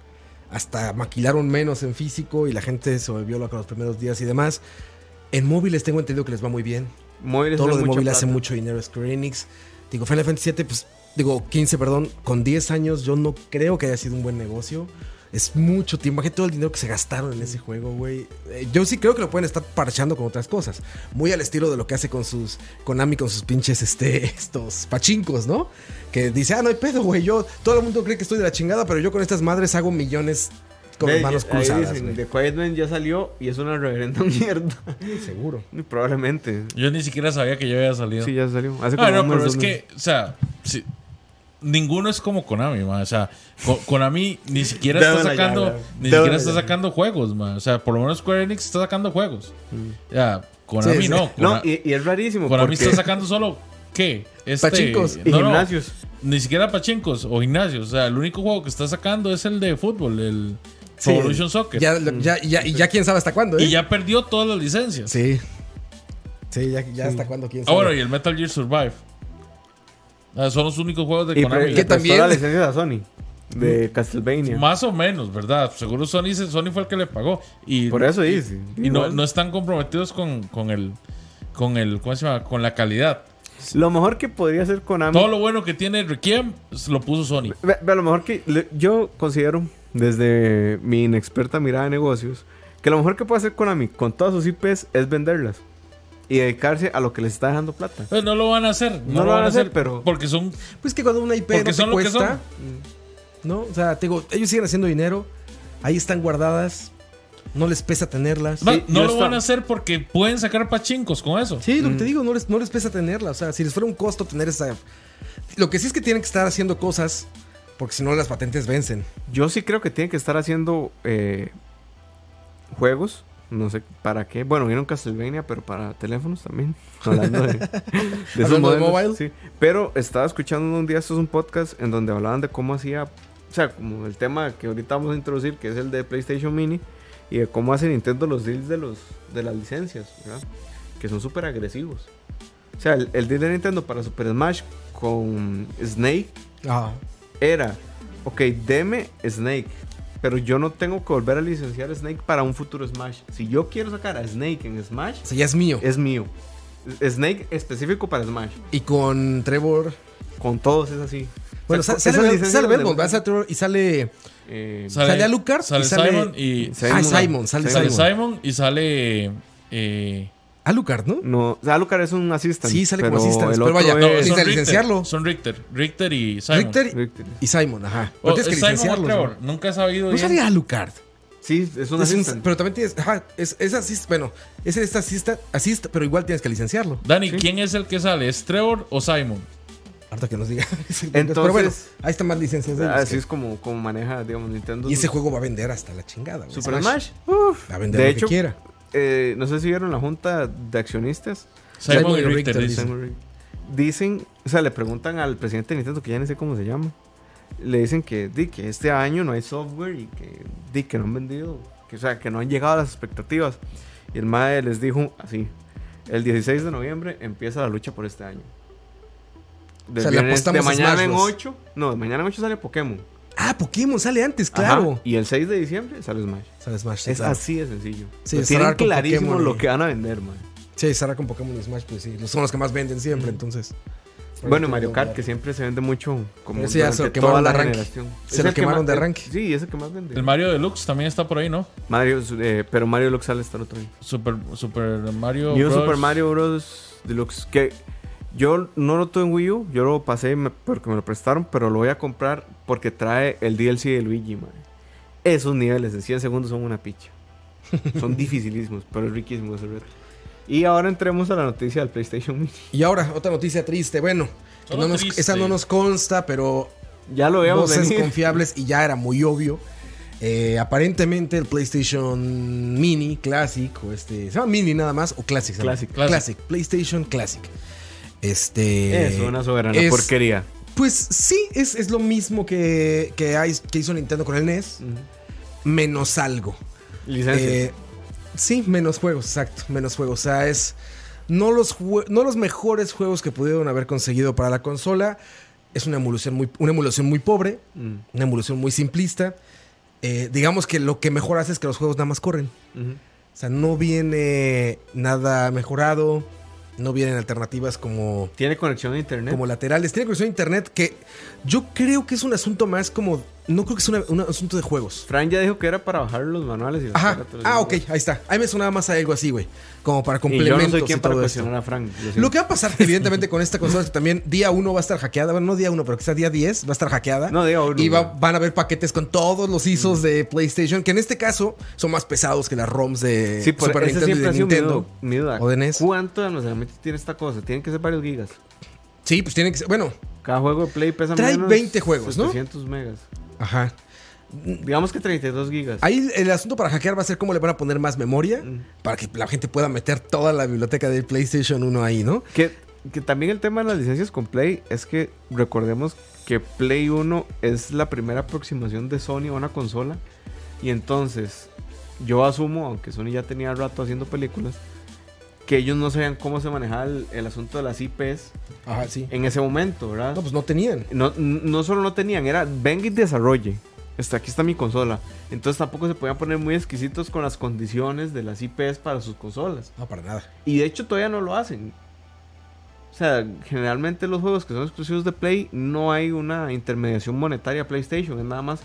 hasta maquilaron menos en físico y la gente se volvió loca los primeros días y demás. En móviles tengo entendido que les va muy bien. Móviles Todo lo de móvil hace plata. mucho dinero Square Enix. Digo, Final Fantasy VII, pues, digo, 15, perdón, con 10 años yo no creo que haya sido un buen negocio. Es mucho tiempo. Imagínate todo el dinero que se gastaron en ese juego, güey. Eh, yo sí creo que lo pueden estar parchando con otras cosas. Muy al estilo de lo que hace con sus Konami, con sus pinches, este, estos pachincos, ¿no? Que dice, ah, no hay pedo, güey. Yo, todo el mundo cree que estoy de la chingada, pero yo con estas madres hago millones con las manos cruzadas. dicen. The Quiet Man ya salió y es una reverenda mierda. Seguro. Probablemente. Yo ni siquiera sabía que ya había salido. Sí, ya salió. Hace Ah, como no, pero es que, o sea, sí, ninguno es como Konami, ma. O sea, Ko- Konami ni siquiera está sacando, llave. ni siquiera está sacando juegos, ma. O sea, por lo menos Square Enix está sacando juegos. Ya, Konami Sí, sí. no. Mm. No, y es rarísimo. Konami porque... está sacando solo, ¿qué? Este, Pachincos y no, no, gimnasios. ni siquiera pachincos o gimnasios. O sea, el único juego que está sacando es el de fútbol, el Sí, Evolution Soccer. Ya, ya, ya, y ya quién sabe hasta cuándo, ¿eh? y ya perdió todas las licencias. Sí. Sí, ya, ya hasta cuándo, quién Ah, sabe. bueno, y el Metal Gear Survive. Ah, son los únicos juegos de Y Konami. Que también- la licencia a Sony de Castlevania. Más o menos, ¿verdad? Seguro Sony, fue el que le pagó. Y, Por eso y- dice. Y, no, no están comprometidos con, con el. Con el. ¿Cómo se llama? Con la calidad. Lo mejor que podría hacer Konami. Todo lo bueno que tiene Requiem se lo puso Sony. Ve- ve, lo mejor que le- yo considero, desde mi inexperta mirada de negocios, que lo mejor que puede hacer Konami con todas sus IPs es venderlas y dedicarse a lo que les está dejando plata. Pues no lo van a hacer. No, lo van a hacer, pero- Porque son. Pues que cuando una IP no te son lo que cuesta, ¿no? O sea, te digo, ellos siguen haciendo dinero, ahí están guardadas, no les pesa tenerlas. Sí, no lo está- van a hacer porque pueden sacar pachincos con eso. Sí, lo que te digo, no les, no les pesa tenerla. O sea, si les fuera un costo tener esa. Lo que sí es que tienen que estar haciendo cosas, porque si no las patentes vencen. Yo sí creo que tienen que estar haciendo eh, juegos. No sé para qué. Bueno, vieron Castlevania, pero para teléfonos también. Hablando de, de esos Hablando de mobile. sí. Pero estaba escuchando un día, esto es un podcast en donde hablaban de cómo hacía. O sea, como el tema que ahorita vamos a introducir, que es el de PlayStation Mini. Y de cómo hace Nintendo los deals de, los, de las licencias, ¿verdad? Que son súper agresivos. O sea, el, el deal de Nintendo para Super Smash con Snake era, ok, deme Snake, pero yo no tengo que volver a licenciar Snake para un futuro Smash. Si yo quiero sacar a Snake en Smash, ya es mío. es mío. Snake específico para Smash. Y con Trevor. Con todos es así. Bueno, O sea, sale, licencias sale donde- Belmont, va a ser Trevor y sale. Eh, Sale Alucard Sale y sale- Simon y. Simon. Ah, Simon, sale Sale Simon. Simon y sale. Eh, Alucard, ¿no? no, Alucard es un assistant. Sí, sale como pero assistant, pero vaya, no, es- Necesita son Richter, licenciarlo. Son Richter. Richter y Simon. Richter Richter. y Simon, ajá. O, Pero tienes que ¿es Simon o licenciarlos. Trevor? ¿no? Nunca he sabido No sale Alucard. Sí, es un Es un- assistant. pero también tienes. Ajá, es, es asist, bueno, ese es asista, asista, pero igual tienes que licenciarlo. Dani, ¿quién es el que sale? ¿Es Trevor o Simon? Harta que nos diga. pero Entonces- bueno, ahí están más licencias de ellos. Así que- es como, como maneja, digamos, Nintendo. y ese juego va a vender hasta la chingada. güey. Super Smash. Va a vender De lo hecho, que quiera. eh, no sé si vieron la junta de accionistas. Simon, Simon y Richter. Richter, dicen. Dicen, dicen, o sea, le preguntan al presidente de Nintendo, que ya no sé cómo se llama, le dicen que, di, que este año no hay software y que, di, que no han vendido, que, o sea, que no han llegado a las expectativas. Y el MAE les dijo así, el 16 de noviembre empieza la lucha por este año. O sea, le viernes- de mañana en Bros. 8, no, de mañana en 8 sale Pokémon. Ah, Pokémon sale antes, Ajá, claro. y el 6 de diciembre sale Smash. Sale Smash, sí, es claro. así de sencillo. Sí, cerrar tienen clarísimo Pokémon lo y- que van a vender, man. Sí, cerrar con Pokémon y Smash, pues sí. Son los que más venden siempre, entonces. Bueno, Mario Kart, que siempre se vende mucho como Ese ya se lo durante quemaron toda la de arranque. generación. Se lo quemaron de arranque. Sí, ese que más vende. El Mario Deluxe también está por ahí, ¿no? Mario, eh, pero Mario Deluxe sale hasta el otro año. Super, Super Mario New Bros. Super Mario Bros. Deluxe, que yo no lo tuve en Wii U, yo lo pasé me- porque me lo prestaron, pero lo voy a comprar porque trae el DLC de Luigi, man. Esos niveles en 100 segundos son una picha. Son dificilísimos, pero es riquísimo ese reto. Y ahora entremos a la noticia del PlayStation Mini. Y ahora, otra noticia triste. Bueno, que Solo no nos- triste. esa no nos consta, pero Ya lo veíamos voces venir. confiables y ya era muy obvio. Eh, aparentemente el PlayStation Mini Classic o este, ¿se llama Mini nada más o Classic? llama? Classic. Classic, PlayStation Classic. Este Es una soberana es- porquería. Pues sí, es, es lo mismo que, que, hay- que hizo Nintendo con el NES, menos algo. Licencia. Eh, sí, menos juegos, exacto, menos juegos. O sea, es no los, no los mejores juegos que pudieron haber conseguido para la consola. Es una emulación muy, una emulación muy pobre, Mm, una emulación muy simplista. Eh, digamos que lo que mejor hace es que los juegos nada más corren. O sea, no viene nada mejorado. No vienen alternativas como, Tiene conexión a internet. como laterales. Tiene conexión a internet que yo creo que es un asunto más como. No creo que es una- un asunto de juegos. Fran ya dijo que era para bajar los manuales y Ajá. Ah, ok, ahí está. Ahí me sonaba más a algo así, güey. Como para Y yo complementos no soy quien para cuestionar a Fran. lo que va a pasar, evidentemente, con esta consola es que también día 1 va a estar hackeada. Bueno, no día 1, pero quizá día 10 va a estar hackeada. No, día uno, Y va- güey. van a haber paquetes con todos los ISOs de PlayStation, que en este caso son más pesados que las ROMs de Sí, por Super ese Nintendo de sido mi Nintendo. duda- mi duda. o de NES. ¿Cuánto almacenamiento tiene esta cosa? Tienen que ser varios gigas. Sí, pues tienen que ser. Bueno, Cada juego de Play pesa Trae menos 20 juegos, ¿no? 700 megas. Ajá. Digamos que 32 gigas. Ahí el asunto para hackear va a ser cómo le van a poner más memoria Mm. para que la gente pueda meter toda la biblioteca de PlayStation 1 ahí, ¿no? Que, que también el tema de las licencias con Play es que recordemos que Play 1 es la primera aproximación de Sony a una consola. Y entonces, yo asumo, aunque Sony ya tenía rato haciendo películas, que ellos no sabían cómo se manejaba el, el asunto de las IPs Ajá, sí. en ese momento, ¿verdad? No, pues no tenían. No, no solo no tenían, era venga y desarrolle. Está, aquí está mi consola. Entonces tampoco se podían poner muy exquisitos con las condiciones de las IPs para sus consolas. No, para nada. Y de hecho todavía no lo hacen. O sea, generalmente los juegos que son exclusivos de Play no hay una intermediación monetaria a PlayStation. Es nada más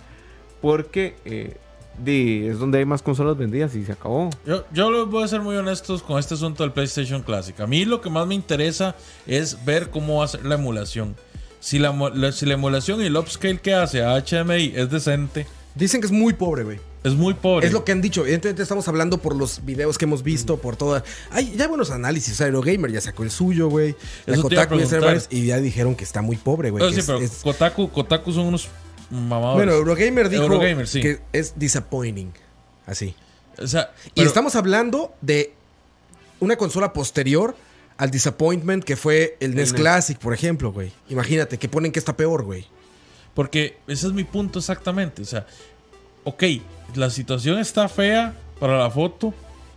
porque eh, di, es donde hay más consolas vendidas y se acabó. Yo, yo les voy a ser muy honestos con este asunto del PlayStation Classic. A mí lo que más me interesa es ver cómo va a ser la emulación. Si la, si la emulación y el upscale que hace a HDMI es decente, Dicen que es muy pobre, güey. es muy pobre. Es lo que han dicho. Evidentemente estamos hablando por los videos que hemos visto, por toda. Hay ya buenos análisis. Aerogamer ya sacó el suyo, güey. La Kotaku ya varios y ya dijeron que está muy pobre, güey. Sí, es- pero es- Kotaku, Kotaku son unos mamadores. Bueno, Eurogamer dijo Eurogamer, sí. que es disappointing. Así. o sea, Y pero- estamos hablando de una consola posterior al disappointment que fue el NES NES. Classic, por ejemplo, güey. Imagínate que ponen que está peor, güey. Porque ese es mi punto exactamente. O sea, ok, la situación está fea para la foto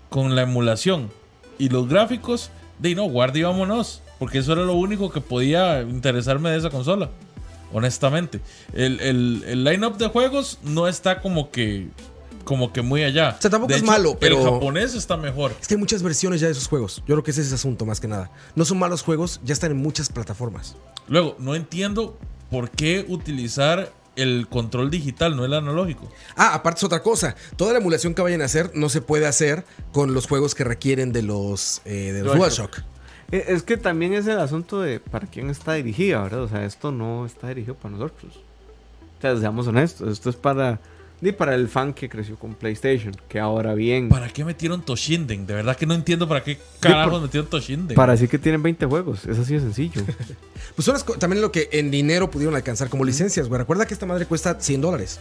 con la emulación. Y los gráficos, de no, guarda y vámonos. Porque eso era lo único que podía interesarme de esa consola. Honestamente. El, el, el line-up de juegos no está como que. Como que muy allá. O sea, tampoco De es hecho, malo, pero- El japonés está mejor. Es que hay muchas versiones ya de esos juegos. Yo creo que ese es ese asunto más que nada. No son malos juegos, ya están en muchas plataformas. Luego, no entiendo por qué utilizar el control digital, no el analógico. Ah, aparte es otra cosa. Toda la emulación que vayan a hacer no se puede hacer con los juegos que requieren de los, eh, de los DualShock. DualShock. Eh, Es que también es el asunto de para quién está dirigida, ¿verdad? O sea, esto no está dirigido para nosotros. O sea, seamos honestos, esto es para, di, para el fan que creció con PlayStation, que ahora bien, ¿Para qué metieron Toshinden? De verdad que no entiendo para qué carajos metieron Toshinden. para así que tienen 20 juegos, es así de sencillo. Pues son también lo que en dinero pudieron alcanzar como licencias, güey. Recuerda que esta madre cuesta 100 dólares.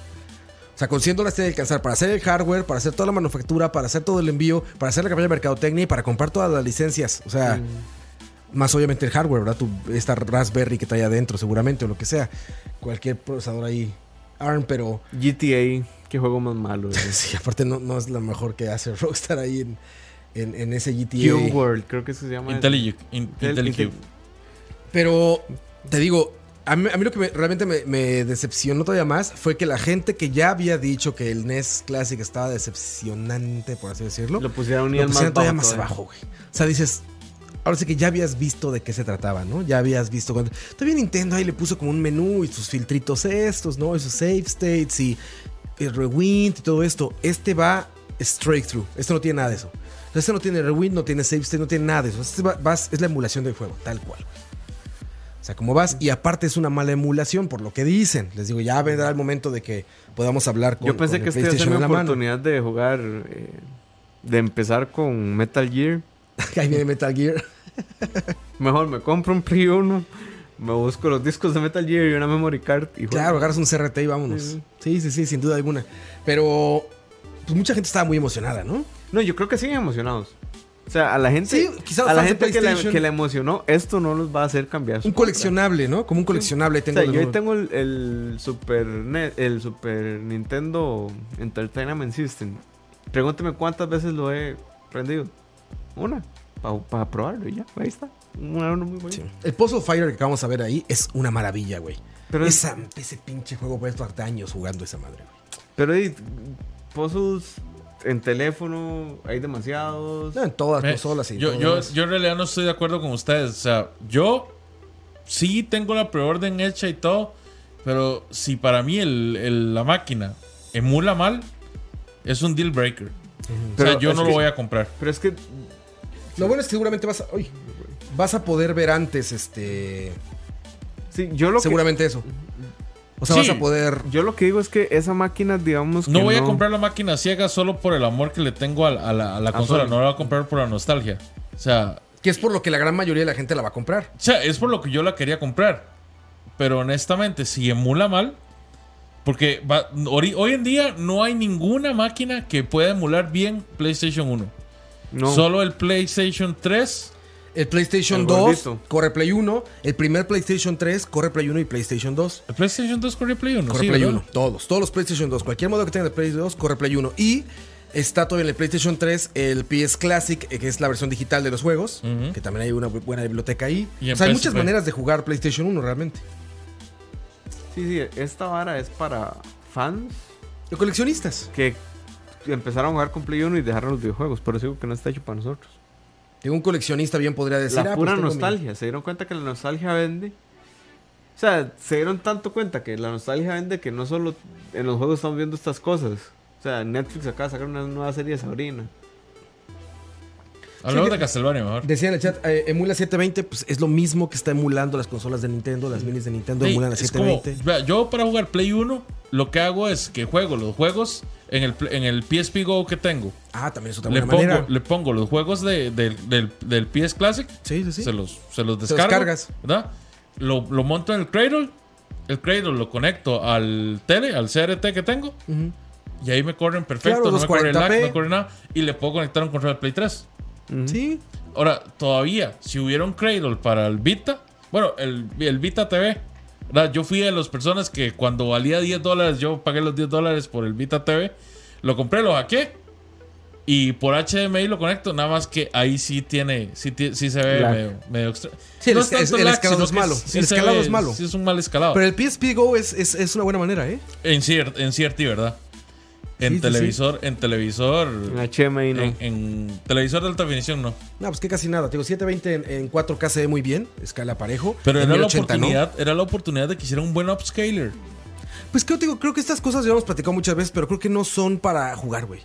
O sea, con 100 dólares tiene que alcanzar para hacer el hardware, para hacer toda la manufactura, para hacer todo el envío, para hacer la campaña de mercadotecnia y para comprar todas las licencias. O sea, más obviamente el hardware, ¿verdad? Tu, esta Raspberry que trae adentro, seguramente, o lo que sea. Cualquier procesador ahí. ARM, pero GTA, qué juego más malo. ¿verdad? sí, aparte no, no es lo mejor que hace Rockstar ahí en, en, en ese GTA. Cube World, creo que eso se llama. IntelliJ in- Intel- IntelliCube. Pero te digo, a mí, a mí lo que me- realmente me, me decepcionó todavía más fue que la gente que ya había dicho que el NES Classic estaba decepcionante, por así decirlo, Lo pusieron lo más pusieron todavía bajo más todavía. abajo, güey. O sea, dices, ahora sí que ya habías visto de qué se trataba, ¿no? Ya habías visto cuando... Todavía Nintendo ahí le puso como un menú y sus filtritos estos, ¿no? Y sus save states y el rewind y todo esto. Este va straight through. Este no tiene nada de eso. Este no tiene rewind, no tiene save state, no tiene nada de eso. Este va- es la emulación del juego, tal cual. O sea, como vas, y aparte es una mala emulación, por lo que dicen. Les digo, ya vendrá el momento de que podamos hablar con Yo pensé con que el esta iba a ser PlayStation mi en la mano. oportunidad de jugar, eh, de empezar con Metal Gear. Ahí viene Metal Gear. Mejor me compro un Play 1, me busco los discos de Metal Gear y una memory card y. Claro, agarras un CRT y vámonos. Sí, Sí, sí, sí, sin duda alguna. Pero pues mucha gente estaba muy emocionada, ¿no? No, yo creo que siguen emocionados. O sea, a la gente, Sí, quizás a la gente que le emocionó, esto no los va a hacer cambiar. su Un coleccionable, ¿no? Como un coleccionable. O Tengo sea, de yo ahí tengo el, el Super el Super Nintendo Entertainment System. Pregúnteme cuántas veces lo he prendido. Una. Para probarlo y ya. Ahí está. Una, una muy. Sí. El Puzzle Fighter que acabamos de ver ahí es una maravilla, güey. Pero, Esa- ese pinche juego puede estar años jugando esa madre, güey. pero ahí, puzzles en teléfono hay demasiados. No, en todas Me- las consolas y yo, yo, yo en realidad no estoy de acuerdo con ustedes. O sea, yo sí tengo la preorden hecha y todo, pero si para mí el- el- la máquina emula mal, es un deal breaker. o sea, Pero yo no lo que- voy a comprar. Pero es que Lo bueno es que seguramente vas a. uy, vas a poder ver antes, este. sí, yo lo que seguramente eso. O sea, Sí. vas a poder. yo lo que digo es que esa máquina, digamos No que voy a comprar la máquina ciega solo por el amor que le tengo a, la- a la, a la consola. No la voy a comprar por la nostalgia. O sea, Que es por lo que la gran mayoría de la gente la va a comprar. O sea, es por lo que yo la quería comprar. Pero honestamente, si emula mal. Porque va- hoy en día no hay ninguna máquina que pueda emular bien PlayStation 1. No. Solo el PlayStation 3. El PlayStation El 2 gordito. corre Play 1. El primer PlayStation 3 corre Play 1 y PlayStation 2. ¿El PlayStation 2 corre Play 1? Corre sí, Play ¿verdad? 1. Todos. Todos los PlayStation 2. Cualquier modo que tenga de Play 2 corre Play 1. Y está todavía en el PlayStation 3 el PS Classic, eh, que es la versión digital de los juegos. Que también hay una bu- buena biblioteca ahí. Y O sea, hay muchas maneras de jugar PlayStation 1 realmente. Sí, sí, esta vara es para fans Los coleccionistas. que empezaron a jugar con Play 1 y dejaron los videojuegos. Por eso digo que no está hecho para nosotros. Un coleccionista bien podría decir. la "Ah, pura pues tengo mi-". nostalgia. Se dieron cuenta que la nostalgia vende. O sea, se dieron tanto cuenta que la nostalgia vende que no solo en los juegos estamos viendo estas cosas. O sea, Netflix acaba de sacar una nueva serie de Sabrina. Hablamos Sí, de Castlevania mejor. Decía en el chat, eh, emula 720, pues es lo mismo que está emulando las consolas de Nintendo, las minis de Nintendo Sí, emulan a es como, 720. vea, yo para jugar Play 1, lo que hago es que juego los juegos en el, en el PSP Go que tengo. Ah, también es otra Le pongo, manera. le pongo los juegos de- del, del, del PS Classic. Sí, sí, sí. Se los, se los descargo. cargas. ¿verdad? Lo, lo monto en el Cradle. El Cradle lo conecto al tele, al CRT que tengo. Y ahí me corren perfecto. Claro, no me corre 240p. lag, no corre nada. Y le puedo conectar un control de Play 3. Sí. Ahora, todavía, si hubiera un Cradle para el Vita, bueno, el, el Vita TV. Yo fui de las personas que cuando valía 10 dólares, yo pagué los 10 dólares por el Vita TV, lo compré, lo hackeé y por HDMI lo conecto, nada más que ahí sí tiene, sí, sí se ve medio, medio extra. Sí, el No es- tanto el lag, escalado es malo. sí El escalado ve- es malo. Sí, es un mal escalado. Pero el PSP Go es, es, es una buena manera, ¿eh? en cierto, en cierto, ¿verdad? En Sí, sí, televisor, en televisor, En HMI no. en, en televisor de alta definición no. No, pues que casi nada. Te digo, 720 en, en 4K se ve muy bien, escala parejo. Pero En era la 1080 no. oportunidad, era la oportunidad de que hiciera un buen upscaler. Pues creo, te digo, creo que estas cosas ya hemos platicado muchas veces, pero creo que no son para jugar, güey.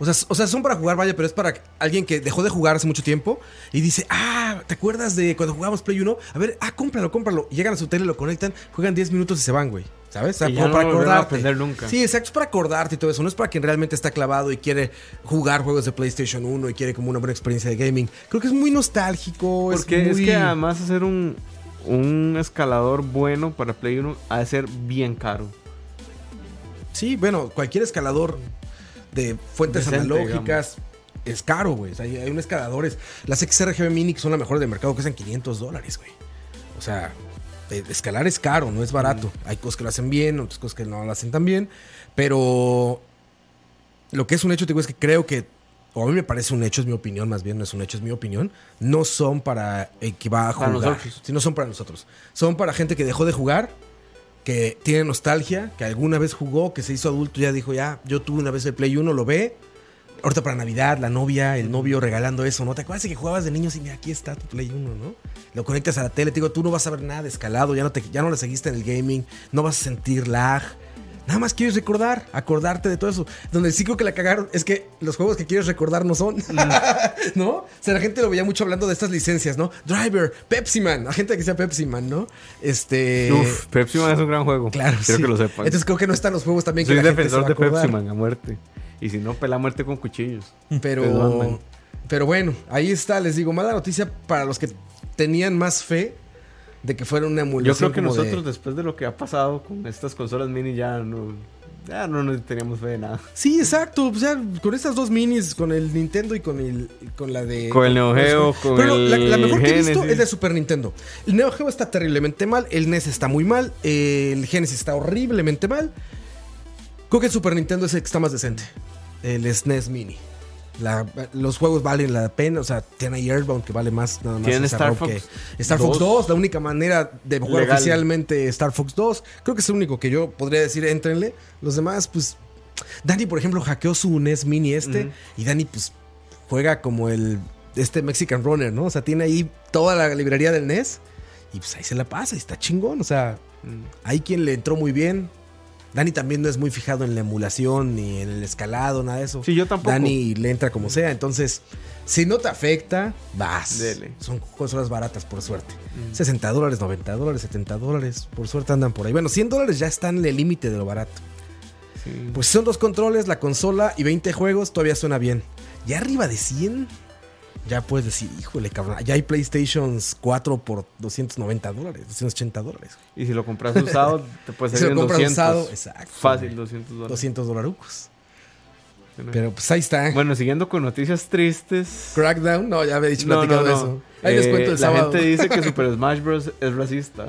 O sea, o sea, son para jugar, vaya, pero es para alguien que dejó de jugar hace mucho tiempo y dice, ah, ¿te acuerdas de cuando jugábamos Play 1? A ver, ah, cómpralo, cómpralo. Y llegan a su tele, lo conectan, juegan 10 minutos y se van, güey. ¿Sabes? O sea, Y ya como no para a acordarte. aprender nunca. Sí, exacto, es para acordarte y todo eso. No es para quien realmente está clavado y quiere jugar juegos de PlayStation 1 y quiere como una buena experiencia de gaming. Creo que es muy nostálgico. Porque es, muy- que además hacer un, un escalador bueno para Play 1 ha de ser bien caro. Sí, bueno, cualquier escalador de fuentes Decente, analógicas es caro, güey. O sea, hay, unos escaladores. Las XRGB Mini, que son las mejores del mercado, cuestan 500 dólares, güey. O sea, escalar es caro, no es barato. Hay cosas que lo hacen bien, otras cosas que no lo hacen tan bien. Pero lo que es un hecho, te digo, es que creo que, o a mí me parece un hecho, es mi opinión, más bien no es un hecho, es mi opinión, no son para el que va a Para jugar. nosotros. Sí, no son para nosotros. Son para gente que dejó de jugar, que tiene nostalgia, que alguna vez jugó, que se hizo adulto, ya dijo, ya, yo tuve una vez el Play 1, lo ve. Ahorita para Navidad, la novia, el novio regalando eso, ¿no? ¿Te acuerdas de que jugabas de niños y mira, aquí está tu Play 1, ¿no? Lo conectas a la tele, te digo, tú no vas a ver nada de escalado, ya no, te, ya no le seguiste en el gaming, no vas a sentir lag. Nada más quieres recordar, acordarte de todo eso. Donde sí creo que la cagaron es que los juegos que quieres recordar no son. ¿No? O sea, la gente lo veía mucho hablando de estas licencias, ¿no? Driver, Pepsi Man, la gente que sea Pepsi Man, ¿no? Este. Uf, Pepsi Man es un gran juego. Claro, Quiero sí. que lo sepan. Entonces creo que no están los juegos también Soy que la gente se defensor va a de Pepsi. Man a muerte. Y si no, pela muerte con cuchillos. Pero, pero bueno, ahí está, les digo, mala noticia para los que tenían más fe de que fuera una emulación. Yo creo que de- nosotros, después de lo que ha pasado con estas consolas mini, ya no, ya no nos teníamos fe de nada. Sí, exacto. Pues ya con estas dos minis, con el Nintendo y con el con la de. Con el Neo Geo, con Pero el la mejor que he visto es de Super Nintendo. El Neo Geo está terriblemente mal, el NES está muy mal, el Genesis está horriblemente mal. Creo que el Super Nintendo es el que está más decente. El SNES Mini. La- los juegos valen la pena, o sea, tiene ahí Airbound que vale más nada más. Tiene Star Fox que- Star Fox 2. 2, la única manera de jugar Legal. oficialmente Star Fox 2. Creo que es el único que yo podría decir, éntrenle. Los demás, pues, Dani, por ejemplo, hackeó su NES Mini este y Dani, pues, juega como el. Este Mexican Runner, ¿no? O sea, tiene ahí toda la librería del NES y pues ahí se la pasa y está chingón. O sea, hay quien le entró muy bien. Dani también no es muy fijado en la emulación ni en el escalado, nada de eso. Sí, yo tampoco. Dani le entra como sea. Entonces, si no te afecta, vas. Dele. Son consolas baratas, por suerte. Mm. 60 dólares, 90 dólares, 70 dólares. Por suerte andan por ahí. Bueno, 100 dólares ya están en el límite de lo barato. Sí. Pues son dos controles, la consola y 20 juegos, todavía suena bien. Ya arriba de 100, ya puedes decir, híjole, cabrón. Ya hay PlayStations 4 por 290 dólares, 280 dólares. Y si lo compras usado, te puede Si salir lo en compras 200. usado, exacto. Fácil, 200 dólares. 200 dolarucos. Pero pues ahí está. Bueno, siguiendo con noticias tristes. Crackdown, no, ya había dicho, No, platicado no, eso. Ahí les Eh, cuento el la sábado. gente dice que Super Smash Bros. es racista.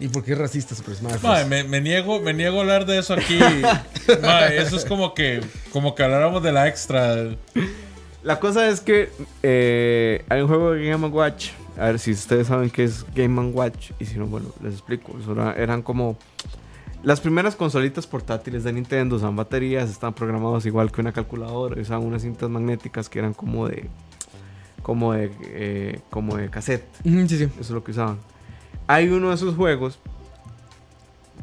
¿Y por qué es racista Super Smash Bros? Me, me niego, me niego a hablar de eso aquí. Eso es como que, como que habláramos de la extra. La cosa es que eh, hay un juego de Game Watch. A ver si ustedes saben qué es Game Watch. Y si no, bueno, les explico. Era- eran como las primeras consolitas portátiles de Nintendo. Usaban baterías, estaban programados igual que una calculadora. Usaban unas cintas magnéticas que eran como de. Como de. eh, como de cassette. Sí, sí. Eso es lo que usaban. Hay uno de esos juegos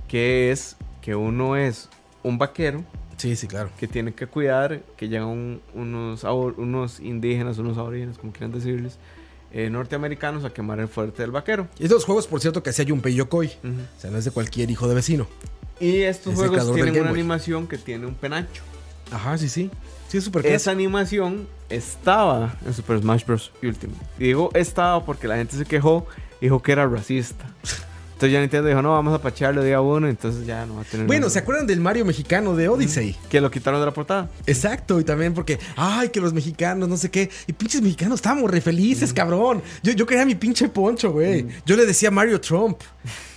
que es que uno es un vaquero Sí, sí, claro. que tiene que cuidar que llegan unos, unos indígenas, unos aborígenes, como quieran decirles, eh, norteamericanos a quemar el fuerte del vaquero. Y estos juegos, por cierto, que hacía Junpei Yokoi. Ujú. O sea, no es de cualquier hijo de vecino. Y estos Es juegos tienen una animación que tiene un penacho. Ajá, sí, sí. Sí, es súper Esa animación estaba en Super Smash Bros. Ultimate. Y digo estaba porque la gente se quejó, dijo que era racista. Entonces ya Nintendo dijo, no, vamos a pacharlo día uno, entonces ya no va a tener... Bueno. ¿se acuerdan del Mario mexicano de Odyssey? Que lo quitaron de la portada. Exacto, y también porque, ay, que los mexicanos, no sé qué. Y pinches mexicanos estábamos re felices, cabrón. Yo, yo quería mi pinche poncho, güey. Yo le decía Mario Trump.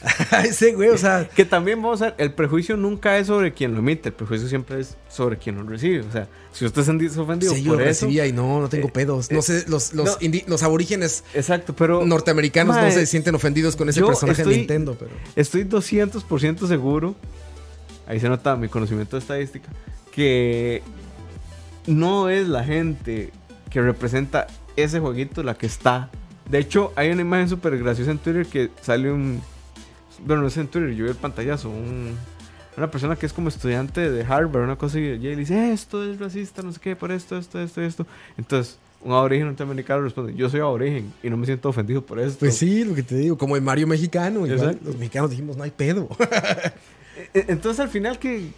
a ese güey, o sea. Que también vamos a ver, el prejuicio nunca es sobre quien lo emite, el prejuicio siempre es sobre quien lo recibe. O sea, si usted se es ofendido yo por lo eso. recibía y no, no tengo eh, pedos. eh, No sé, los, los, no. indi- los aborígenes Exacto, pero norteamericanos no Mae, se sienten ofendidos con ese yo personaje estoy- de Nintendo, pero. estoy 200% seguro, ahí se nota mi conocimiento de estadística, que no es la gente que representa ese jueguito la que está. De hecho, hay una imagen súper graciosa en Twitter que sale un... Bueno, no es en Twitter, yo vi el pantallazo, un- una persona que es como estudiante de Harvard, una cosa, y le dice, esto es racista, no sé qué, por esto, esto, esto, esto. Entonces, un aborigen norteamericano responde, yo soy aborigen y no me siento ofendido por esto. Pues sí, lo que te digo, como el Mario mexicano. Igual, los mexicanos dijimos, no hay pedo. E- Entonces al final que...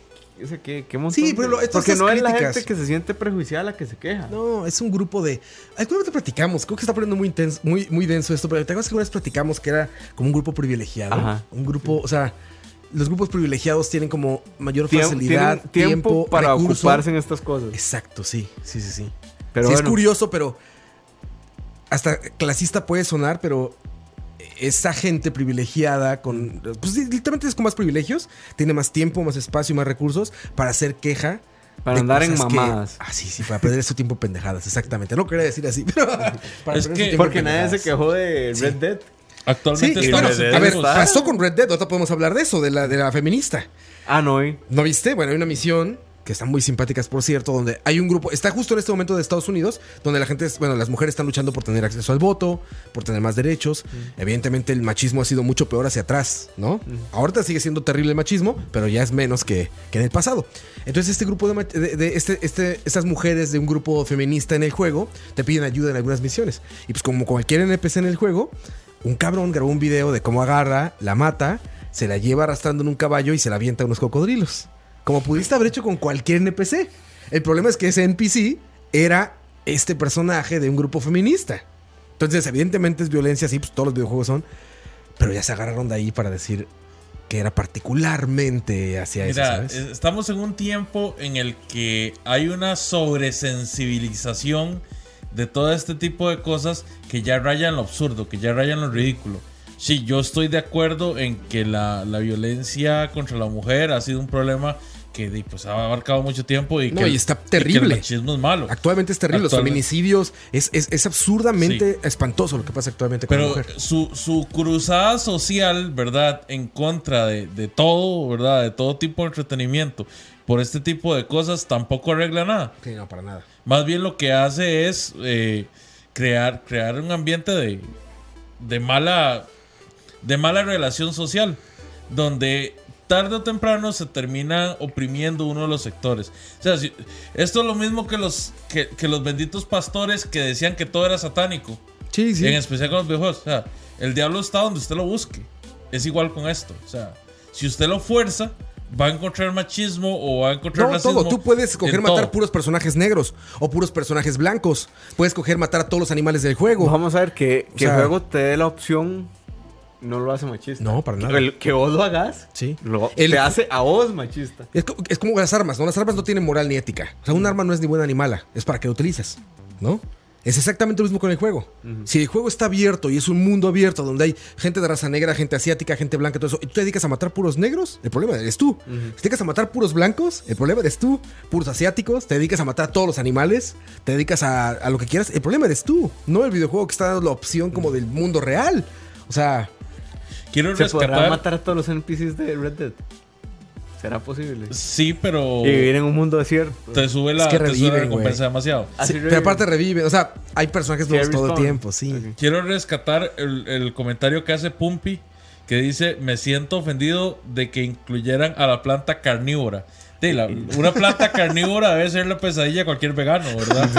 O sea, que montón Sí, pero lo- Porque no es la críticas- gente que se siente prejuiciada la que se queja. No, es un grupo de. Alguna vez te platicamos, creo que está poniendo muy intenso, muy, muy denso esto, pero te acuerdas que alguna vez platicamos que era como un grupo privilegiado. Ajá. Un grupo, o sea, los grupos privilegiados tienen como mayor Tiem- facilidad, tiempo, tiempo, para recurso. ocuparse en estas cosas. Exacto, sí, sí, sí, sí. Pero Sí, bueno, es curioso, pero hasta clasista puede sonar, pero esa gente privilegiada con, pues literalmente es con más privilegios, tiene más tiempo, más espacio y más recursos para hacer queja. Para andar en que- mamadas. ah, sí, sí, para perder su tiempo en pendejadas, exactamente. No quería decir así, pero para Es que- porque nadie se quejó de Sí. Red Dead. Sí, Actualmente bueno, en a ver, pasó con Red Dead, ahorita podemos hablar de eso, de la, de la feminista. Ah, no, eh. ¿No viste? Bueno, hay una misión que están muy simpáticas, por cierto, donde hay un grupo, está justo en este momento de Estados Unidos, donde la gente, es- bueno, las mujeres están luchando por tener acceso al voto, por tener más derechos. Evidentemente el machismo ha sido mucho peor hacia atrás, ¿no? Ahorita sigue siendo terrible el machismo, pero ya es menos que, que en el pasado. Entonces este grupo de, de- de- este, este, estas mujeres de un grupo feminista en el juego te piden ayuda en algunas misiones. Y pues como cualquier NPC en el juego, un cabrón grabó un video de cómo agarra, la mata, se la lleva arrastrando en un caballo y se la avienta a unos cocodrilos. Como pudiste haber hecho con cualquier NPC. El problema es que ese NPC era este personaje de un grupo feminista. Entonces, evidentemente es violencia, sí, pues todos los videojuegos son. Pero ya se agarraron de ahí para decir que era particularmente hacia eso, Mira, ¿sabes? eh, estamos en un tiempo en el que hay una sobresensibilización de todo este tipo de cosas que ya rayan lo absurdo, que ya rayan lo ridículo. Sí, yo estoy de acuerdo en que la, la violencia contra la mujer ha sido un problema que pues, ha abarcado mucho tiempo y No, que, y está que el terrible. machismo es malo. Actualmente es terrible. Los Actualmente. feminicidios. Es, es, es absurdamente espantoso lo que pasa actualmente con la Pero mujer. su, su cruzada social, ¿verdad? En contra de, de todo, ¿verdad? De todo tipo de entretenimiento. Por este tipo de cosas tampoco arregla nada. Sí, no, para nada. Más bien lo que hace es eh, crear, crear un ambiente de, de mala de mala relación social. Donde tarde o temprano se termina oprimiendo uno de los sectores. O sea, si- esto es lo mismo que los, que, que los benditos pastores que decían que todo era satánico. Sí, sí. En especial con los viejos. O sea, el diablo está donde usted lo busque. Es igual con esto. O sea, si usted lo fuerza, va a encontrar machismo o va a encontrar No, racismo. todo. Tú puedes escoger matar todo. puros personajes negros o puros personajes blancos. Puedes escoger matar a todos los animales del juego. Vamos a ver que, que sea- el juego te dé la opción. No lo hace machista. No, para nada. Que, el- que vos lo hagas. Sí. Lo, El- te hace a vos machista. Es, es como las armas, ¿no? Las armas no tienen moral ni ética. O sea, un arma no es ni buena ni mala. Es para que lo utilices, ¿no? Es exactamente lo mismo con el juego. Si el juego está abierto y es un mundo abierto donde hay gente de raza negra, gente asiática, gente blanca, todo eso, y tú te dedicas a matar puros negros, el problema eres tú. Si te dedicas a matar puros blancos, el problema eres tú. Puros asiáticos, te dedicas a matar a todos los animales, te dedicas a, a lo que quieras, el problema eres tú. No el videojuego que está dando la opción como del mundo real. O sea, Quiero ¿Se podrá rescatar. matar a todos los NPCs de Red Dead? ¿Será posible? Sí, pero Y vivir en un mundo desierto. te sube la, Es que te sube la recompensa demasiado. Sí, reviven. pero aparte revive. O sea, hay personajes nuevos todo el tiempo, sí. Quiero rescatar el, el comentario que hace Pumpy, que dice, me siento ofendido de que incluyeran a la planta carnívora. Sí, la- una planta carnívora debe ser la pesadilla de cualquier vegano, ¿verdad?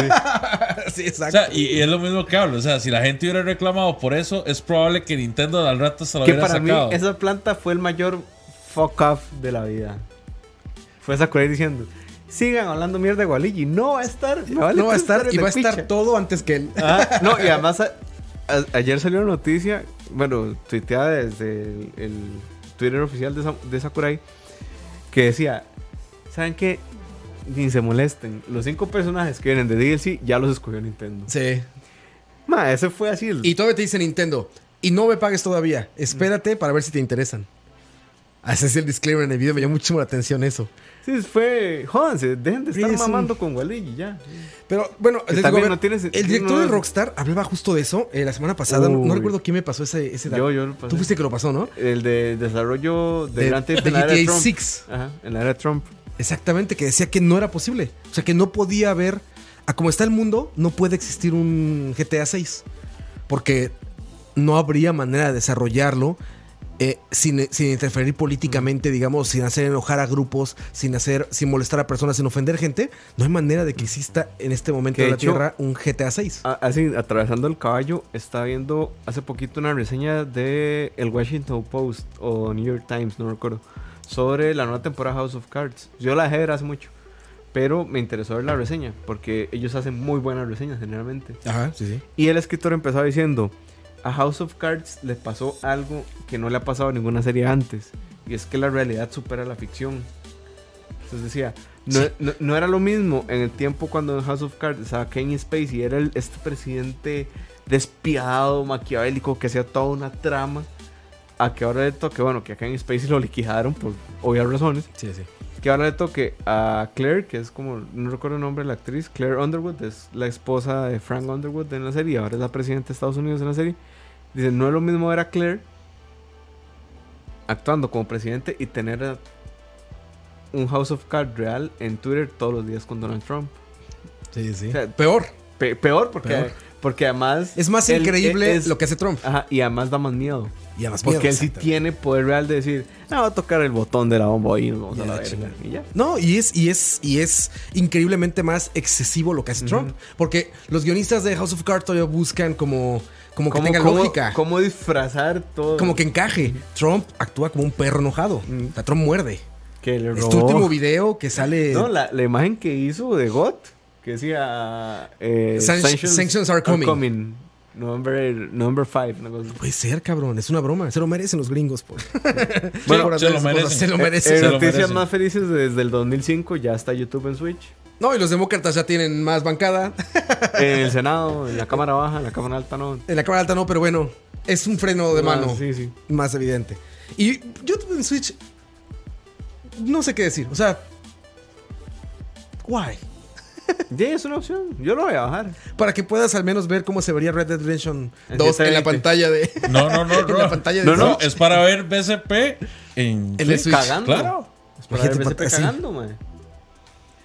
Sí, O exacto. sea, y, y es lo mismo que hablo. O sea, si la gente hubiera reclamado por eso, es probable que Nintendo al rato se lo Que hubiera para sacado. mí esa planta fue el mayor fuck off de la vida. Fue Sakurai diciendo, sigan hablando mierda de Waluigi. No va a estar. vale no va a estar y va a estar picha". todo antes que él. Ah, no, y además a- a- ayer salió una noticia, bueno, tuiteada desde el, el Twitter oficial de, de Sakurai, que decía, ¿saben qué? Ni se molesten, los cinco personajes que vienen de DLC ya los escogió Nintendo. Sí. Ma, ese fue así. el- Y todavía te dice Nintendo. Y no me pagues todavía. Espérate para ver si te interesan. Ah, Ese es el disclaimer en el video. Me llamó muchísimo la atención eso. Sí, fue, jódanse, dejen de estar un- mamando con Waluigi ya. Pero bueno, les digo, ver, no el director no- de Rockstar hablaba justo de eso eh, la semana pasada. No, recuerdo quién me pasó ese, ese dato. Yo, yo lo pasé. Tú fuiste que lo pasó, ¿no? El de desarrollo de, De- Grand Theft de en la era de GTA Trump. 6. Ajá, en la era Trump. Exactamente, que decía que no era posible. O sea, que no podía haber. A como está el mundo, no puede existir un GTA 6. Porque no habría manera de desarrollarlo eh, sin, sin interferir políticamente, digamos, sin hacer enojar a grupos, sin hacer, sin molestar a personas, sin ofender gente. No hay manera de que exista en este momento de la hecho- Tierra un GTA 6. A- Así, atravesando el caballo, estaba viendo hace poquito una reseña de el Washington Post o New York Times, no recuerdo, sobre la nueva temporada House of Cards. Yo la dejé de ver hace mucho, pero me interesó ver la reseña, porque ellos hacen muy buenas reseñas generalmente. Ajá, sí, sí. Y el escritor empezaba diciendo, a House of Cards le pasó algo que no le ha pasado a ninguna serie antes, y es que la realidad supera la ficción. Entonces decía, no, no- no era lo mismo en el tiempo cuando en House of Cards estaba Kevin Spacey, era el- este presidente despiadado, maquiavélico, que hacía toda una trama, a que ahora le toque, bueno, que a Kevin Spacey lo liquidaron por obvias razones, Sí, sí. Que ahora le toque a Claire, que es como, no recuerdo el nombre de la actriz, Claire Underwood, es la esposa de Frank Underwood en la serie, ahora es la presidenta de Estados Unidos en la serie. Dice, no es lo mismo ver a Claire actuando como presidente y tener un House of Cards real en Twitter todos los días con Donald Trump. Sí, sí. O sea, Peor. Pe- peor porque, Peor. Porque además... Es más él- increíble es- lo que hace Trump. Ajá, y además da más miedo. Y además Porque miedo, él sí tiene poder real de decir, no, va a tocar el botón de la bomba y nos vamos Ya, a la verga. chingada. Y ya. No, y es, y es, y es increíblemente más excesivo lo que hace Trump. Porque los guionistas de House of Cards todavía buscan como, como que ¿Cómo- tenga cómo- lógica. ¿Cómo disfrazar todo? Como que encaje. Trump actúa como un perro enojado. O sea, Trump muerde. que le Este robó. último video que sale. No, la, la imagen que hizo de GOT, que decía... Eh, San- sanctions are coming. November 5. una cosa así. Puede ser, cabrón. Es una broma. Se lo merecen los gringos. Por... Bueno, por se lo merecen. Se lo Eh, merecen. eh, se lo noticias merecen. más felices desde el 2005 ya está YouTube en Switch. No, y los demócratas ya tienen más bancada. En el Senado, en la Cámara Baja, en la Cámara Alta no. En la cámara alta no, pero bueno. Es un freno de Ah, mano. Sí, sí. Más evidente. Y YouTube en Switch. No sé qué decir. O sea, Why? Sí, es una opción. Yo lo voy a bajar. Para que puedas al menos ver cómo se vería Red Dead Redemption En 2 en la 720. pantalla de. No, no, no, en no. la pantalla de no, no, es para ver BCP en, En el Switch. Switch. Cagando. Claro. Es para Imagínate, ver BCP cagando, mae.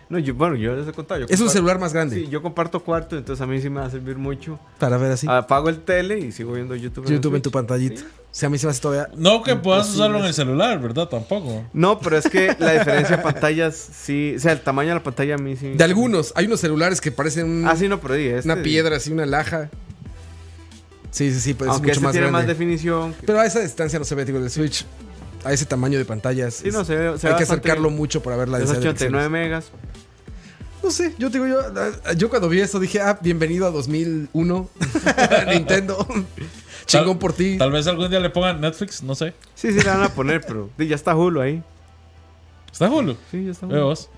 No, yo, bueno, yo les he contado. yo Es un comparto- celular más grande. Sí, yo comparto cuarto, entonces a mí sí me va a servir mucho. Para ver así. Apago el tele y sigo viendo YouTube. el YouTube en tu pantallita. Sí. Si a mí se me hace todavía. No que puedas Imposible. usarlo en el celular, ¿verdad? Tampoco. No, pero es que la diferencia de pantallas, sí. O sea, el tamaño de la pantalla a mí sí. De algunos, hay unos celulares que parecen un- Ah, sí, no, pero este, una piedra, así, una laja. Sí, sí, sí, pues es Aunque mucho este más tiene grande. más definición. Pero a esa distancia no se ve, digo, el Switch. A ese tamaño de pantallas. Sí, es- no, se ve- se ve hay que acercarlo bien. mucho para ver la Es de 89 píxeles. megas. No sé, yo te digo, yo, yo cuando vi esto dije, ah, bienvenido a 2001. Nintendo. Chingón Tal- por ti. Tal vez algún día le pongan Netflix, no sé. Sí, sí, le van a poner, pero ya está Hulu ahí. ¿Está Hulu? Sí, ya está Hulu. vos.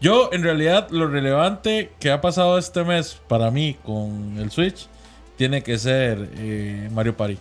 Yo, en realidad, lo relevante que ha pasado este mes para mí con el Switch tiene que ser eh, Mario Party.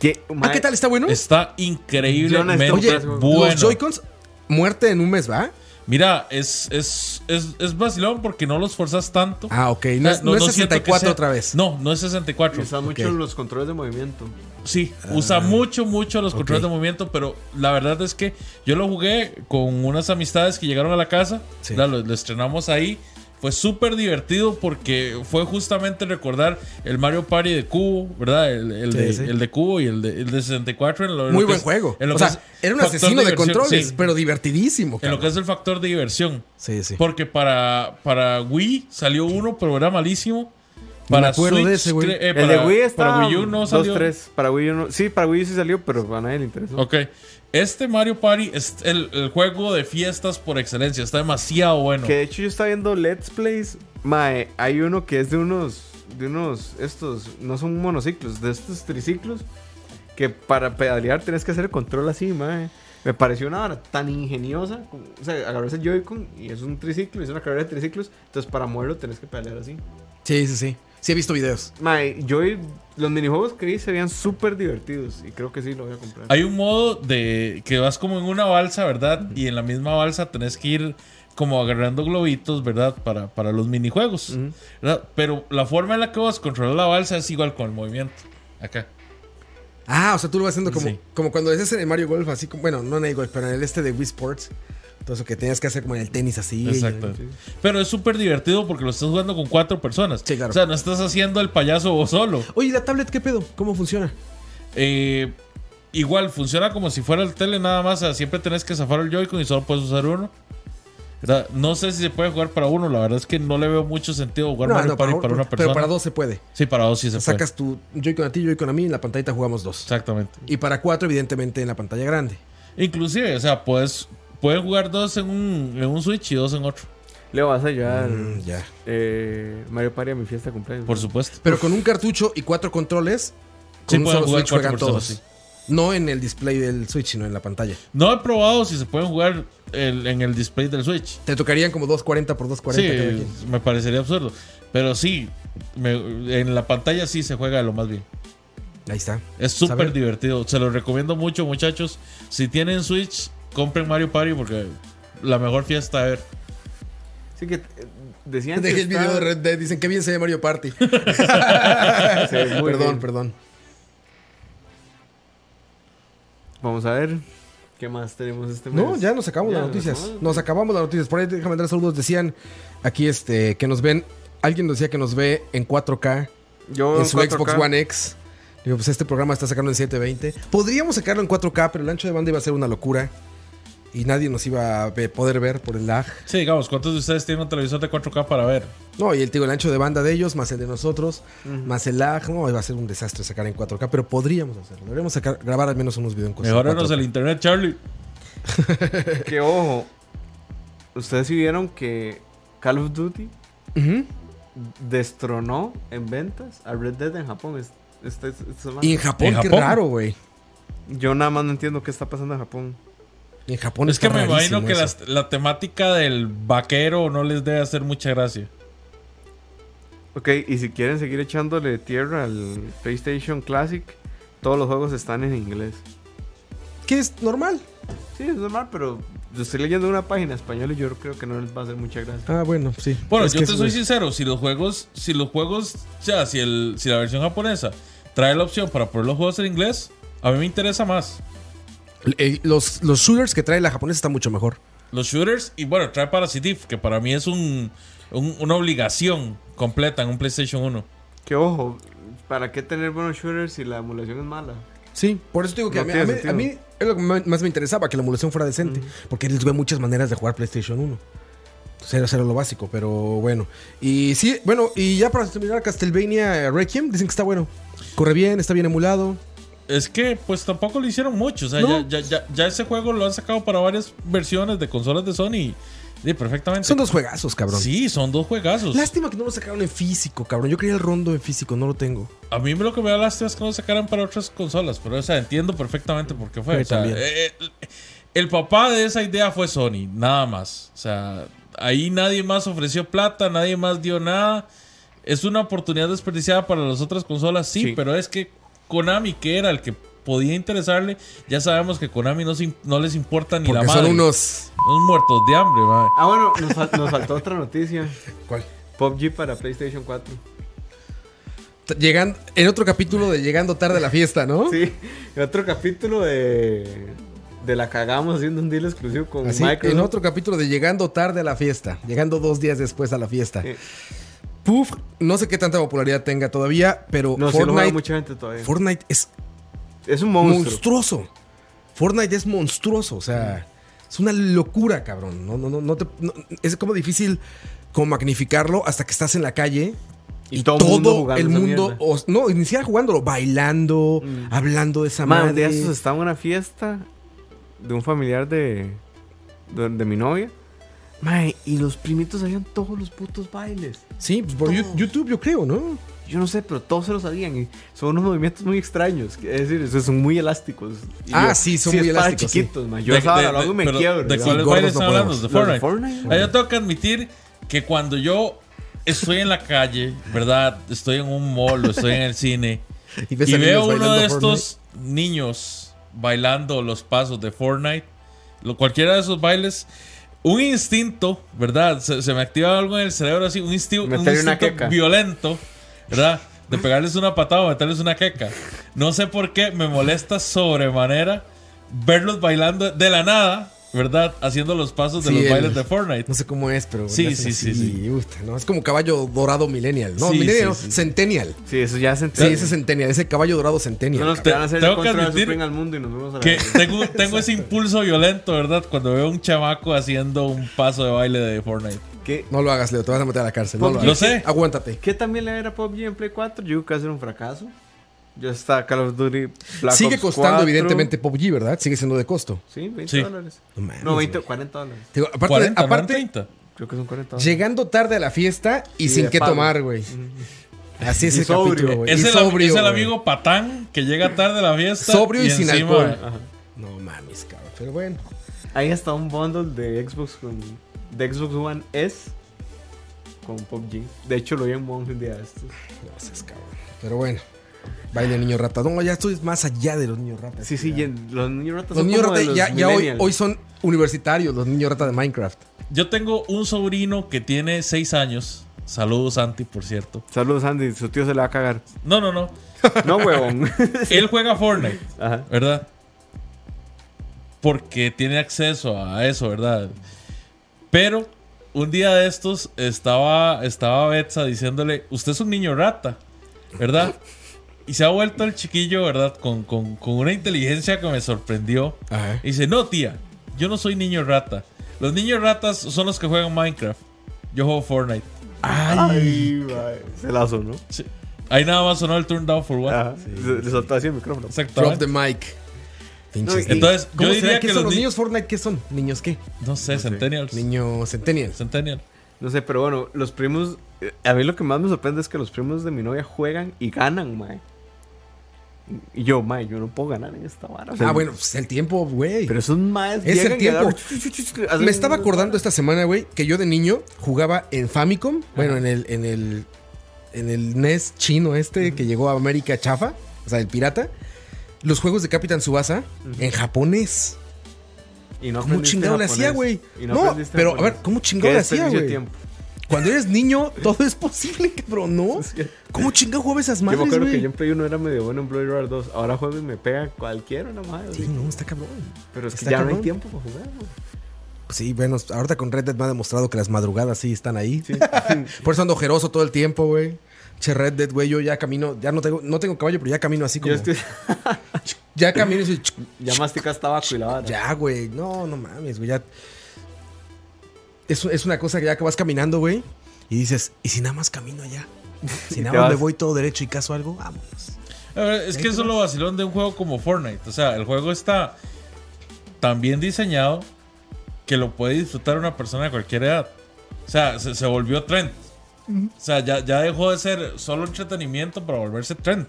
¿Qué, Ah, ¿qué tal? ¿Está bueno? Está increíblemente Oye, bueno. los Joy-Cons, muerte en un mes, ¿va? Mira, es, es, es, es vacilón porque no los forzas tanto. Ah, ok. No, O es, sea, no es siento que 64 sea- otra vez. No, no es 64. Usa mucho los controles de movimiento. Sí, usa mucho, mucho los controles de movimiento, pero la verdad es que yo lo jugué con unas amistades que llegaron a la casa, Sí. lo estrenamos ahí. Fue súper divertido porque fue justamente recordar el Mario Party de Cubo, ¿verdad? El, el Sí, de, sí. el de Cubo y el de, el de 64. En lo, en Muy buen es- juego. en lo O sea, es era un asesino de diversión, controles, sí. pero divertidísimo. En lo que es el factor de diversión. Sí, sí. Porque para, para Wii salió uno, pero era malísimo. Me Para acuerdo de Switch, ese, güey. eh, el para, de Wii está para Wii U no salió. 2-3. Para Wii U no. Sí, para Wii U sí salió, pero a nadie le interesó. Ok. Este Mario Party es el, el juego de fiestas por excelencia. Está demasiado bueno. Que de hecho yo estaba viendo Let's Plays. Mae, hay uno que es de unos. De unos. Estos. No son monociclos, de estos triciclos. Que para pedalear tienes que hacer el control así, mae. Me pareció una vara tan ingeniosa. como- O sea, agarras el Joy-Con y es un triciclo, es una carrera de triciclos. Entonces para moverlo tienes que pedalear así. Sí, sí, sí. Sí he visto videos. Mae, yo los minijuegos que vi se veían súper divertidos. Y creo que sí lo voy a comprar. Hay un modo de que vas como en una balsa, ¿verdad? Y en la misma balsa tenés que ir como agarrando globitos, ¿verdad? Para, para los minijuegos. Pero la forma en la que vas a controlar la balsa es igual con el movimiento. Acá. Ah, o sea, tú lo vas haciendo como, Sí. como cuando es en el Mario Golf, así como, bueno, no en el Golf, pero en el este de Wii Sports. Todo eso que tenías que hacer como en el tenis así. Exacto. Pero es súper divertido porque lo estás jugando con cuatro personas. Sí, claro. O sea, no estás haciendo el payaso vos solo. Oye, ¿y la tablet qué pedo? ¿Cómo funciona? Eh, igual funciona como si fuera el tele nada más. o sea, siempre tenés que zafar el Joy-Con y solo puedes usar uno. No sé si se puede jugar para uno. La verdad es que no le veo mucho sentido jugar Mario Party para, una persona. Pero para dos se puede. Sí, para dos sí se puede. Sacas tu Joy-Con a ti, Joy-Con a mí, en la pantallita jugamos dos. Exactamente. Y para cuatro, evidentemente, en la pantalla grande. Inclusive, o sea, puedes, pueden jugar dos en un, en un Switch y dos en otro. Leo, vas a llevar Mm, ya. eh, Mario Party a mi fiesta de cumpleaños. Por supuesto. Pero con un cartucho y cuatro controles, Sí con un pueden solo jugar Switch juegan personas, todos. sí. No en el display del Switch, sino en la pantalla. No he probado si se pueden jugar el- en el display del Switch. Te tocarían como 240 por 240 cada sí, me parecería absurdo. Pero sí, me- en la pantalla sí se juega lo más bien. Ahí está. Es súper divertido. Se lo recomiendo mucho, muchachos. Si tienen Switch, compren Mario Party porque la mejor fiesta ever. Sí que eh, decían Dejé que el video de Red Dead. Dicen que bien se ve Mario Party. Sí, perdón, bien. perdón. Vamos a ver qué más tenemos este mes. No, ya nos acabamos Ya, las noticias. acabamos. Nos acabamos las noticias. Por ahí déjame dar saludos. Decían aquí este que nos ven. Alguien nos decía que nos ve en 4K Yo en su 4K. Xbox One X. Digo, pues este programa está sacando en 720. Podríamos sacarlo en 4K, pero el ancho de banda iba a ser una locura. Y nadie nos iba a poder ver por el lag. Sí, digamos, ¿cuántos de ustedes tienen un televisor de 4K para ver? No, y el, digo, el ancho de banda de ellos, más el de nosotros, más el lag. No, iba a ser un desastre sacar en 4K, pero podríamos hacerlo. Deberíamos sacar, grabar al menos unos videos en cosas. Mejoranos el internet, Charlie. Que ojo, ustedes sí vieron que Call of Duty destronó en ventas a Red Dead en Japón. Y en Japón, ¿En qué Japón? raro, güey. Yo nada más no entiendo qué está pasando en Japón. En Japón Es que me imagino que la temática del vaquero no les debe hacer mucha gracia. Ok, y si quieren seguir echándole tierra al PlayStation Classic, todos los juegos están en inglés. Que es normal. Sí, es normal, pero yo estoy leyendo una página española y yo creo que no les va a hacer mucha gracia. Ah, bueno, sí. Bueno, Es yo te es- soy sincero, si los juegos, si los juegos, o sea, si, el, si la versión japonesa trae la opción para poner los juegos en inglés, a mí me interesa más. Eh, los, los shooters que trae la japonesa están mucho mejor. Los shooters, y bueno, trae Parasitive, que para mí es un, un- una obligación completa en un PlayStation 1. Que ojo, ¿para qué tener buenos shooters si la emulación es mala? Sí, por eso digo que No a, mí, tiene a mí- sentido. a mí es lo que más me interesaba, que la emulación fuera decente. Porque les veo muchas maneras de jugar PlayStation 1. Cero, cero lo básico, pero bueno. Y sí, bueno, y ya para terminar, Castlevania Requiem, dicen que está bueno. Corre bien, está bien emulado. Es que, pues tampoco lo hicieron mucho. O sea, No. ya, ya, ya, ya ese juego lo han sacado para varias versiones de consolas de Sony. Y perfectamente. Son dos juegazos, cabrón. Sí, son dos juegazos. Lástima que no lo sacaron en físico, cabrón. Yo quería el rondo en físico, no lo tengo. A mí lo que me da lástima es que no lo sacaran para otras consolas. Pero, o sea, entiendo perfectamente por qué fue. Sí, o sea, eh, eh, el papá de esa idea fue Sony, nada más. O sea, ahí nadie más ofreció plata, nadie más dio nada. Es una oportunidad desperdiciada para las otras consolas, sí, Sí. pero es que Konami, que era el que podía interesarle, ya sabemos que Konami no, se- no les importa ni Porque la son madre. unos. Unos muertos de hambre, madre. Ah, bueno, nos, fal- nos faltó otra noticia. ¿Cuál? PUBG para PlayStation 4. Llegando, en otro capítulo de Llegando tarde a la fiesta, ¿no? Sí, en otro capítulo de, de la cagamos haciendo un deal exclusivo con Así, Microsoft. en otro capítulo de Llegando tarde a la fiesta. Llegando dos días después a la fiesta. Sí. Puf, no sé qué tanta popularidad tenga todavía, pero No, sí lo juega Fortnite, mucha gente todavía. Fortnite es es un monstruo. monstruoso. Fortnite es monstruoso, o sea, es una locura, cabrón. No, no, no, no te- no- es como difícil como magnificarlo hasta que estás en la calle y, Y todo todo, el mundo o- no, iniciar jugándolo, bailando, Mm. hablando de esa Man, madre. de esos estaba en una fiesta de un familiar de, de, de mi novia. Man, y los primitos sabían todos los putos bailes. Sí, pues por YouTube yo creo, ¿no? Yo no sé, pero todos se lo sabían. Y son unos movimientos muy extraños. Es decir, esos son muy elásticos. Y Ah, yo, sí, son sí, muy es para elásticos, sí. chiquitos, man. Yo De- de- lo hago y me pero, quiebro. ¿De cuáles bailes no están hablando? ¿De Fortnite? Fortnite. Ah, yo tengo que admitir que cuando yo estoy en la calle, ¿verdad? Estoy en un mall o estoy en el cine Y, veo uno de Fortnite. estos niños bailando los pasos de Fortnite, lo, cualquiera de esos bailes, un instinto, ¿verdad? Se, se me activa algo en el cerebro así, un, insti- un instinto violento, ¿verdad? De pegarles una patada o meterles una queca. No sé por qué me molesta sobremanera verlos bailando de la nada, ¿verdad? Haciendo los pasos de Sí, los el- bailes de Fortnite. No sé cómo es, pero. Sí, sí, sí, sí. ¿no? Es como caballo dorado millennial. No, Sí, millennial, sí, no, sí. centennial. Sí, eso ya se Sí, entiende. ese es centennial, ese caballo dorado centennial. No nos Te- van a hacer tengo que admitir al mundo y nos vemos a la Que tengo, tengo ese impulso violento, ¿verdad? Cuando veo un chamaco haciendo un paso de baile de Fortnite. ¿Qué, No lo hagas, Leo, te vas a meter a la cárcel. No lo, sé. Aguántate. ¿Qué también le era PUBG en Play 4? Yo creo que va a ser un fracaso. Ya está Call of Duty Black Sigue Ops costando, 4. evidentemente, PUBG, ¿verdad? Sigue siendo de costo. Sí, 20 Sí. dólares. No mames, No, 20, güey. 40 dólares. Digo, aparte, 40, aparte no 30. Creo que son 40 dólares. llegando tarde a la fiesta y Sí, sin qué pago. tomar, güey. Así es Y el sobrio. capítulo, güey. Es Y es el amigo patán que llega tarde a la fiesta. Sobrio y sin encima- alcohol. Ajá. No mames, cabrón. Pero bueno. Ahí está un bundle de Xbox con de Xbox One S con PUBG. De hecho, lo vi en Monk un día de estos. No seas cabrón. Pero bueno. Baile niño rata. No, ya estoy más allá de los niños ratas. Sí, sí, Ya. los niños ratas Los son niños como de los ya, ya hoy, son universitarios, los niños rata de Minecraft. Yo tengo un sobrino que tiene 6 años. Saludos, Santi, por cierto. Saludos, Andy. Su tío se le va a cagar. No, no, no. No, huevón. Él juega Fortnite, Ajá. ¿verdad? Porque tiene acceso a eso, ¿verdad? Pero un día de estos estaba, estaba Betsa diciéndole, usted es un niño rata, ¿verdad? Y se ha vuelto el chiquillo, ¿verdad? Con, con- con una inteligencia que me sorprendió. Ajá. Y dice, no, tía, yo no soy niño rata. Los niños ratas son los que juegan Minecraft. Yo juego Fortnite. Ay, mae. Se la sonó. Sí. Ahí nada más sonó el turn down for what. Ajá. Le, así el micrófono. Drop Exactamente. the mic. No. Entonces, ¿Cómo yo diría que que son los los ni- niños Fortnite? ¿Qué son? ¿Niños qué? No sé, No sé. Centennials. Niños Centennial. Centennial. No sé, pero bueno, los primos. eh, A mí lo que más me sorprende es que los primos de mi novia juegan y ganan, mae. Y yo, mae, yo no puedo ganar en esta vara. o sea, Ah, bueno, pues el tiempo, güey. Pero esos maes. Es el tiempo. Me estaba acordando esta semana, güey, que yo de niño jugaba en Famicom, bueno, en el, en el, en el NES chino este que llegó a América chafa, o sea, el pirata, los juegos de Capitán Subasa en japonés. Y no ¿Cómo chingado le hacía, güey? No, aprendiste pero a ver, ¿cómo chingado le hacía, güey? tiempo. Cuando eres niño, todo es posible, cabrón, ¿no? ¿Cómo chingado jugaba esas Yo me madres, acuerdo que yo en Play 1 era medio bueno en Bloody Roar 2. Ahora juego y me pega cualquiera nada más. Sí, no, está cabrón. Pero es que está ya no hay tiempo para jugar. güey. Sí, bueno, ahorita con Red Dead me ha demostrado que las madrugadas sí están ahí. Por eso ando ojeroso todo el tiempo, güey. Che, Red Dead, güey, yo ya camino, ya no tengo, no tengo caballo, pero ya camino así como. Yo estoy... Ya camino y soy, ya masticas tabaco y la vara. Ya, güey. No, no mames, güey. Ya. Es, es una cosa que ya que vas caminando, güey. Y dices, ¿y si nada más camino allá? Si nada más me voy todo derecho y caso algo, vámonos. A ver, es que eso es lo vacilón de un juego como Fortnite. O sea, el juego está tan bien diseñado que lo puede disfrutar una persona de cualquier edad. O sea, se, se volvió trend. O sea, ya, ya dejó de ser solo entretenimiento para volverse trend.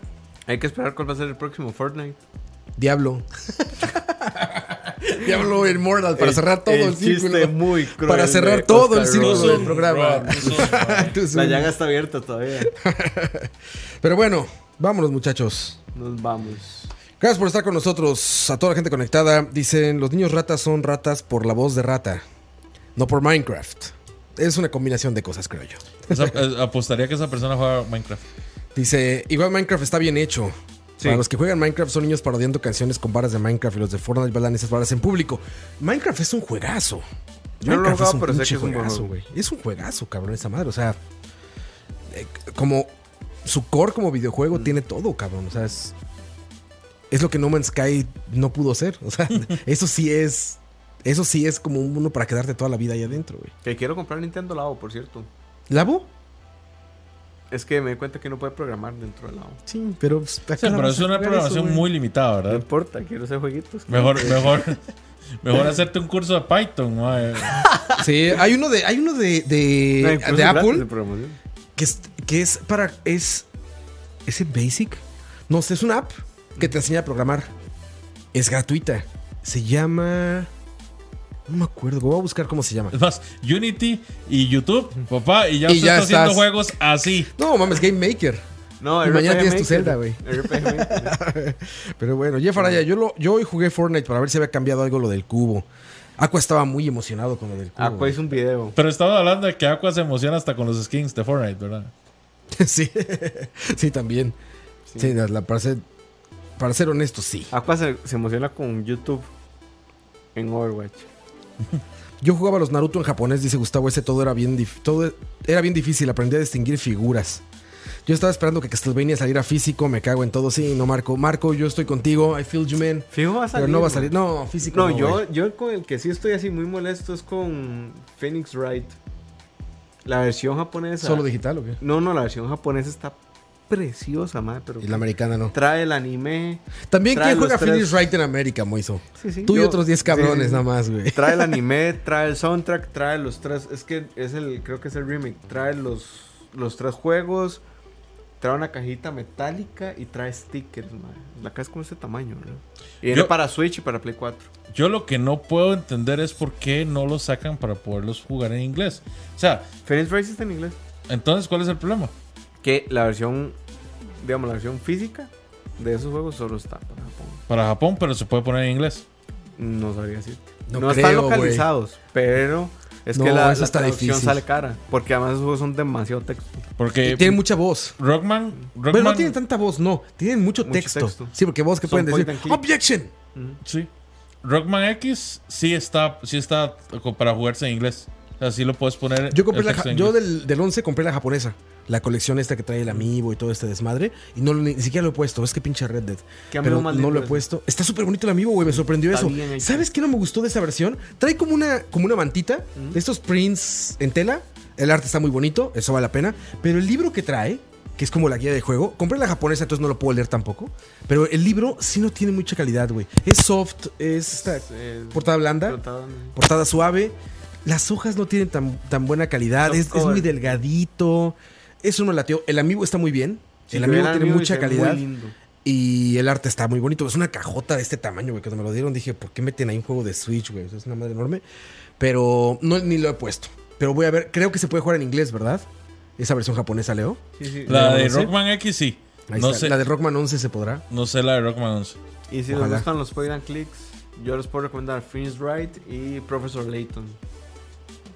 Hay que esperar cuál va a ser el próximo Fortnite. Diablo. Diablo Immortal para cerrar todo el, círculo. muy cruel Para cerrar todo el círculo del programa. La llaga está abierta todavía. Pero bueno, vámonos, muchachos. Nos vamos. Gracias por estar con nosotros. A toda la gente conectada. Dicen, los niños ratas son ratas por la voz de rata. No por Minecraft. Es una combinación de cosas, creo yo. Esa- eh, apostaría que esa persona juega Minecraft. Dice, igual Minecraft está bien hecho. Sí. Para los que juegan Minecraft son niños parodiando canciones con varas de Minecraft y los de Fortnite bailan esas varas en público. Minecraft es un juegazo. Yo no lo he Minecraft jugado, pero sé que es un juegazo, güey. Es un juegazo, cabrón, esa madre. O sea, eh, como su core como videojuego Mm. tiene todo, cabrón. O sea, es, es lo que No Man's Sky no pudo ser. O sea, eso sí es... Eso sí es como uno para quedarte toda la vida ahí adentro, güey. Que quiero comprar Nintendo Labo, por cierto. ¿Labo? Es que me di cuenta que no puede programar dentro del Labo. Sí, pero... pues, ¿a Sí, qué hora pero es una eso, programación muy limitada, No ¿verdad? importa, quiero hacer jueguitos. Mejor, mejor, mejor hacerte un curso de Python. Sí, hay uno de, hay uno de, de, No, de Apple de programación. que es, que es para. Es. ¿Es en Basic? No sé, es una app que te enseña a programar. Es gratuita. Se llama. No me acuerdo. Voy a buscar cómo se llama. Es más, Unity y YouTube, papá, y ya Y usted ya está haciendo juegos así. No, mames, Game Maker. No, Y mañana tienes tu. Zelda, güey. Pero bueno, Jeff Araya, yo, lo, yo hoy jugué Fortnite para ver si había cambiado algo lo del cubo. Aqua estaba muy emocionado con lo del cubo. Aqua hizo un video. Pero estaba hablando de que Aqua se emociona hasta con los skins de Fortnite, ¿verdad? sí, sí, también. Sí, la- la- para, ser, para ser honesto, sí. Aqua se, se emociona con YouTube en Overwatch. Yo jugaba los Naruto en japonés, dice Gustavo, ese todo era bien todo era bien difícil, aprendí a distinguir figuras. Yo estaba esperando que Castlevania saliera físico, me cago en todo, sí, no Marco. Marco, yo estoy contigo, I feel you man. Fijo va a salir. Pero no va a salir, no, físico. No, No, yo, yo con el que sí estoy así muy molesto es con Phoenix Wright. La versión japonesa. ¿Solo digital o qué? No, no, la versión japonesa está preciosa, madre, pero Y la americana no. trae el anime. También, ¿quién juega tres- Phoenix Wright en América, Moiso? Sí, sí, Tú y otros 10 sí, cabrones sí. nada más, güey. Trae el anime, trae el soundtrack, trae los tres. Es que es el, creo que es el remake. Trae los, los tres juegos. Trae una cajita metálica y trae stickers, madre. La caja es como este tamaño, ¿verdad? Y viene Yo- para Switch y para Play 4. Yo lo que no puedo entender es por qué no los sacan para poderlos jugar en inglés. O sea, Phoenix Wright está en inglés. entonces, ¿cuál es el problema? Que la versión, digamos, la versión física de esos juegos solo está para Japón. Para Japón, pero se puede poner en inglés. No sabría decirte. No No, creo, están localizados, pero es No, que la, la traducción sale cara. Porque además esos juegos son demasiado texto. Porque Tienen mucha voz. Rockman, Pero Rockman no tienen tanta voz, no. Tienen mucho, Mucho texto. texto. Sí, porque vos que Son pueden decir, objection. sí. Rockman X sí está, sí está para jugarse en inglés. O sea, sí lo puedes poner. Yo compré la, yo inglés. del, del 11 compré la japonesa. La colección esta que trae el amiibo y todo este desmadre. Y no, ni, ni siquiera lo he puesto. Es que pinche Red Dead. ¿Qué Pero no lo he es? puesto. Está súper bonito el amiibo, güey. Me sorprendió Está eso. bien. ¿Sabes qué no me gustó de esa versión? Trae como una, como una mantita. de Estos prints en tela. El arte está muy bonito. Eso vale la pena. Pero el libro que trae, que es como la guía de juego. Compré la japonesa, entonces no lo puedo leer tampoco. Pero el libro sí no tiene mucha calidad, güey. Es soft. Es esta Eh, portada blanda portada- portada suave. Las hojas no tienen tan, tan buena calidad. Es, muy delgadito. Eso no me latió. El amigo está muy bien. Sí, el amigo tiene amigo mucha calidad. lindo. Y el arte está muy bonito. Es una cajota de este tamaño, güey. Cuando me lo dieron dije, ¿por qué meten ahí un juego de Switch, güey? Es una madre enorme. Pero no, ni lo he puesto. Pero voy a ver. Creo que se puede jugar en inglés, ¿verdad? Esa versión japonesa, Leo. Sí, sí. La de. Rockman X sí. Ahí No está. sé, La de Rockman 11 se podrá. no sé la de Rockman 11. Y si Ojalá. les gustan los point and clicks, yo les puedo recomendar Phoenix Wright y Professor Layton.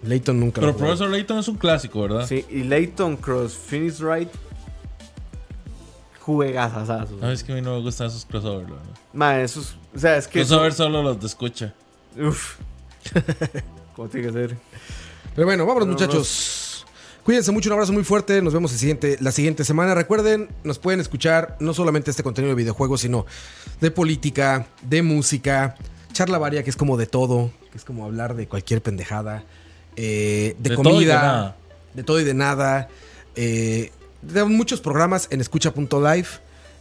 Layton nunca Pero lo. Professor Layton es un clásico, ¿verdad? Sí, y Layton Cross Phoenix Wright. Juegazazazos. No, es que a mí no me gustan esos crossovers, verdad. Ma, esos. O sea, es que. Crossovers solo los de escucha. Uf. ¿Cómo tiene que ser? Pero bueno, vámonos Pero muchachos. Cuídense mucho, un abrazo muy fuerte. Nos vemos el siguiente, la siguiente semana. Recuerden, nos pueden escuchar no solamente este contenido de videojuegos, sino de política, de música, charla varia, que es como de todo, que es como hablar de cualquier pendejada, eh, de, De todo de comida, todo y de nada. eh, de muchos programas en escucha.live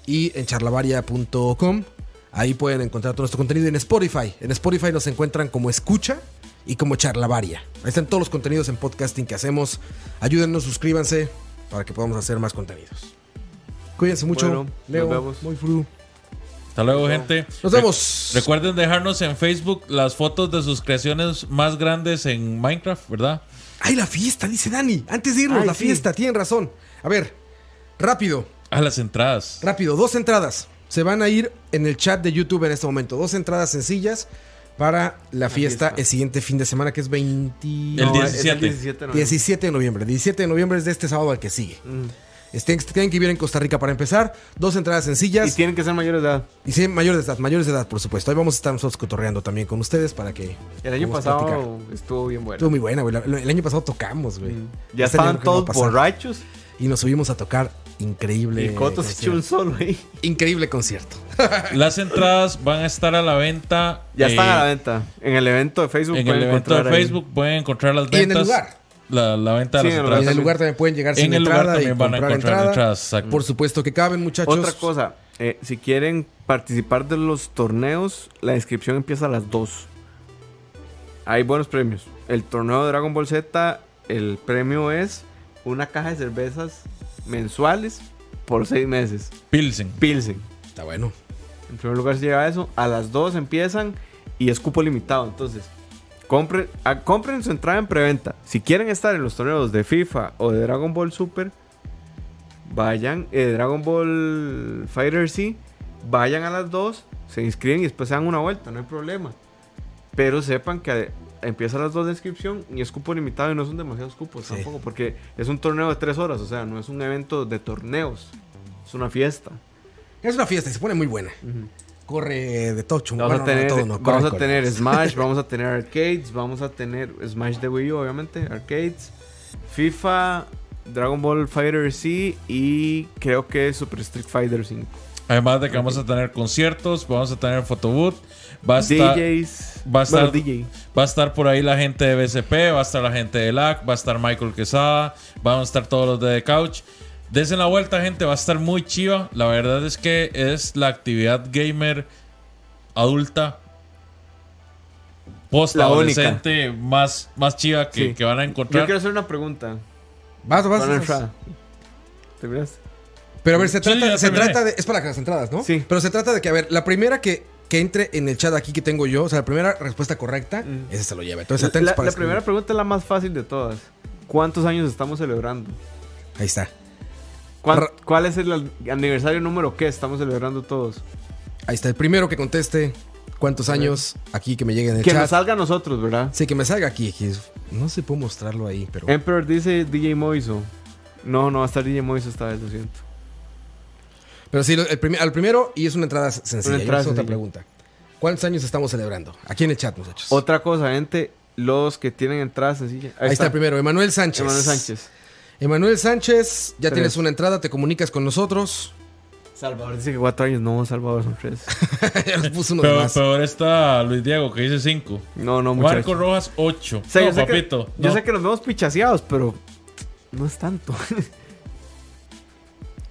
y en charlavaria.com. Ahí pueden encontrar todo nuestro contenido en Spotify. En Spotify nos encuentran como escucha y como charlavaria. Ahí están todos los contenidos en podcasting que hacemos. Ayúdennos, suscríbanse para que podamos hacer más contenidos. Cuídense mucho. Bueno, nos Leo, vemos. muy fru. Hasta luego, gente. Nos Re- vemos. Recuerden dejarnos en Facebook las fotos de sus creaciones más grandes en Minecraft, ¿verdad? ¡Ay, la fiesta! Dice Dani. Antes de irnos, Ay, la sí. fiesta. Tienen razón. A ver, rápido. A las entradas. Rápido, dos entradas. Se van a ir en el chat de YouTube en este momento. Dos entradas sencillas para la fiesta, el siguiente fin de semana, que es 20... El No, es 17. 17 no. 17 de noviembre. 17 de noviembre es de este sábado al que sigue. Mm. Estén, tienen que vivir en Costa Rica para empezar. Dos entradas Y sencillas. tienen que ser mayores de edad. Y sí, mayores de edad, mayores de edad, por supuesto. Ahí vamos a estar nosotros cotorreando también con ustedes para que. El año pasado platicar. estuvo bien bueno. Estuvo muy buena, güey. El año pasado tocamos, güey. Mm. Ya Este estaban todos borrachos. Y nos subimos a tocar increíble. Y Coto se echó un solo ahí. Increíble concierto. Las entradas van a estar a la venta. Ya están eh, a la venta. En el evento de Facebook. En pueden el evento de ahí. Facebook pueden encontrar las Y en ventas. el lugar. La, la venta de Sí, las en el Y entradas. en el lugar también pueden llegar sin En el lugar también van a comprar encontrar entrada. entradas. exacto. Por supuesto que caben, muchachos. Otra cosa, eh, si quieren participar de los torneos, la inscripción empieza a las 2. Hay buenos premios. El torneo de Dragon Ball Z, el premio es una caja de cervezas mensuales por 6 meses. Pilsen. Pilsen. Está bueno. En primer lugar se lleva eso. A las 2 empiezan y es cupo limitado. Entonces, compren, ah, compren su entrada en preventa. Si quieren estar en los torneos de FIFA o de Dragon Ball Super, vayan. eh, Dragon Ball Fighter sí, vayan a las 2, se inscriben y después se dan una vuelta, no hay problema. Pero sepan que eh, empieza a las 2 de inscripción y es cupo limitado y no son demasiados cupos Sí. tampoco, porque es un torneo de 3 horas, o sea, no es un evento de torneos, es una fiesta. Es una fiesta y se pone muy buena. Corre de tocho. Vamos Bueno, a tener, no, todo no, corre, vamos a corre. tener Smash, vamos a tener arcades, vamos a tener Smash de Wii U, obviamente, arcades, FIFA, Dragon Ball Fighter C y creo que Super Street Fighter 5. Además de que vamos a tener conciertos, vamos a tener photobooth, va a estar, DJs, va a estar- bueno, DJ. va a estar por ahí la gente de BCP, va a estar la gente de LAC, va a estar Michael Quesada, van a estar todos los de The Couch. Desen la vuelta, gente, va a estar muy chiva. La verdad es que es la actividad gamer adulta post adolescente más, más chiva que, Sí. que van a Yo encontrar. quiero hacer una pregunta. Vas, vas, entrada. ¿Terminaste? Pero a ver, se Sí, trata, se trata de. Es para las entradas, ¿no? Sí. Pero se trata de que, a ver, la primera que, que entre en el chat aquí que tengo yo, o sea, la primera respuesta correcta, Mm. esa se lo lleva. Entonces, La, atentos la para escribir. primera pregunta es la más fácil de todas. ¿Cuántos años estamos celebrando? Ahí está. ¿Cuán- Ra- ¿Cuál es el aniversario número que estamos celebrando todos? Ahí está. El primero que conteste cuántos años aquí que me llegue en el Que chat. nos salga a nosotros, ¿verdad? Sí, que me salga aquí. aquí. No sé, puedo mostrarlo ahí, pero. Emperor dice DJ Moiso. No, no va a estar DJ Moiso esta vez, lo siento. Pero sí, el al primero, y es una entrada sencilla. Una entrada otra pregunta. ¿Cuántos años estamos celebrando? Aquí en el chat, muchachos. Otra cosa, gente, los que tienen entrada sencilla. Ahí, está. el primero, Emanuel Sánchez. Emanuel Sánchez. Emanuel Sánchez, ya Tres. tienes una entrada, te comunicas con nosotros. Salvador dice que cuatro años. No, Salvador son tres. ya nos puso uno de más. peor está Luis Diego que dice 5. No, no, muchachos. Marco Rojas 8. O sea, no, yo, sé papito. que, yo no. sé que nos vemos pichaseados, pero no es tanto.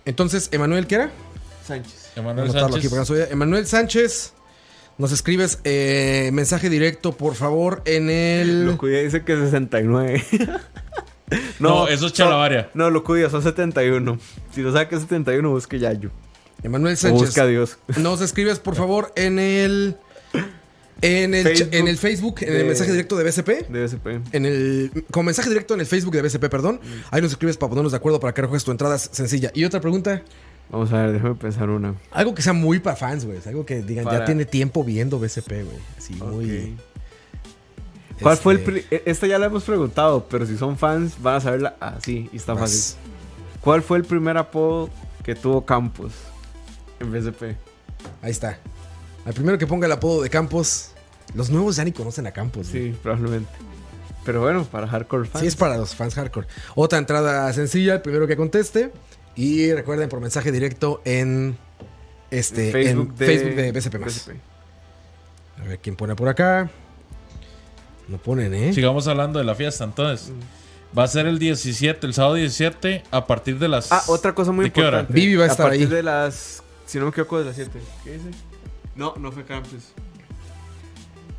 Entonces, Emanuel, ¿qué era? Sánchez. Emanuel Sánchez. Emanuel Sánchez, nos escribes eh, mensaje directo, por favor, en el. Locudia dice que 69. No, eso es chalabaria. No, Locudia, son 71. Si no sabe que es 71, busque Yayo. Emanuel O Sánchez. busca a Dios. Nos escribes, por favor, en el. En el, Facebook en el Facebook, en el mensaje directo de BCP. De SP. En el, con mensaje directo en el Facebook de BCP, perdón. Ahí nos escribes para ponernos de acuerdo para que recoges tu entrada sencilla. Y otra pregunta. Vamos a ver, déjame pensar una. Algo que sea muy para fans, güey. Algo que digan, ya tiene tiempo viendo BSP, güey. Así, muy. ¿Cuál fue el este, e- Esta ya la hemos preguntado, pero si son fans van a saberla así y está fácil. ¿Cuál fue el primer apodo que tuvo Campos en BSP? Ahí está. Al primero que ponga el apodo de Campos. Los nuevos ya ni conocen a Campos, güey. Sí, probablemente. Pero bueno, para hardcore fans. Sí, es para los fans hardcore. Otra entrada sencilla, el primero que conteste. Y recuerden por mensaje directo en este Facebook, en de, Facebook de más. BSP. A ver quién pone por acá. No ponen, ¿eh? Sigamos hablando de la fiesta entonces. Va a ser el 17, el sábado 17, a partir de las. Ah, otra cosa muy ¿De qué hora? importante. Vivi va a estar partir ahí. de las. Si no me equivoco, de las 7. ¿Qué dice? No, no fue Krampus.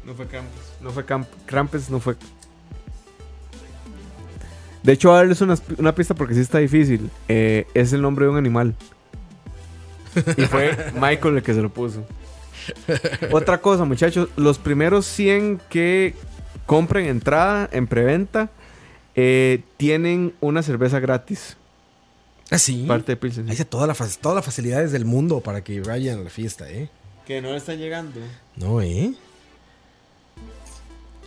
No fue Krampus. No fue Camp Krampus, no fue. De hecho, voy a darles una, una pista porque sí está difícil. Eh, es el nombre de un animal. Y fue Michael el que se lo puso. Otra cosa, muchachos. Los primeros 100 que compren entrada en preventa eh, tienen una cerveza gratis. Ah, sí. Parte de Pilsen. Ahí está toda la, fac- todas las facilidades del mundo para que vayan a la fiesta, ¿eh? Que no le está llegando. No, ¿eh?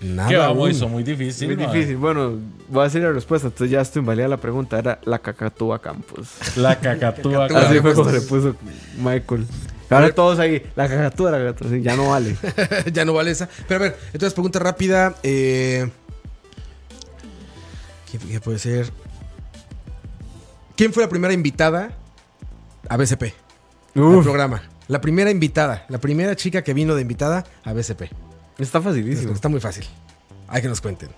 Nada. que vamos, hizo muy difícil. Muy difícil. Bueno, voy a decir la respuesta. Entonces ya estoy invalida la pregunta. Era la cacatúa Campos. La cacatúa. Cacatúa. Así fue como le puso Michael. Ahora todos ahí. La cacatúa. Sí, ya no vale. ya no vale esa. Pero a ver, entonces pregunta rápida. Eh, ¿qué, qué puede ser? ¿Quién fue la primera invitada a BCP? Al programa. La primera invitada. La primera chica que vino de invitada a BCP. está facilísimo. Está muy fácil. Hay que nos cuenten.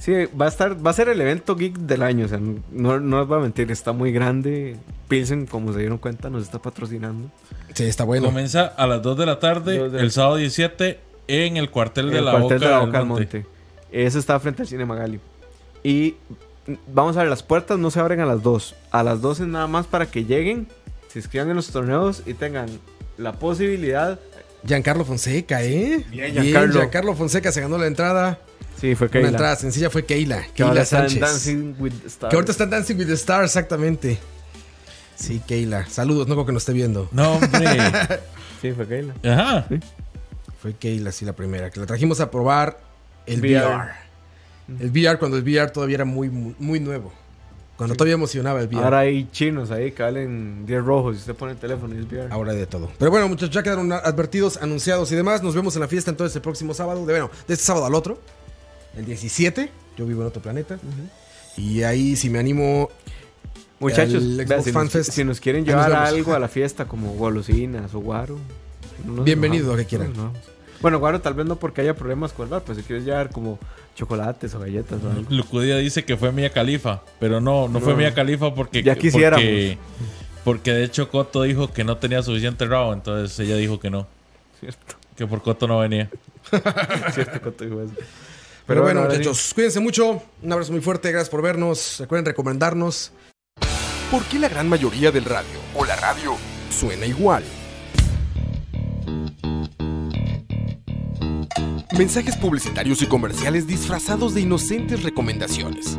Sí, va a estar, va a ser el evento geek del año. O sea, no, no les voy a mentir, está muy grande. Pilsen, como se dieron cuenta, nos está patrocinando. Sí, está bueno. Comienza a las 2 de la tarde, de- el sábado 17, en el cuartel de el la cuartel Boca, de la Boca del Monte. Monte. Eso está frente al Cine Magali. Y vamos a ver, las puertas no se abren a las 2. A las 2 es nada más para que lleguen, se inscriban en los torneos y tengan la posibilidad. Giancarlo Fonseca, ¿eh? Bien, Giancarlo. Giancarlo Fonseca se ganó la entrada. Sí, fue Una Keila. entrada sencilla fue Keila. que ahora Keila Sánchez. Dancing with the Stars. Que ahorita está en Dancing with the Stars, exactamente. Sí, Keila. Saludos, no creo que nos esté viendo. No, hombre. Sí, fue Keila. Ajá. Fue Keila, sí, la primera. Que la trajimos a probar el VR. VR. El VR cuando el VR todavía era muy, muy, muy nuevo. Cuando todavía emocionaba el VR. Ahora Ahora, hay chinos ahí que valen 10 rojos y usted pone el teléfono y es VR. hay de todo. Pero bueno, muchachos, ya quedaron advertidos, anunciados y demás. Nos vemos en la fiesta entonces el próximo sábado. De, bueno, de este sábado al otro. El 17. Yo vivo en otro planeta. Y ahí, si me animo, Muchachos, si, nos, Fest. si nos quieren nos llevar algo a la fiesta como golosinas o guaro. no Bienvenido, lo que quieran. no. Bueno, guaro tal vez no porque haya problemas con el bar, pues si quieres llevar como chocolates o galletas o algo. Lucudia dice que fue Mía Califa, pero no, no, fue. Mía Califa porque, Ya quisiéramos. porque, porque de hecho Coto dijo que no tenía suficiente rabo, entonces ella dijo que no, Cierto, que por Coto no venía. cierto, Coto dijo eso. Pero, bueno, sí. muchachos, cuídense mucho. Un abrazo muy fuerte. Gracias por vernos. Recuerden recomendarnos. ¿Por qué la gran mayoría del radio o la radio suena igual? Mensajes publicitarios y comerciales disfrazados de inocentes recomendaciones.